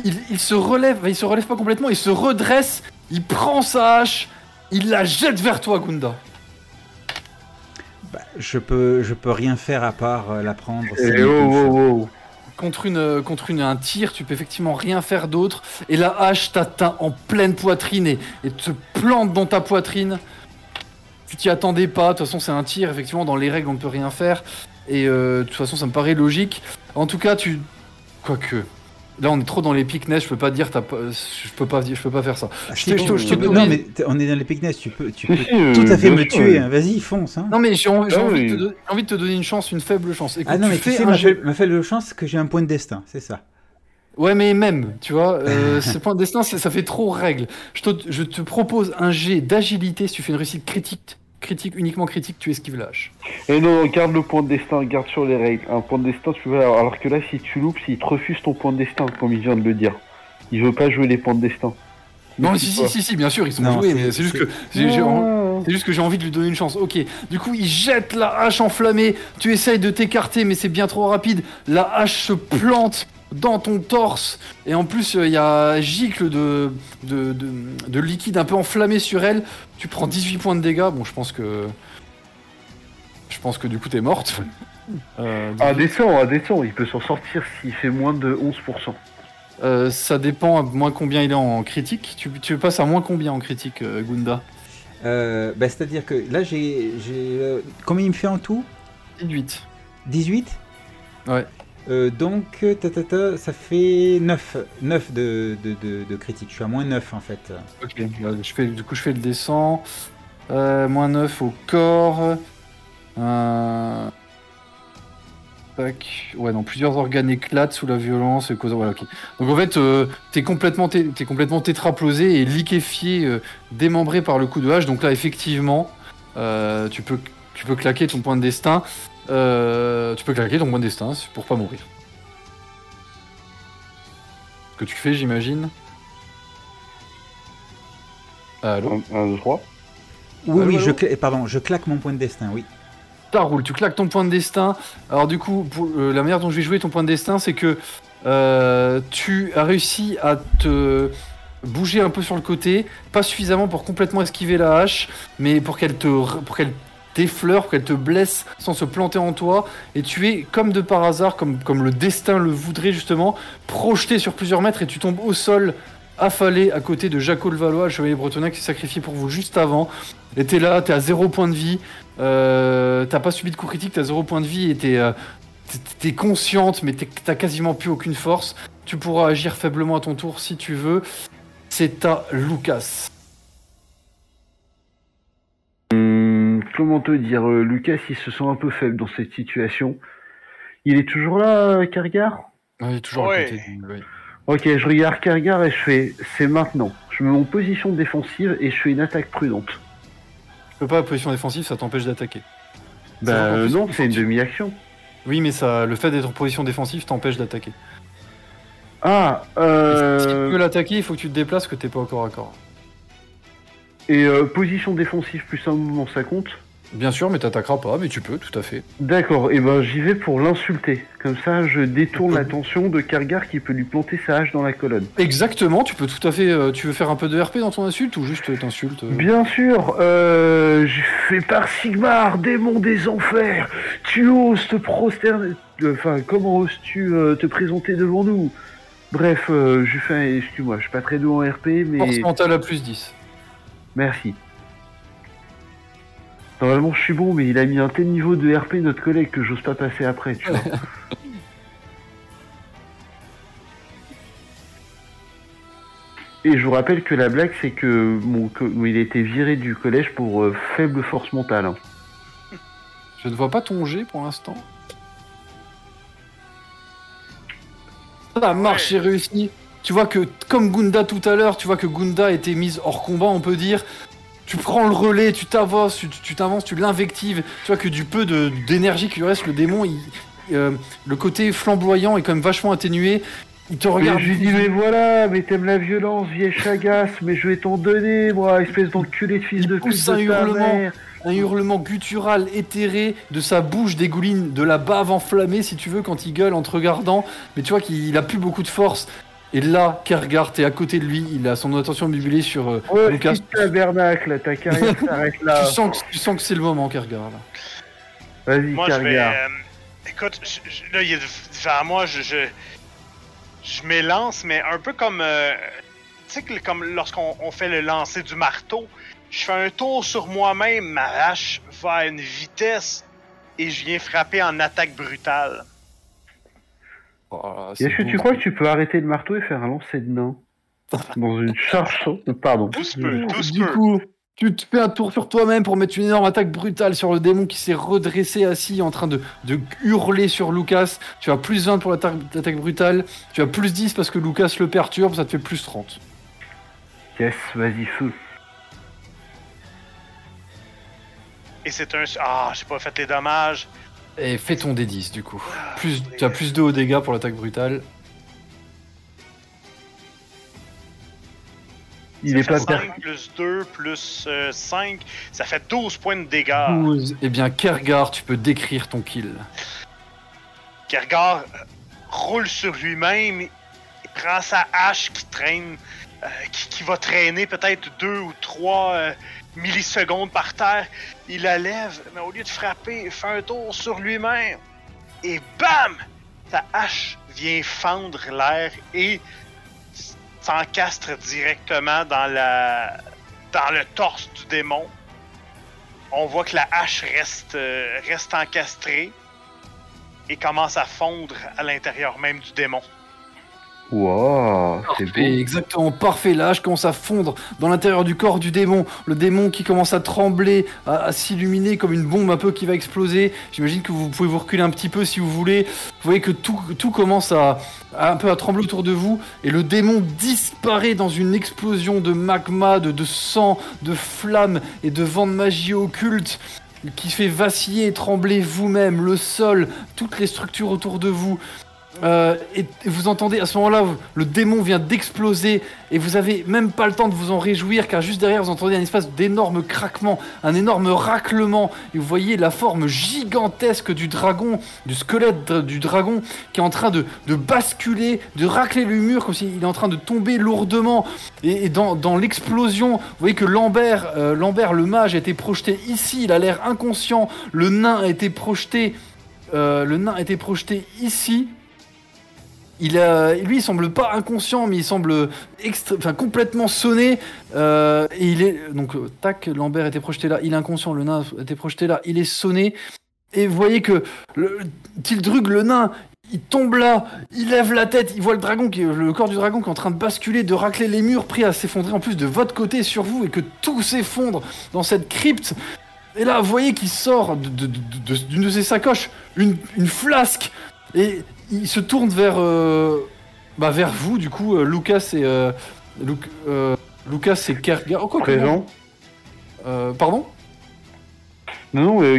Il, il se relève, il se relève pas complètement, il se redresse, il prend sa hache, il la jette vers toi, Gunda. Bah, je peux, je peux rien faire à part euh, la prendre. Eh, c'est oh, oh, oh. Contre, une, euh, contre une, un tir, tu peux effectivement rien faire d'autre. Et la hache t'atteint en pleine poitrine et, et te plante dans ta poitrine. Tu t'y attendais pas. De toute façon, c'est un tir. Effectivement, dans les règles, on ne peut rien faire. Et euh, de toute façon, ça me paraît logique. En tout cas, tu. Quoique. Là, on est trop dans les piques-neige. Je peux pas dire. pas- Je peux pas. Je peux pas faire ça. Ah, Je te- bon, je te non, mais on est dans les Picness, tu peux, tu peux euh, tout à fait me tuer. hein. Vas-y, fonce. Hein. Non, mais j'ai envie, j'ai Ah envie, oui. de envie de te donner une chance, une faible chance. Écoute, ah non, mais tu sais, un ma, faible- ma faible chance, c'est que j'ai un point de destin, c'est ça. Ouais, mais même, tu vois, euh, ce point de destin, ça fait trop règle. Je te, je te propose un jet d'agilité. Si tu fais une réussite critique, critique uniquement critique, tu esquives la hache. Et non, garde le point de destin, garde sur les règles. Un point de destin, tu veux. Alors que là, si tu loupes, s'il te refuse ton point de destin, comme il vient de le dire, il veut pas jouer les points de destin. Non, Mais si, c'est si, si, si, bien sûr, ils sont Non, joués, c'est- mais c'est juste que j'ai- j'ai en- Ah. c'est juste que j'ai envie de lui donner une chance. Ok, du coup, il jette la hache enflammée. Tu essayes de t'écarter, mais c'est bien trop rapide. La hache se plante dans ton torse. Et en plus, euh, il y a un gicle de, de, de, de liquide un peu enflammé sur elle. Tu prends 18 points de dégâts. Bon, je pense que. Je pense que du coup, t'es morte. Euh, Ah, descend, ah, descend, il peut s'en sortir s'il fait moins de 11%. euh, ça dépend à moins combien il est en critique. Tu, tu passes à moins combien en critique, euh, Gunda? Euh, bah, C'est-à-dire que là, j'ai. j'ai, euh, combien il me fait en tout? 18. 18 Ouais. Euh, donc, euh, ça fait 9, 9 de, de, de, de critique. Je suis à moins 9 en fait. Ok, bah, du coup je fais le descend. Euh, moins 9 au corps. Tac. Ouais, non, plusieurs organes éclatent sous la violence. ok. Donc en fait, t'es complètement, complètement tétraplosé et liquéfié, démembré par le coup de hache. Donc là, effectivement, tu, peux, tu peux claquer ton point de destin. Euh, tu peux claquer ton point de destin pour pas mourir. Ce que tu fais, j'imagine. Allô 1, 2, 3. Oui, Allô, oui, je, allô cla- pardon, je claque mon point de destin, oui. Ça roule, tu claques ton point de destin. Alors du coup, pour, euh, la manière dont je vais jouer ton point de destin, c'est que euh, tu as réussi à te bouger un peu sur le côté, pas suffisamment pour complètement esquiver la hache, mais pour qu'elle te pour qu'elle t'effleure, qu'elle te blesse sans se planter en toi, et tu es comme de par hasard, comme, le destin le voudrait justement, projeté sur plusieurs mètres et tu tombes au sol affalé à côté de Jaco le Valois, le chevalier bretonnac qui s'est sacrifié pour vous juste avant. Et t'es là, t'es à zéro point de vie. Euh, t'as pas subi de coup critique, t'as zéro point de vie et t'es euh, t'es consciente, mais t'as quasiment plus aucune force. Tu pourras agir faiblement à ton tour si tu veux. C'est à Lucas. Comment te dire, euh, Lucas, il se sent un peu faible dans cette situation. Il est toujours là, euh, Kargar Ouais, il est toujours Ouais. à côté. ouais. Ok, je regarde Kargar et je fais, c'est maintenant. Je me mets en position défensive et je fais une attaque prudente. Tu peux pas position défensive, ça t'empêche d'attaquer. Bah encore euh, non, c'est une demi-action. Oui, mais ça, le fait d'être en position défensive t'empêche d'attaquer. Ah, Et Si tu euh, veux l'attaquer, il faut que tu te déplaces, que t'es pas au corps à corps. et euh, position défensive plus un mouvement, ça compte? Bien sûr, mais t'attaqueras pas, mais tu peux, tout à fait. D'accord, et ben j'y vais pour l'insulter. Comme ça, je détourne Mhm. l'attention de Kargar qui peut lui planter sa hache dans la colonne. Exactement, tu peux tout à fait. euh, tu veux faire un peu de RP dans ton insulte ou juste euh, t'insultes euh Bien sûr, euh, je fais par Sigmar, démon des enfers, tu oses te prosterner, enfin, comment oses-tu euh, te présenter devant nous? Bref, euh, je fais, excuse-moi, je suis pas très doué en RP, mais Force mentale à plus 10. merci. Normalement, je suis bon, mais il a mis un tel niveau de RP, notre collègue, que j'ose pas passer après, tu vois. Et je vous rappelle que la blague, c'est que mon co- il a été viré du collège pour euh, faible force mentale. Hein. Je ne vois pas ton jet pour l'instant. Ah, Ça marche, j'ai réussi. Tu vois que, comme Gunda tout à l'heure, tu vois que Gunda était mise hors combat, on peut dire. Tu prends le relais, tu t'avances, tu- tu t'avances, tu l'invectives. Tu vois que du peu de- d'énergie qui lui reste, le démon, il- euh, le côté flamboyant est quand même vachement atténué. Il te Mais regarde. je lui dis, mais voilà, mais t'aimes la violence, vieille chagasse, mais je vais t'en donner, moi, espèce d'enculé de fils Il de pute un de ta hurlement. mère. Un hurlement guttural éthéré de sa bouche dégouline de la bave enflammée, si tu veux, quand il gueule en te regardant. Mais tu vois qu'il a plus beaucoup de force. Et là, Kergar, t'es à côté de lui, il a son attention bibulée sur euh, Ouais, Lucas. tabernacle, ta carrière s'arrête là. Tu sens, que, tu sens que c'est le moment, Kergar. Là. Vas-y, Moi, je vais. Euh, écoute, je- je- là, il est devant moi, je. Je, je m'élance, mais un peu comme. euh, tu sais, que comme lorsqu'on on fait le lancer du marteau, je fais un tour sur moi-même, ma hache va à une vitesse et je viens frapper en attaque brutale. Oh, Et Est-ce que tu crois que tu peux arrêter le marteau et faire un lancer de nain Dans une charge Pardon. Se Du coup, tu te fais un tour sur toi-même pour mettre une énorme attaque brutale sur le démon qui s'est redressé assis en train de, de hurler sur Lucas. Tu as plus 20 pour l'attaque l'attaque brutale. Tu as plus 10 parce que Lucas le perturbe, ça te fait plus 30. Yes, vas-y, feu. Et c'est un. Ah, j'ai pas fait les dommages. Et fais ton D10 du coup. Plus, tu as plus 2 au dégâts pour l'attaque brutale. Il est pas Ça fait 5 plus 2 plus 5, ça fait 12 points de dégâts. 12. Eh bien, Kergar, tu peux décrire ton kill. Kergar euh, roule sur lui-même, il prend sa hache qui traîne, euh, qui, qui va traîner peut-être 2 ou 3 millisecondes par terre. Il la lève, mais au lieu de frapper, il fait un tour sur lui-même. Et bam! Sa hache vient fendre l'air et s'encastre directement dans la dans le torse du démon. On voit que la hache reste, euh, reste encastrée et commence à fondre à l'intérieur même du démon. Wow, c'est beau. exactement, parfait. La hache commence à fondre dans l'intérieur du corps du démon. Le démon qui commence à trembler, à, à s'illuminer comme une bombe un peu qui va exploser. J'imagine que vous pouvez vous reculer un petit peu si vous voulez. Vous voyez que tout, tout commence à, à un peu à trembler autour de vous. Et le démon disparaît dans une explosion de magma, de, de sang, de flammes et de vent de magie occulte qui fait vaciller et trembler vous-même, le sol, toutes les structures autour de vous. Euh, et vous entendez à ce moment-là, le démon vient d'exploser et vous avez même pas le temps de vous en réjouir car juste derrière vous entendez un espace d'énorme craquement, un énorme raclement et vous voyez la forme gigantesque du dragon, du squelette du dragon qui est en train de, de basculer, de racler le mur comme s'il est en train de tomber lourdement et, dans l'explosion, vous voyez que Lambert, euh, Lambert le mage a été projeté ici, il a l'air inconscient, le nain a été projeté, euh, le nain a été projeté ici. Il lui, il semble pas inconscient, mais il semble extra- complètement sonné. euh, et il est donc euh, tac, Lambert était projeté là, il est inconscient, le nain était projeté là, il est sonné. Et vous voyez que Tildrug, le nain, il tombe là, il lève la tête, il voit le dragon, qui, le corps du dragon qui est en train de basculer, de racler les murs, prêt à s'effondrer en plus de votre côté sur vous, et que tout s'effondre dans cette crypte. Et là, vous voyez qu'il sort de- de- d'une de, ses sacoches une, une flasque, et il se tourne vers, euh, bah, vers vous, du coup, euh, Lucas et euh, Luc- euh, Lucas et Kergar. Oh, quoi. Présent. Pardon Non, non, euh,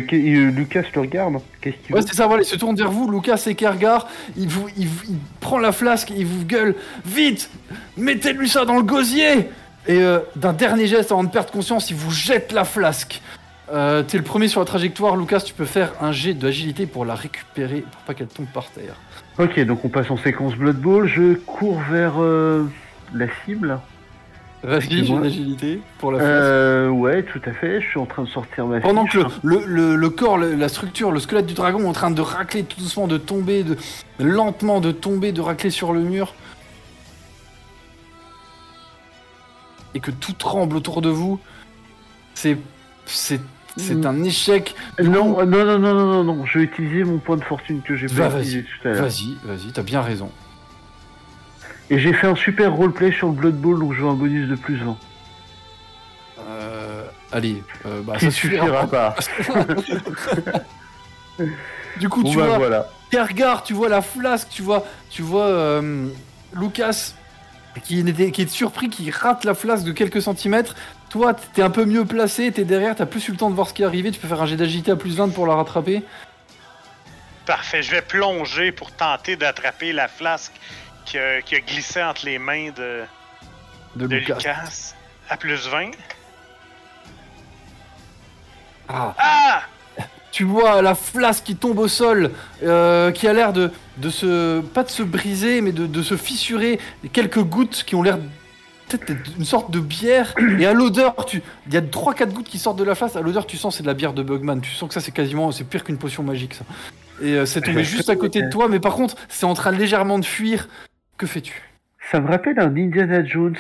Lucas le regarde. Qu'est-ce qu'il Ouais, c'est ça, voilà, il se tourne vers vous, Lucas et Kergar, il, vous, il, il prend la flasque, il vous gueule Vite Mettez-lui ça dans le gosier Et euh, d'un dernier geste, avant de perdre conscience, il vous jette la flasque. Euh, T'es le premier sur la trajectoire, Lucas, tu peux faire un jet d'agilité pour la récupérer, pour pas qu'elle tombe par terre. Ok, donc on passe en séquence Blood Bowl. Je cours vers euh, la cible. Vas-y, Excuse-moi. d'agilité pour la flasque. Euh, ouais, tout à fait. Je suis en train de sortir ma Pendant que fiche. le, le, le- le corps, le- la structure, le squelette du dragon est en train de racler tout doucement, de tomber, de, lentement de tomber, de racler sur le mur. Et que tout tremble autour de vous. C'est. C'est. C'est Mm. un échec. Non, non, non, non, non, non, non. Je vais utiliser mon point de fortune que j'ai pas utilisé tout à l'heure. Vas-y, vas-y, t'as bien raison. Et j'ai fait un super roleplay sur le Blood Bowl, donc je veux un bonus de plus 20. Euh, allez, euh, bah, ça suffira pas. Du coup, Bon tu bah vois, voilà. Kergar, tu vois la flasque, tu vois, tu vois euh, Lucas qui, qui est surpris, qui rate la flasque de quelques centimètres. Toi, t'es un peu mieux placé, t'es derrière, t'as plus eu le temps de voir ce qui est arrivé. Tu peux faire un jet d'agilité à plus 20 pour la rattraper. Parfait, je vais plonger pour tenter d'attraper la flasque qui a, qui a glissé entre les mains de, De, de Lucas. Lucas. À plus 20. Ah, Ah! tu vois la flasque qui tombe au sol, euh, qui a l'air de, de se. pas de se briser, mais de, de se fissurer. Quelques gouttes qui ont l'air une sorte de bière. Et à l'odeur, tu il y a 3-4 gouttes qui sortent de la flasque. À l'odeur, tu sens c'est de la bière de Bugman. Tu sens que ça, c'est quasiment. c'est pire qu'une potion magique, ça. Et euh, c'est tombé juste à côté de toi, mais par contre, c'est en train légèrement de fuir. Que fais-tu? Ça me rappelle un Indiana Jones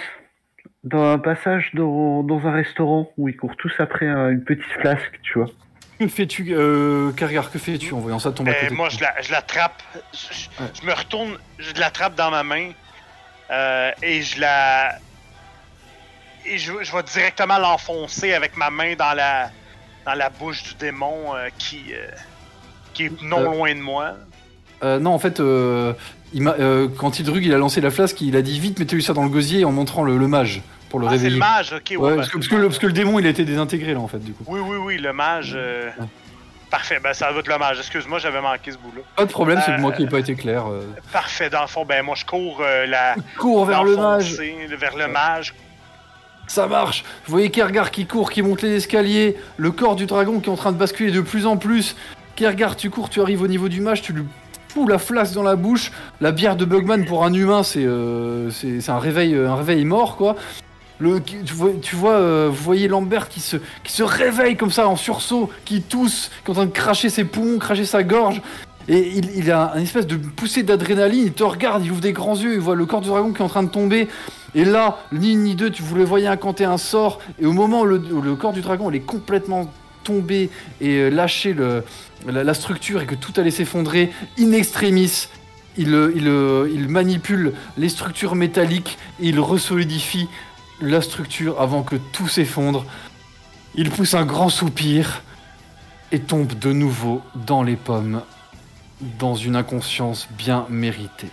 dans un passage dans, dans un restaurant où ils courent tous après un- une petite flasque, tu vois. Que fais-tu, euh, Kargar Que fais-tu en voyant ça tomber à côté de moi, je la- je l'attrape. Je, je- Ouais. je me retourne, je l'attrape dans ma main. euh, et je la. Et je, je vais directement l'enfoncer avec ma main dans la, dans la bouche du démon euh, qui, euh, qui est non Euh, loin de moi. Non, en fait, il quand Hildrug il a lancé la flasque, il a dit vite mettez-lui ça dans le gosier en montrant le, le mage pour le Ah, c'est réveiller. le mage, ok. ouais, Ouais, ben, parce, que, parce, que le, parce que le démon il a été désintégré là en fait du coup. Oui, oui, oui, le mage. Ouais. Parfait, ben ça va être le mage. Excuse-moi, j'avais manqué ce bout-là. Pas de problème, c'est que moi qui n'ai pas été clair. euh. Parfait, dans le fond, ben moi je cours la. Cours vers le mage, Vers le mage. Ça marche. Vous voyez Kergar qui court, qui monte les escaliers, le corps du dragon qui est en train de basculer de plus en plus. Kergar, tu cours, tu arrives au niveau du mage, tu lui fous la flasque dans la bouche. La bière de Bugman pour un humain, c'est euh, un réveil, un réveil mort quoi. Tu vois, euh, vous voyez Lambert qui se, qui se réveille comme ça en sursaut, qui tousse, qui est en train de cracher ses poumons, cracher sa gorge. Et il, il a une espèce de poussée d'adrénaline, il te regarde, il ouvre des grands yeux, il voit le corps du dragon qui est en train de tomber. Et là, ni ni deux, tu le voyez incanter un sort. Et au moment où le, corps du dragon est complètement tombé et euh, lâché la, structure et que tout allait s'effondrer, in extremis, il, euh, euh, il manipule les structures métalliques et il resolidifie la structure avant que tout s'effondre. Il pousse un grand soupir et tombe de nouveau dans les pommes, dans une inconscience bien méritée.